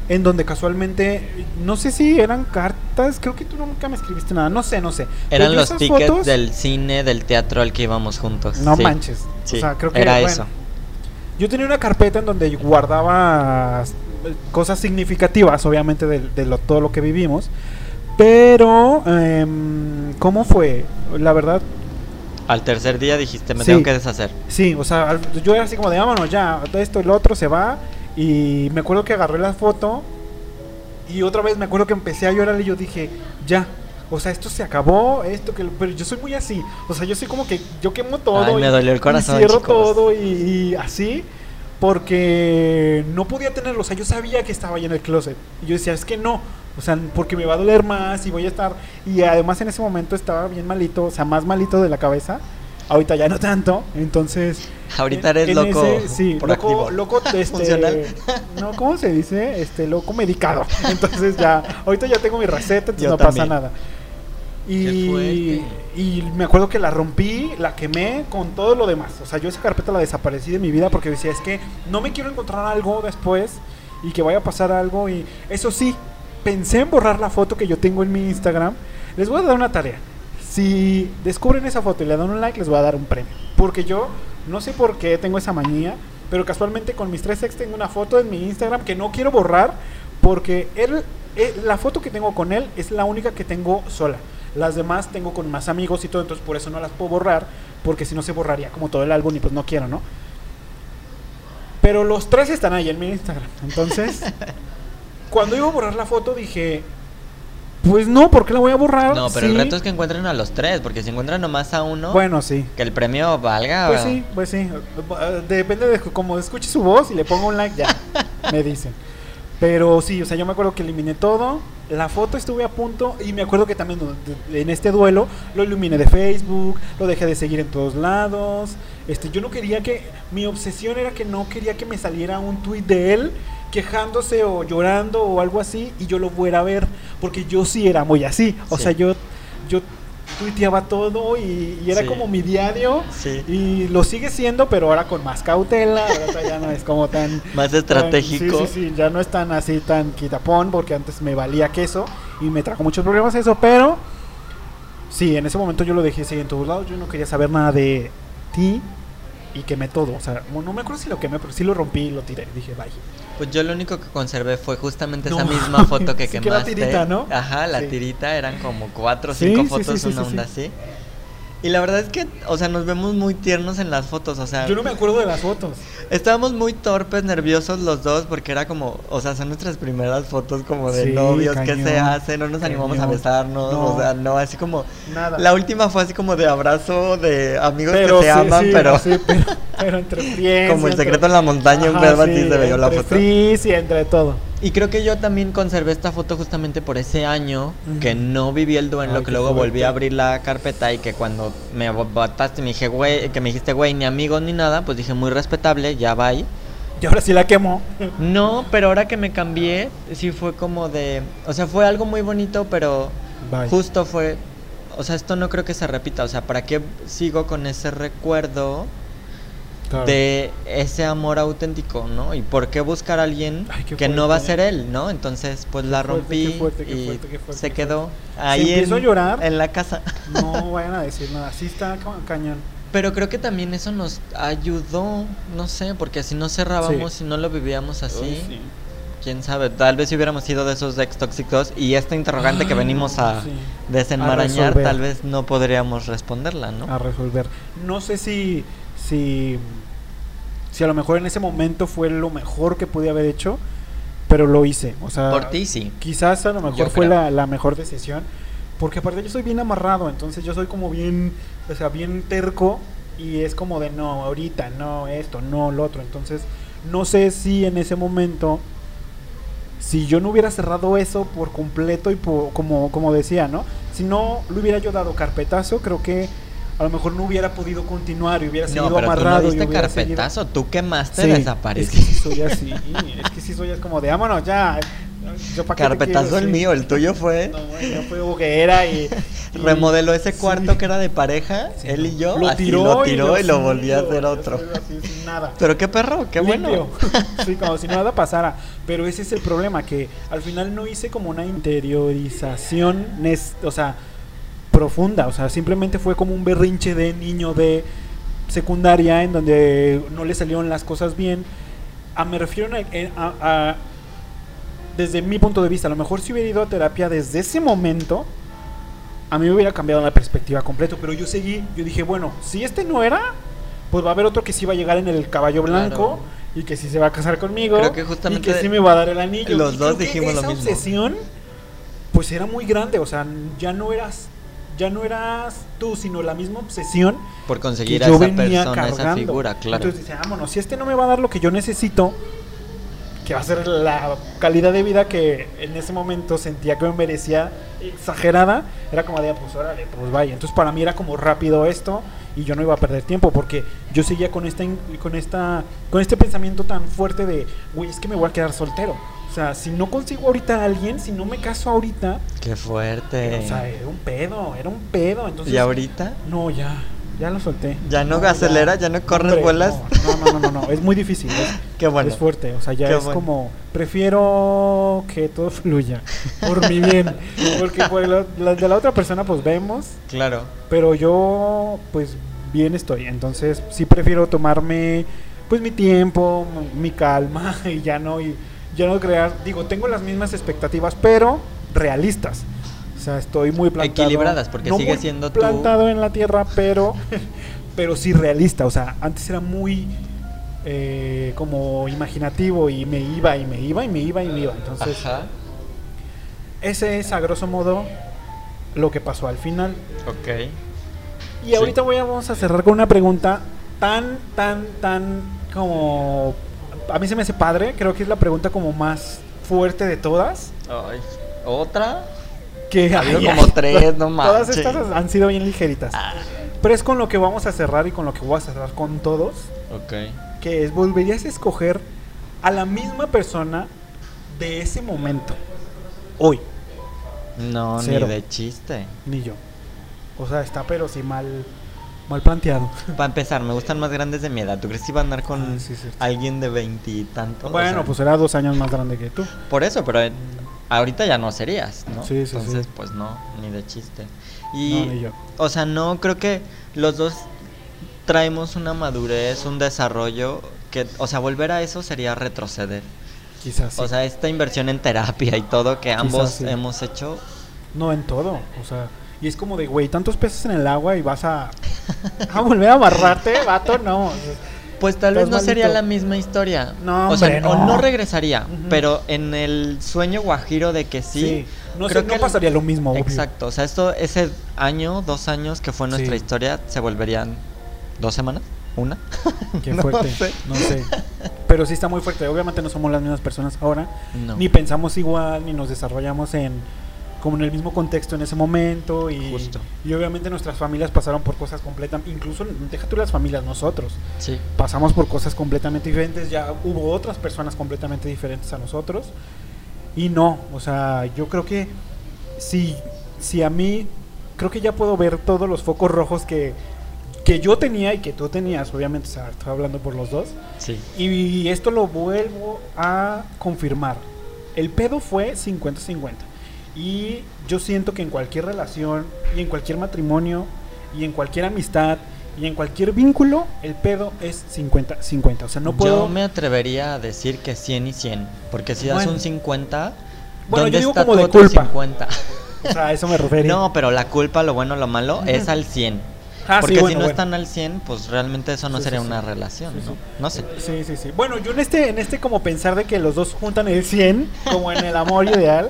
Speaker 1: en donde casualmente, no sé si eran cartas, creo que tú nunca me escribiste nada, no sé, no sé.
Speaker 2: Eran los tickets
Speaker 1: fotos-
Speaker 2: del cine, del teatro al que íbamos juntos.
Speaker 1: No
Speaker 2: sí.
Speaker 1: manches.
Speaker 2: Sí,
Speaker 1: o sea, creo que
Speaker 2: era
Speaker 1: bueno,
Speaker 2: eso.
Speaker 1: Yo tenía una carpeta en donde guardaba eh, cosas significativas, obviamente, de, de lo- todo lo que vivimos. Pero, em, ¿cómo fue? La verdad,
Speaker 2: Al tercer día dijiste, me
Speaker 1: Sí.
Speaker 2: tengo que deshacer.
Speaker 1: Sí, o sea, yo era así como de, vámonos ya, esto y lo otro se va. Y me acuerdo que agarré la foto y otra vez me acuerdo que empecé a llorar y yo dije, ya. O sea, esto se acabó, esto que... Pero yo soy muy así. O sea, yo soy como que yo quemo todo.
Speaker 2: Ay,
Speaker 1: y,
Speaker 2: me dolió el
Speaker 1: y
Speaker 2: corazón,
Speaker 1: cierro
Speaker 2: chicos.
Speaker 1: todo y, y así. Porque no podía tenerlo. O sea, yo sabía que estaba ahí en el closet. Y yo decía, es que no. O sea, porque me va a doler más y voy a estar... Y además en ese momento estaba bien malito. O sea, más malito de la cabeza. Ahorita ya no tanto. Entonces...
Speaker 2: Ahorita eres
Speaker 1: en
Speaker 2: loco.
Speaker 1: ese- sí, loco, loco, este,
Speaker 2: Funcional.
Speaker 1: no, ¿cómo se dice? Este, loco medicado. Entonces ya, ahorita ya tengo mi receta, entonces
Speaker 2: Yo
Speaker 1: no
Speaker 2: también.
Speaker 1: pasa nada. Y, y me acuerdo que la rompí, la quemé con todo lo demás. O sea, yo esa carpeta la desaparecí de mi vida porque decía, es que no me quiero encontrar algo después y que vaya a pasar algo. Y eso sí, pensé en borrar la foto que yo tengo en mi Instagram. Les voy a dar una tarea. Si descubren esa foto y le dan un like, les voy a dar un premio. Porque yo no sé por qué tengo esa manía, pero casualmente con mis tres ex tengo una foto en mi Instagram que no quiero borrar porque él, eh, la foto que tengo con él es la única que tengo sola. Las demás tengo con más amigos y todo, entonces por eso no las puedo borrar, porque si no se borraría como todo el álbum y pues no quiero, ¿no? Pero los tres están ahí en mi Instagram. Entonces, cuando iba a borrar la foto dije, pues no, ¿por qué la voy a borrar?
Speaker 2: No, pero el
Speaker 1: Sí.
Speaker 2: reto es que encuentren a los tres, porque si encuentran nomás a uno,
Speaker 1: Bueno, sí.
Speaker 2: que el premio valga.
Speaker 1: Pues sí, pues sí. Depende de cómo escuche su voz y le pongo un like, ya. me dicen. Pero sí, o sea, yo me acuerdo que eliminé todo. La foto estuve a punto y me acuerdo que también en este duelo lo eliminé de Facebook, lo dejé de seguir en todos lados. Este, yo no quería que mi obsesión era que no quería que me saliera un tweet de él quejándose o llorando o algo así y yo lo fuera a ver, porque yo sí era muy así. O
Speaker 2: Sí.
Speaker 1: sea, yo yo tuiteaba todo y, y era
Speaker 2: Sí.
Speaker 1: como mi diario.
Speaker 2: Sí.
Speaker 1: Y lo sigue siendo, pero ahora con más cautela. Ahora ya no es como tan.
Speaker 2: Más
Speaker 1: tan-
Speaker 2: estratégico.
Speaker 1: sí, sí, sí. Ya no es tan así, tan quitapón, porque antes me valía queso y me trajo muchos problemas eso. Pero sí, en ese momento yo lo dejé seguir en todos lados. Yo no quería saber nada de ti y quemé todo. O sea, no me acuerdo si lo quemé, pero sí lo rompí y lo tiré. Dije, bye.
Speaker 2: Pues yo lo único que conservé fue justamente
Speaker 1: No
Speaker 2: esa misma foto que
Speaker 1: sí que
Speaker 2: quemaste.
Speaker 1: la tirita, ¿no?
Speaker 2: Ajá, la
Speaker 1: Sí.
Speaker 2: tirita eran como cuatro o cinco
Speaker 1: sí,
Speaker 2: fotos, una onda
Speaker 1: sí.
Speaker 2: así. Y la verdad es que, o sea, nos vemos muy tiernos en las fotos, o sea,
Speaker 1: Yo no me acuerdo de las fotos.
Speaker 2: estábamos muy torpes, nerviosos los dos, porque era como, o sea, son nuestras primeras fotos como de
Speaker 1: Sí,
Speaker 2: novios, ¿qué
Speaker 1: cañón,
Speaker 2: se hace? No nos animamos a besarnos,
Speaker 1: No.
Speaker 2: o sea, no, así como,
Speaker 1: Nada.
Speaker 2: la última fue así como de abrazo de amigos
Speaker 1: Pero
Speaker 2: que se
Speaker 1: sí,
Speaker 2: aman,
Speaker 1: sí,
Speaker 2: pero
Speaker 1: sí, pero, pero entre friends,
Speaker 2: como el
Speaker 1: entre-
Speaker 2: secreto en la montaña, un pedo
Speaker 1: sí,
Speaker 2: se veía la foto.
Speaker 1: frizz y entre todo.
Speaker 2: Y creo que yo también conservé esta foto justamente por ese año que no viví el duelo,
Speaker 1: Ay,
Speaker 2: que luego
Speaker 1: fuerte.
Speaker 2: volví a abrir la carpeta y que cuando me botaste me dije, güey, que me dijiste, güey, ni amigos ni nada, pues dije, muy respetable, ya va.
Speaker 1: Y ahora sí la quemo.
Speaker 2: No, pero ahora que me cambié, sí fue como de, o sea, fue algo muy bonito, pero
Speaker 1: Bye.
Speaker 2: justo fue, o sea, esto no creo que se repita, o sea, ¿para qué sigo con ese recuerdo
Speaker 1: Claro.
Speaker 2: de ese amor auténtico, ¿no? Y por qué buscar a alguien
Speaker 1: Ay,
Speaker 2: que no va a
Speaker 1: fuerte.
Speaker 2: ser él, ¿no? Entonces, pues la rompí
Speaker 1: qué fuerte, qué
Speaker 2: y
Speaker 1: fuerte, qué fuerte,
Speaker 2: se quedó
Speaker 1: Si
Speaker 2: ahí en,
Speaker 1: a llorar-
Speaker 2: en la casa.
Speaker 1: No vayan a decir nada. Sí está ca- cañón.
Speaker 2: Pero creo que también eso nos ayudó, no sé, porque así no cerrábamos y no lo vivíamos así.
Speaker 1: Uy, sí.
Speaker 2: Quién sabe, tal vez si hubiéramos sido de esos ex tóxicos y esta interrogante que
Speaker 1: Ay,
Speaker 2: venimos a
Speaker 1: sí.
Speaker 2: desenmarañar, tal vez no podríamos responderla, ¿no?
Speaker 1: A resolver. No sé si, si, si a lo mejor en ese momento fue lo mejor que pude haber hecho, pero lo hice. O sea,
Speaker 2: Por ti sí.
Speaker 1: quizás a lo mejor
Speaker 2: Yo
Speaker 1: fue la, la mejor decisión. Porque aparte yo soy bien amarrado, entonces yo soy como bien, o sea, bien terco y es como de no, ahorita, no, esto, no, lo otro. Entonces, no sé si en ese momento, si yo no hubiera cerrado eso por completo y por, como, como decía, ¿no? Si no le hubiera yo dado carpetazo, creo que a lo mejor no hubiera podido continuar y hubiera seguido
Speaker 2: No, pero tú no
Speaker 1: amarrado. y
Speaker 2: diste
Speaker 1: hubiera seguido-
Speaker 2: carpetazo, tú quemaste,
Speaker 1: Sí,
Speaker 2: desapareciste.
Speaker 1: Es que sí soy así, es que sí soy así como de, vámonos ya. Yo
Speaker 2: Carpetazo
Speaker 1: quiero,
Speaker 2: el
Speaker 1: sí.
Speaker 2: mío, el tuyo fue...
Speaker 1: No, yo fue hoguera y, y-
Speaker 2: Remodeló ese
Speaker 1: sí.
Speaker 2: cuarto que era de pareja,
Speaker 1: Sí,
Speaker 2: él y yo,
Speaker 1: lo
Speaker 2: así
Speaker 1: tiró,
Speaker 2: lo tiró y, lo volvió a hacer otro.
Speaker 1: hacer así, sin nada.
Speaker 2: Pero qué perro, qué bueno.
Speaker 1: Sí, como si nada pasara. Pero ese es el problema, que al final no hice como una interiorización, o sea, profunda. O sea, simplemente fue como un berrinche de niño de secundaria en donde no le salieron las cosas bien. A, me refiero a, a- a- desde mi punto de vista. A lo mejor si hubiera ido a terapia desde ese momento, a mí me hubiera cambiado la perspectiva completo, pero yo seguí, yo dije, bueno, si este no era, pues va a haber otro que sí va a llegar en el caballo blanco
Speaker 2: Claro.
Speaker 1: y que sí se va a casar conmigo
Speaker 2: Creo que justamente
Speaker 1: y que sí me va a dar el anillo.
Speaker 2: los
Speaker 1: Y
Speaker 2: dos dijimos lo
Speaker 1: esa
Speaker 2: mismo.
Speaker 1: obsesión pues era muy grande, o sea, ya no eras ya no eras tú, sino la misma obsesión
Speaker 2: Por
Speaker 1: que
Speaker 2: conseguir a
Speaker 1: yo
Speaker 2: esa
Speaker 1: venía
Speaker 2: persona, esa
Speaker 1: cargando.
Speaker 2: figura, claro.
Speaker 1: Entonces dice, vámonos, si este no me va a dar lo que yo necesito, que va a ser la calidad de vida que en ese momento sentía que me merecía exagerada, era como de, pues órale, pues vaya. Entonces para mí era como rápido esto y yo no iba a perder tiempo porque yo seguía con esta con esta con este pensamiento tan fuerte de, güey, es que me voy a quedar soltero. O sea, si no consigo ahorita a alguien, si no me caso ahorita,
Speaker 2: Qué fuerte.
Speaker 1: o sea, era un pedo, era un pedo. Entonces,
Speaker 2: ¿Y ahorita?
Speaker 1: no, ya, ya lo solté.
Speaker 2: ¿Ya no acelera? ¿Ya no corres,
Speaker 1: Hombre,
Speaker 2: vuelas?
Speaker 1: No, no, no, no, no, es muy difícil. Es,
Speaker 2: Qué bueno.
Speaker 1: es fuerte, o sea, ya
Speaker 2: Qué
Speaker 1: es
Speaker 2: bueno.
Speaker 1: como, prefiero que todo fluya por mi bien. Porque por la, la- de la otra persona, pues vemos,
Speaker 2: Claro.
Speaker 1: pero yo, pues bien estoy. Entonces, sí prefiero tomarme, pues mi tiempo, mi calma y ya no, y ya no crear. Digo, tengo las mismas expectativas, pero realistas. O sea, estoy muy plantado.
Speaker 2: Equilibradas, porque
Speaker 1: no
Speaker 2: sigue siendo tú.
Speaker 1: plantado en la tierra, pero, pero sí realista. O sea, antes era muy eh, como imaginativo y me iba y me iba y me iba y me iba. Entonces,
Speaker 2: Ajá.
Speaker 1: ese es a grosso modo lo que pasó al final.
Speaker 2: Ok.
Speaker 1: Y
Speaker 2: Sí.
Speaker 1: ahorita voy a, vamos a cerrar con una pregunta tan, tan, tan como... A mí se me hace padre, creo que es la pregunta como más fuerte de todas.
Speaker 2: Ay. ¿Otra?
Speaker 1: Que
Speaker 2: Ha habido
Speaker 1: ay,
Speaker 2: como
Speaker 1: ay,
Speaker 2: tres, no
Speaker 1: Todas
Speaker 2: manches.
Speaker 1: estas han sido bien ligeritas.
Speaker 2: Ah.
Speaker 1: Pero es con lo que vamos a cerrar y con lo que voy a cerrar con todos.
Speaker 2: Ok.
Speaker 1: Que es, volverías a escoger a la misma persona de ese momento. Hoy,
Speaker 2: No,
Speaker 1: Cero.
Speaker 2: ni de chiste.
Speaker 1: ni yo. O sea, está pero sí mal, mal planteado.
Speaker 2: Para empezar, me gustan más grandes de mi edad. ¿Tú crees que iba a andar con
Speaker 1: Ah, sí,
Speaker 2: alguien de veintitantos?
Speaker 1: Bueno, pues era dos años más grande que tú.
Speaker 2: Por eso, pero eh, ahorita ya no serías, ¿no?
Speaker 1: Sí, sí,
Speaker 2: Entonces,
Speaker 1: sí.
Speaker 2: pues no, ni de chiste. Y,
Speaker 1: No, ni yo.
Speaker 2: o sea, no creo que los dos traemos una madurez, un desarrollo que, o sea, volver a eso sería retroceder.
Speaker 1: Quizás sí.
Speaker 2: O sea, esta inversión en terapia y todo que ambos
Speaker 1: sí.
Speaker 2: hemos hecho,
Speaker 1: No en todo, o sea, y es como de, güey, tantos peces en el agua y vas a, a volver a amarrarte, vato, no.
Speaker 2: pues tal vez no sería la misma historia.
Speaker 1: No,
Speaker 2: o sea,
Speaker 1: hombre,
Speaker 2: o
Speaker 1: no.
Speaker 2: no regresaría, pero en el sueño guajiro de que sí,
Speaker 1: no,
Speaker 2: creo
Speaker 1: sé,
Speaker 2: que
Speaker 1: no pasaría lo mismo. obvio.
Speaker 2: Exacto, o sea, esto, ese año, dos años que fue nuestra
Speaker 1: Sí.
Speaker 2: historia, se volverían dos semanas, una.
Speaker 1: Qué
Speaker 2: No
Speaker 1: fuerte,
Speaker 2: sé.
Speaker 1: no sé. Pero sí está muy fuerte. Obviamente no somos las mismas personas ahora,
Speaker 2: No.
Speaker 1: ni pensamos igual, ni nos desarrollamos en como en el mismo contexto en ese momento y,
Speaker 2: Justo.
Speaker 1: y obviamente nuestras familias pasaron por cosas completamente, incluso deja tú las familias, nosotros.
Speaker 2: Sí,
Speaker 1: pasamos por cosas completamente diferentes, ya hubo otras personas completamente diferentes a nosotros. Y no, o sea, yo creo que si, si a mí, creo que ya puedo ver todos los focos rojos que, que yo tenía y que tú tenías, obviamente, o sea, estoy hablando por los dos,
Speaker 2: sí.
Speaker 1: y esto lo vuelvo a confirmar, el pedo fue 50-50 y yo siento que en cualquier relación y en cualquier matrimonio y en cualquier amistad y en cualquier vínculo, el pedo es 50-50. O sea, no puedo.
Speaker 2: Yo me atrevería a decir que 100 y 100, porque si das
Speaker 1: Bueno.
Speaker 2: un 50,
Speaker 1: Bueno,
Speaker 2: ¿dónde
Speaker 1: yo digo
Speaker 2: está
Speaker 1: como de culpa.
Speaker 2: 50?
Speaker 1: O sea, a eso me refería.
Speaker 2: No, pero la culpa, lo bueno, lo malo,
Speaker 1: Ujú.
Speaker 2: es al 100.
Speaker 1: Ah, sí,
Speaker 2: porque
Speaker 1: bueno,
Speaker 2: si no
Speaker 1: bueno.
Speaker 2: están al 100, pues realmente eso no
Speaker 1: Sí, sí,
Speaker 2: sería
Speaker 1: sí.
Speaker 2: una relación,
Speaker 1: Sí,
Speaker 2: ¿no?
Speaker 1: sí.
Speaker 2: No sé.
Speaker 1: Sí, sí, sí. Bueno, yo en este, en este como pensar de que los dos juntan el 100, como en el amor ideal,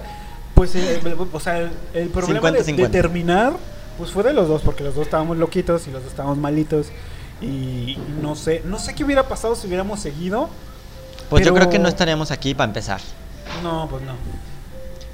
Speaker 1: pues, eh, o sea, el, el problema de,
Speaker 2: 50-50.
Speaker 1: de terminar, pues fue de los dos, porque los dos estábamos loquitos y los dos estábamos malitos. Y no sé, no sé qué hubiera pasado si hubiéramos seguido.
Speaker 2: Pues yo
Speaker 1: Pero-
Speaker 2: creo que no estaríamos aquí para empezar.
Speaker 1: No, pues no.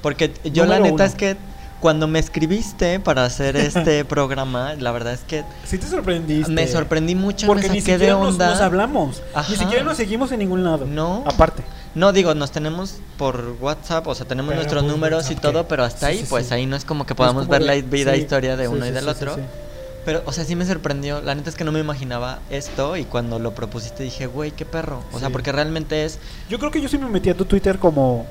Speaker 2: Porque yo la
Speaker 1: Número
Speaker 2: neta
Speaker 1: uno.
Speaker 2: es que cuando me escribiste para hacer este programa, la verdad es que
Speaker 1: Sí te sorprendiste.
Speaker 2: me sorprendí mucho,
Speaker 1: Porque
Speaker 2: me
Speaker 1: ni
Speaker 2: saqué de
Speaker 1: siquiera nos,
Speaker 2: onda.
Speaker 1: nos hablamos.
Speaker 2: Ajá.
Speaker 1: Ni siquiera nos seguimos en ningún lado.
Speaker 2: No.
Speaker 1: Aparte.
Speaker 2: No, digo, nos tenemos por WhatsApp, o sea, tenemos
Speaker 1: Pero
Speaker 2: nuestros
Speaker 1: por
Speaker 2: números y todo, pero hasta
Speaker 1: Sí,
Speaker 2: ahí,
Speaker 1: sí,
Speaker 2: pues
Speaker 1: sí.
Speaker 2: ahí no es como que
Speaker 1: Es
Speaker 2: podamos
Speaker 1: como
Speaker 2: ver la vida historia de uno y del otro. Pero, o sea, sí me sorprendió. La neta es que no me imaginaba esto y cuando lo propusiste dije, güey, qué perro. O sea, porque realmente es.
Speaker 1: Yo creo que yo sí me metí a tu Twitter como.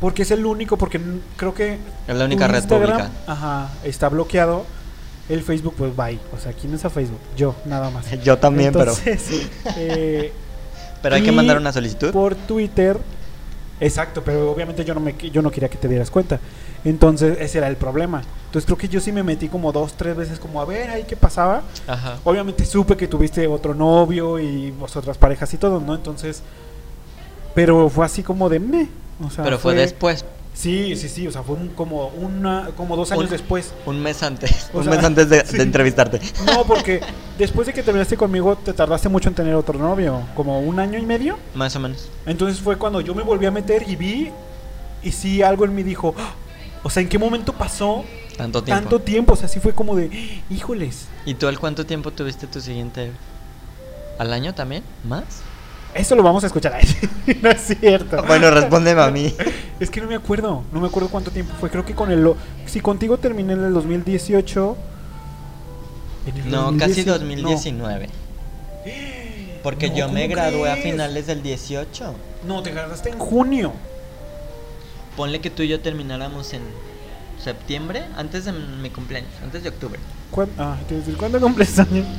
Speaker 1: Porque es el único, porque creo que.
Speaker 2: Es la única red
Speaker 1: Instagram,
Speaker 2: pública.
Speaker 1: Ajá, está bloqueado. El Facebook, pues bye. O sea, ¿quién usa Facebook? Yo, nada más.
Speaker 2: Yo también,
Speaker 1: Entonces, eh,
Speaker 2: pero. Hay que mandar una solicitud.
Speaker 1: por Twitter Exacto, pero obviamente yo no me yo no quería que te dieras cuenta. Entonces, ese era el problema. Entonces, creo que yo sí me metí como dos, tres veces como a ver ahí qué pasaba.
Speaker 2: Ajá.
Speaker 1: Obviamente supe que tuviste otro novio y vosotras parejas y todo, ¿no? Entonces, pero fue así como de me, o sea,
Speaker 2: Pero fue después,
Speaker 1: Sí, sí, sí, o sea, fue un- como una como dos años
Speaker 2: Un-
Speaker 1: después.
Speaker 2: un mes antes.
Speaker 1: O
Speaker 2: un
Speaker 1: sea,
Speaker 2: mes antes de, entrevistarte.
Speaker 1: No, porque después de que terminaste conmigo te tardaste mucho en tener otro novio, como un año y medio.
Speaker 2: Más o menos.
Speaker 1: Entonces fue cuando yo me volví a meter y vi y sí algo en mí dijo, "Ah", o sea, ¿en qué momento pasó
Speaker 2: Tanto tiempo.
Speaker 1: tanto tiempo? O sea, sí fue como de, híjoles.
Speaker 2: ¿Y tú al cuánto tiempo tuviste tu siguiente? ¿Al año también? ¿Más?
Speaker 1: Eso lo vamos a escuchar. Ay, no es cierto.
Speaker 2: Bueno, respóndeme a mí.
Speaker 1: Es que no me acuerdo, no me acuerdo cuánto tiempo fue. Creo que con el. lo- Si contigo terminé en el 2018. en el
Speaker 2: No,
Speaker 1: 2010
Speaker 2: casi
Speaker 1: no.
Speaker 2: 2019. Porque
Speaker 1: No,
Speaker 2: yo me
Speaker 1: ¿cómo
Speaker 2: gradué a finales del 18.
Speaker 1: No, te graduaste en junio.
Speaker 2: Ponle que tú y yo termináramos en septiembre, antes de mi cumpleaños, antes de octubre.
Speaker 1: ¿Cuán- ah, ¿Cuándo cumples años?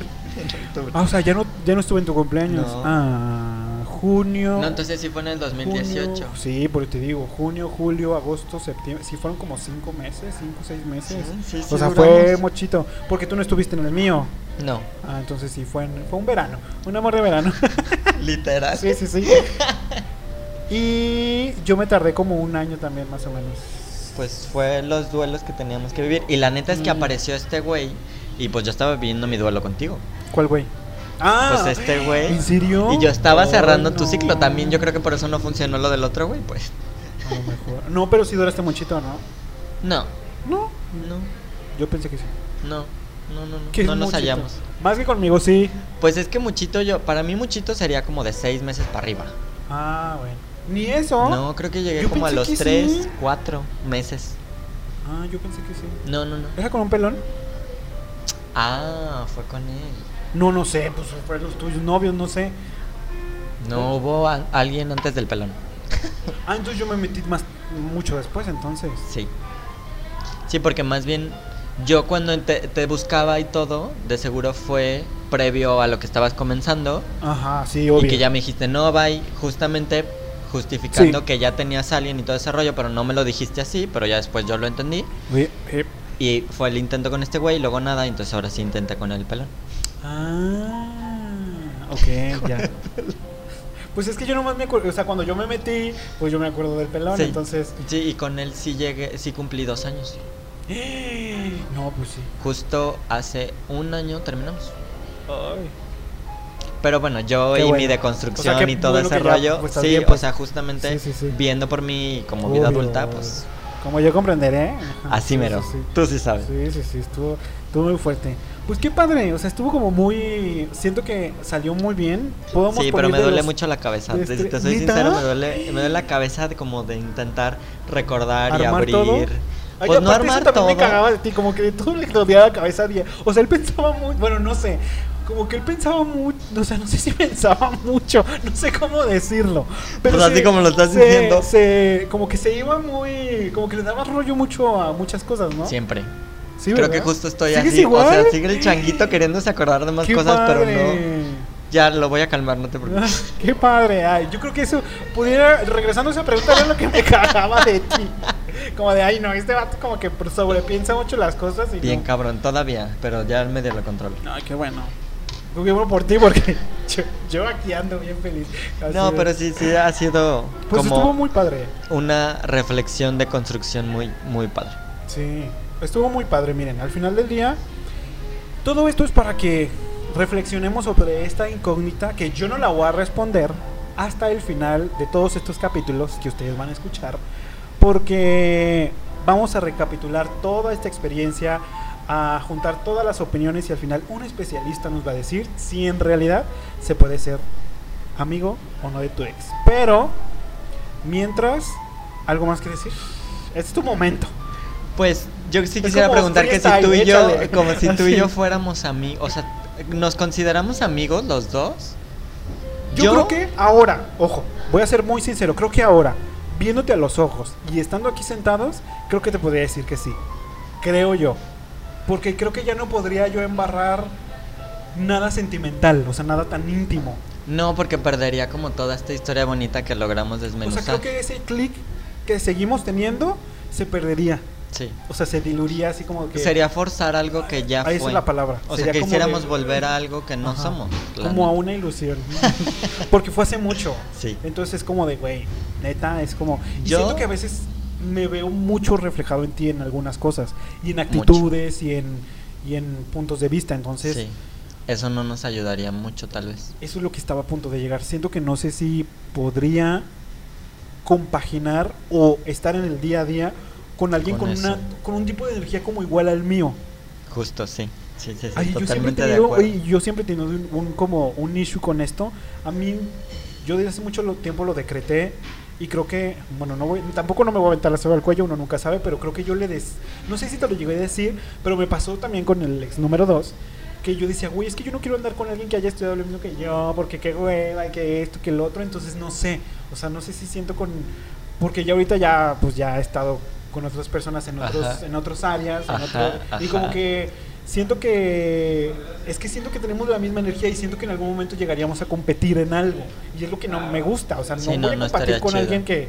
Speaker 1: Ah, o sea, ya no, ya no estuve en tu cumpleaños.
Speaker 2: No.
Speaker 1: Ah, junio.
Speaker 2: No, entonces sí fue en el 2018.
Speaker 1: junio, sí, porque te digo, junio, julio, agosto, septiembre. Sí, fueron como cinco meses, cinco, seis meses.
Speaker 2: Sí, sí,
Speaker 1: o sea,
Speaker 2: duramos.
Speaker 1: fue mochito. Porque tú no estuviste en el mío.
Speaker 2: No,
Speaker 1: Ah, entonces sí, fue, en- fue un verano. Un amor de verano.
Speaker 2: literal.
Speaker 1: sí, sí, sí. Y yo me tardé como un año también, más o menos.
Speaker 2: Pues fue los duelos que teníamos que vivir. Y la neta es que
Speaker 1: Mm.
Speaker 2: apareció este güey y pues yo estaba viviendo mi duelo contigo.
Speaker 1: ¿Cuál güey? Ah,
Speaker 2: Pues este güey.
Speaker 1: ¿En serio?
Speaker 2: Y yo estaba
Speaker 1: Ay,
Speaker 2: cerrando tu ciclo también. Yo creo que por eso no funcionó lo del otro güey, pues.
Speaker 1: A lo mejor. No, pero sí duraste muchito, ¿no?
Speaker 2: No,
Speaker 1: No,
Speaker 2: no,
Speaker 1: yo pensé que sí.
Speaker 2: no, no, no, no,
Speaker 1: ¿Qué es
Speaker 2: no nos
Speaker 1: muchito?
Speaker 2: hallamos.
Speaker 1: Más que conmigo, sí.
Speaker 2: Pues es que muchito yo, para mí muchito sería como de seis meses para arriba.
Speaker 1: Ah, bueno. Ni eso.
Speaker 2: No, creo que llegué
Speaker 1: Yo
Speaker 2: como a los tres,
Speaker 1: sí.
Speaker 2: cuatro meses.
Speaker 1: Ah, yo pensé que sí.
Speaker 2: No, no, no.
Speaker 1: ¿Era con un pelón?
Speaker 2: Ah, fue con él.
Speaker 1: No, no sé, pues fueron los tuyos novios, no sé.
Speaker 2: No hubo a- alguien antes del pelón.
Speaker 1: Ah, entonces yo me metí más mucho después, entonces.
Speaker 2: Sí. Sí, porque más bien yo cuando te, te buscaba y todo, de seguro fue previo a lo que estabas comenzando.
Speaker 1: Ajá, sí, obvio.
Speaker 2: Y que ya me dijiste, no, bye, justamente justificando
Speaker 1: Sí.
Speaker 2: que ya tenías a alguien y todo ese rollo, pero no me lo dijiste así, pero ya después yo lo entendí.
Speaker 1: Oye, eh,
Speaker 2: Y fue el intento con este güey y luego nada, entonces ahora sí intenté con el pelón.
Speaker 1: Ah, ok, ya. Pues es que yo nomás me acuerdo, o sea, cuando yo me metí, pues yo me acuerdo del pelón,
Speaker 2: Sí.
Speaker 1: entonces...
Speaker 2: Sí, y con él sí llegué, sí cumplí dos años.
Speaker 1: No, pues sí.
Speaker 2: Justo hace un año terminamos.
Speaker 1: Ay.
Speaker 2: Pero bueno, yo
Speaker 1: Qué
Speaker 2: y
Speaker 1: bueno.
Speaker 2: mi
Speaker 1: O sea,
Speaker 2: deconstrucción y todo
Speaker 1: bueno
Speaker 2: ese rollo,
Speaker 1: pues,
Speaker 2: sí,
Speaker 1: bien,
Speaker 2: o
Speaker 1: pues.
Speaker 2: sea, justamente
Speaker 1: Sí, sí, sí.
Speaker 2: viendo por mí como vida
Speaker 1: Obvio.
Speaker 2: adulta, pues
Speaker 1: Como yo comprenderé.
Speaker 2: Así
Speaker 1: sí,
Speaker 2: mero. Tú sí sabes.
Speaker 1: Sí, sí, sí, estuvo, estuvo muy fuerte. Pues qué padre, o sea, estuvo como muy... Siento que salió muy bien. Podemos
Speaker 2: Sí, pero me duele
Speaker 1: los-
Speaker 2: mucho la cabeza.
Speaker 1: de
Speaker 2: Te,
Speaker 1: este-
Speaker 2: te soy
Speaker 1: ¿Neta?
Speaker 2: sincero, me duele, me duele la cabeza de como de intentar recordar y
Speaker 1: ¿Armar
Speaker 2: abrir.
Speaker 1: todo? Ay,
Speaker 2: Pues no armar
Speaker 1: eso también
Speaker 2: todo.
Speaker 1: me cagaba de ti, como que de todo le rodeaba la cabeza. O sea, él pensaba muy, bueno, no sé, como que él pensaba mucho, o sea, no sé si pensaba mucho, no sé cómo decirlo.
Speaker 2: Pues así como lo estás
Speaker 1: se-
Speaker 2: diciendo.
Speaker 1: se- como que se iba muy, como que le daba rollo mucho a muchas cosas, ¿no?
Speaker 2: Siempre.
Speaker 1: Sí,
Speaker 2: Creo que justo estoy
Speaker 1: ¿Sigues
Speaker 2: así.
Speaker 1: igual?
Speaker 2: O sea, sigue el changuito queriéndose acordar de más
Speaker 1: Qué
Speaker 2: cosas, pero no. Ya lo voy a calmar, no te preocupes.
Speaker 1: Qué padre, ay, yo creo que eso pudiera, regresando a esa pregunta, era lo que me cagaba de ti. Como de, ay, no, este vato como que sobrepiensa mucho las cosas y
Speaker 2: Bien
Speaker 1: no.
Speaker 2: cabrón, todavía, pero ya el medio lo controlo.
Speaker 1: Ay, qué bueno. Qué bueno por ti porque yo, yo aquí ando bien feliz. Así
Speaker 2: No, pero sí, sí ha sido
Speaker 1: Pues estuvo
Speaker 2: como
Speaker 1: muy padre.
Speaker 2: una reflexión de construcción muy, muy padre.
Speaker 1: Sí, estuvo muy padre. Miren, al final del día, todo esto es para que reflexionemos sobre esta incógnita que yo no la voy a responder hasta el final de todos estos capítulos que ustedes van a escuchar, porque vamos a recapitular toda esta experiencia, a juntar todas las opiniones y al final un especialista nos va a decir si en realidad se puede ser amigo o no de tu ex. Pero, mientras, ¿algo más que decir? Este es tu momento.
Speaker 2: Pues yo sí quisiera preguntar que si tú y yo,
Speaker 1: échale.
Speaker 2: como si tú y yo fuéramos amigos, o sea, ¿nos consideramos amigos los dos?
Speaker 1: Yo, creo que ahora, ojo, voy a ser muy sincero, creo que ahora, viéndote a los ojos y estando aquí sentados, creo que te podría decir que sí. Creo yo. Porque creo que ya no podría yo embarrar nada sentimental, o sea, nada tan íntimo.
Speaker 2: No, porque perdería como toda esta historia bonita que logramos
Speaker 1: O
Speaker 2: desmenuzar.
Speaker 1: sea, creo que ese clic que seguimos teniendo se perdería.
Speaker 2: Sí.
Speaker 1: O sea, se diluiría así como que...
Speaker 2: Sería forzar algo que ya
Speaker 1: Ahí
Speaker 2: fue.
Speaker 1: es la palabra.
Speaker 2: O
Speaker 1: Sería
Speaker 2: sea, que hiciéramos
Speaker 1: de-
Speaker 2: volver a algo que no
Speaker 1: Ajá.
Speaker 2: somos.
Speaker 1: Como a una ilusión. Porque fue hace mucho.
Speaker 2: Sí.
Speaker 1: Entonces es como de, güey, neta, es como... Y
Speaker 2: Yo-
Speaker 1: siento que a veces me veo mucho reflejado en ti en algunas cosas. Y en actitudes y en, y en puntos de vista. Entonces,
Speaker 2: Sí. Eso no nos ayudaría mucho, tal vez.
Speaker 1: eso es lo que estaba a punto de llegar. Siento que no sé si podría compaginar o estar en el día a día con alguien
Speaker 2: Con
Speaker 1: con, una, con un tipo de energía como igual al mío.
Speaker 2: Justo, sí. Sí, sí, sí.
Speaker 1: Ay, yo siempre he
Speaker 2: totalmente
Speaker 1: tenido, yo siempre he tenido un, un como un issue con esto. A mí, yo desde hace mucho tiempo lo decreté y creo que, bueno, no voy, tampoco no me voy a aventar la soga al cuello, uno nunca sabe, pero creo que yo le des, no sé si te lo llegué a decir, pero me pasó también con el ex número 2, que yo decía, güey, es que yo no quiero andar con alguien que haya estudiado lo mismo que yo, porque qué hueva, que esto, que el otro, entonces no sé, o sea, no sé si siento con, porque ya ahorita ya, pues ya he estado con otras personas en otros,
Speaker 2: Ajá.
Speaker 1: en otros áreas, en
Speaker 2: Ajá,
Speaker 1: otro- y como que siento que es que siento que tenemos la misma energía y siento que en algún momento llegaríamos a competir en algo y es lo que no me gusta o sea no
Speaker 2: Sí,
Speaker 1: voy
Speaker 2: no,
Speaker 1: a
Speaker 2: no
Speaker 1: compartir
Speaker 2: estaría
Speaker 1: con
Speaker 2: chido.
Speaker 1: alguien que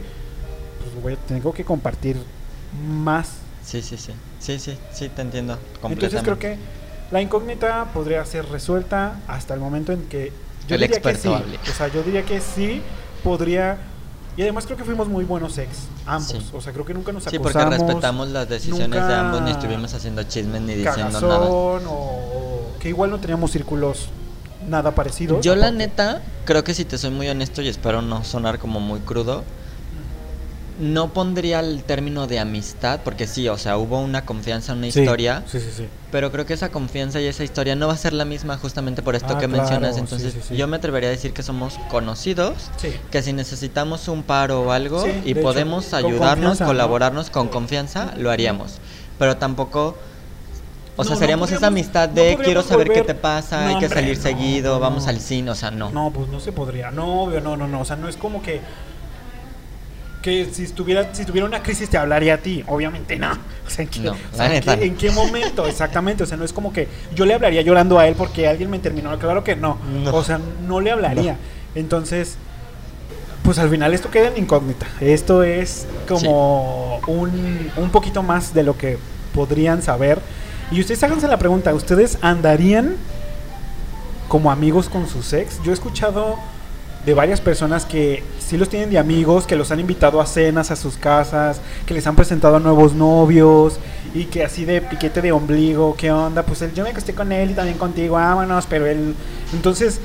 Speaker 1: pues voy a- tengo que compartir más
Speaker 2: Sí, sí, sí. Sí, sí, sí, te entiendo
Speaker 1: entonces creo que la incógnita podría ser resuelta hasta el momento en que yo
Speaker 2: El
Speaker 1: diría que sí
Speaker 2: hable.
Speaker 1: o sea yo diría que sí podría y además creo que fuimos muy buenos ex ambos
Speaker 2: Sí.
Speaker 1: o sea creo que nunca nos
Speaker 2: Sí,
Speaker 1: acusamos
Speaker 2: porque respetamos las decisiones de ambos, ni estuvimos haciendo chismes ni diciendo
Speaker 1: cagazón
Speaker 2: nada.
Speaker 1: o, que igual no teníamos círculos nada parecidos.
Speaker 2: Yo la neta, creo que si te soy muy honesto y espero no sonar como muy crudo, no pondría el término de amistad, porque sí, o sea, hubo una confianza, una
Speaker 1: Sí,
Speaker 2: historia,
Speaker 1: Sí, sí, sí.
Speaker 2: pero creo que esa confianza y esa historia no va a ser la misma justamente por esto
Speaker 1: Ah,
Speaker 2: que
Speaker 1: claro,
Speaker 2: mencionas, entonces
Speaker 1: sí, sí.
Speaker 2: yo me atrevería a decir que somos conocidos,
Speaker 1: Sí.
Speaker 2: que si necesitamos un paro o algo y
Speaker 1: hecho,
Speaker 2: podemos
Speaker 1: con
Speaker 2: ayudarnos, colaborarnos con confianza, lo haríamos, pero tampoco... O sea,
Speaker 1: No, no
Speaker 2: seríamos esa amistad
Speaker 1: no
Speaker 2: de quiero saber qué te pasa, hay que salir seguido, vamos al cine, o sea, no.
Speaker 1: No, pues no se podría. No, obvio, no, no, no. O sea, no es como que. Que si estuviera, si tuviera una crisis te hablaría a ti. Obviamente no. O sea, ¿en qué,
Speaker 2: No,
Speaker 1: o
Speaker 2: la
Speaker 1: sea, ¿en
Speaker 2: neta
Speaker 1: qué-
Speaker 2: no.
Speaker 1: en qué momento? Exactamente. O sea, no es como que yo le hablaría llorando a él porque alguien me terminó. Claro que no.
Speaker 2: No.
Speaker 1: O sea, no le hablaría. Entonces, pues al final esto queda en incógnita. Esto es como un, un poquito más de lo que podrían saber. Y ustedes háganse la pregunta, ¿ustedes andarían como amigos con sus ex? Yo he escuchado de varias personas que sí los tienen de amigos, que los han invitado a cenas a sus casas, que les han presentado a nuevos novios y que así de piquete de ombligo, ¿qué onda? Pues él- yo me acosté con él y también contigo, vámonos, pero él... Entonces,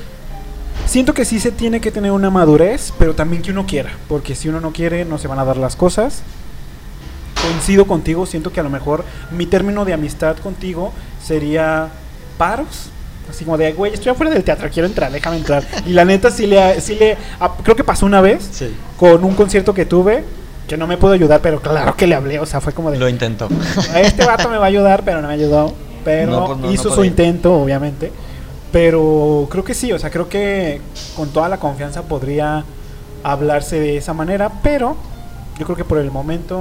Speaker 1: siento que sí se tiene que tener una madurez, pero también que uno quiera, porque si uno no quiere no se van a dar las cosas. Coincido contigo, siento que a lo mejor mi término de amistad contigo sería paros. Así como de, güey, estoy afuera del teatro, quiero entrar, déjame entrar. Y la neta sí le, sí le, ah, creo que pasó una vez
Speaker 2: Sí.
Speaker 1: con un concierto que tuve, que no me pudo ayudar, pero claro que le hablé, o sea, fue como de,
Speaker 2: Lo intentó.
Speaker 1: este vato me va a ayudar, pero no me ayudó. Pero
Speaker 2: No, pues no, no
Speaker 1: hizo su intento, obviamente. Pero creo que sí, o sea, creo que con toda la confianza podría hablarse de esa manera, pero yo creo que por el momento,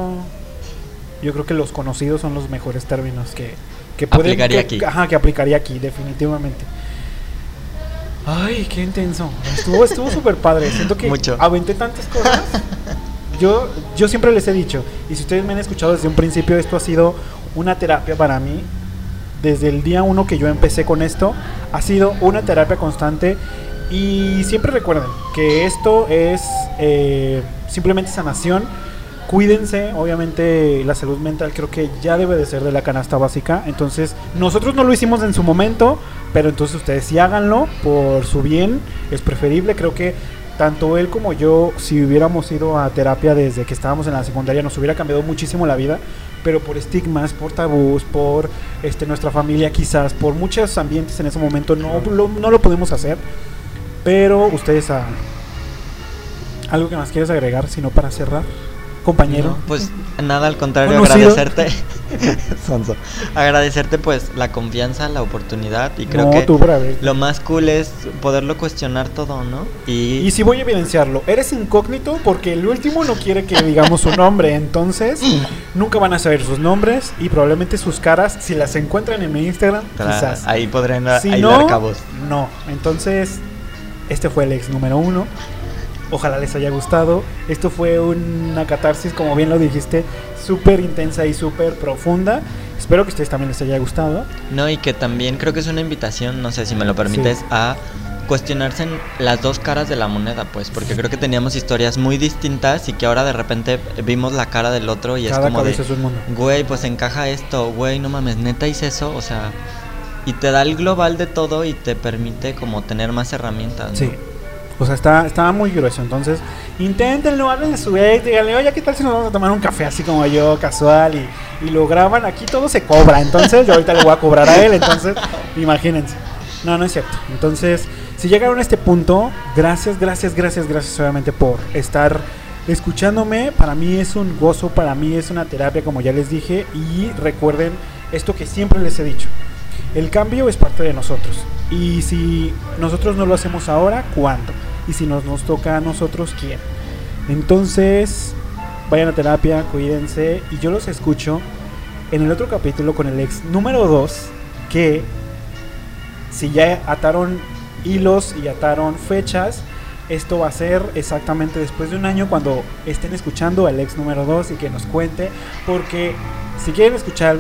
Speaker 1: yo creo que los conocidos son los mejores términos que, que.
Speaker 2: Aplicaría
Speaker 1: que-
Speaker 2: aquí.
Speaker 1: Ajá, que aplicaría aquí, definitivamente. Ay, qué intenso. Estuvo estuvo súper padre. Siento que
Speaker 2: Mucho.
Speaker 1: aventé tantas cosas. Yo, yo siempre les he dicho, y si ustedes me han escuchado desde un principio, esto ha sido una terapia para mí. Desde el día uno que yo empecé con esto, ha sido una terapia constante. Y siempre recuerden que esto es eh, simplemente sanación. Cuídense, obviamente la salud mental creo que ya debe de ser de la canasta básica. Entonces, nosotros no lo hicimos en su momento, pero entonces ustedes sí háganlo por su bien, es preferible. Creo que tanto él como yo, si hubiéramos ido a terapia desde que estábamos en la secundaria, nos hubiera cambiado muchísimo la vida, pero por estigmas, por tabús, por este, nuestra familia quizás, por muchos ambientes en ese momento no lo, no lo podemos hacer. Pero ustedes. ¿Algo que más quieres agregar, sino para cerrar? Compañero.
Speaker 2: No, pues nada, al contrario,
Speaker 1: Conocido.
Speaker 2: agradecerte. Agradecerte pues la confianza, la oportunidad y creo
Speaker 1: no,
Speaker 2: que
Speaker 1: tú,
Speaker 2: lo más cool es poderlo cuestionar todo, ¿no? Y,
Speaker 1: Y si voy a evidenciarlo, eres incógnito porque el último no quiere que digamos su nombre, entonces nunca van a saber sus nombres y probablemente sus caras, si las encuentran en mi Instagram, quizás.
Speaker 2: ahí podrán
Speaker 1: Si
Speaker 2: hilar
Speaker 1: no,
Speaker 2: cabos.
Speaker 1: no. Entonces, Este fue el ex número uno. Ojalá les haya gustado. Esto fue una catarsis, como bien lo dijiste, súper intensa y súper profunda. Espero que a ustedes también les haya gustado.
Speaker 2: No, y que también creo que es una invitación, no sé si me lo permites,
Speaker 1: Sí.
Speaker 2: a cuestionarse en las dos caras de la moneda, pues, porque creo que teníamos historias muy distintas y que ahora de repente vimos la cara del otro y
Speaker 1: Cada
Speaker 2: es como de,
Speaker 1: es un mundo.
Speaker 2: güey, pues encaja esto, güey, no mames, neta hice eso, o sea, y te da el global de todo y te permite como tener más herramientas. ¿no?
Speaker 1: O sea, está, estaba muy grueso. Entonces, inténtenlo, hablen de su ex, díganle, oye, ¿qué tal si nos vamos a tomar un café así como yo, casual? Y, y lo graban. Aquí todo se cobra. Entonces, yo ahorita le voy a cobrar a él. Entonces, imagínense. No, no es cierto. Entonces, si llegaron a este punto, gracias, gracias, gracias, gracias obviamente por estar escuchándome. Para mí es un gozo, para mí es una terapia, como ya les dije. Y recuerden esto que siempre les he dicho. El cambio es parte de nosotros. Y si nosotros no lo hacemos ahora, ¿cuándo? Y si nos, nos toca a nosotros, ¿quién? Entonces, vayan a terapia, cuídense. Y yo los escucho en el otro capítulo con el ex número 2, que si ya ataron hilos y ataron fechas, esto va a ser exactamente después de un año cuando estén escuchando al ex número 2 y que nos cuente. Porque si quieren escuchar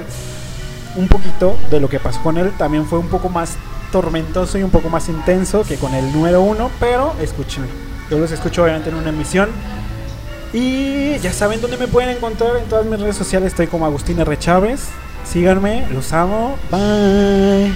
Speaker 1: un poquito de lo que pasó con él. También fue un poco más tormentoso y un poco más intenso que con el número uno, pero escúchenlo. Yo los escucho obviamente en una emisión. Y ya saben dónde me pueden encontrar en todas mis redes sociales. Estoy como Agustín R. Chávez. Síganme, los amo. Bye.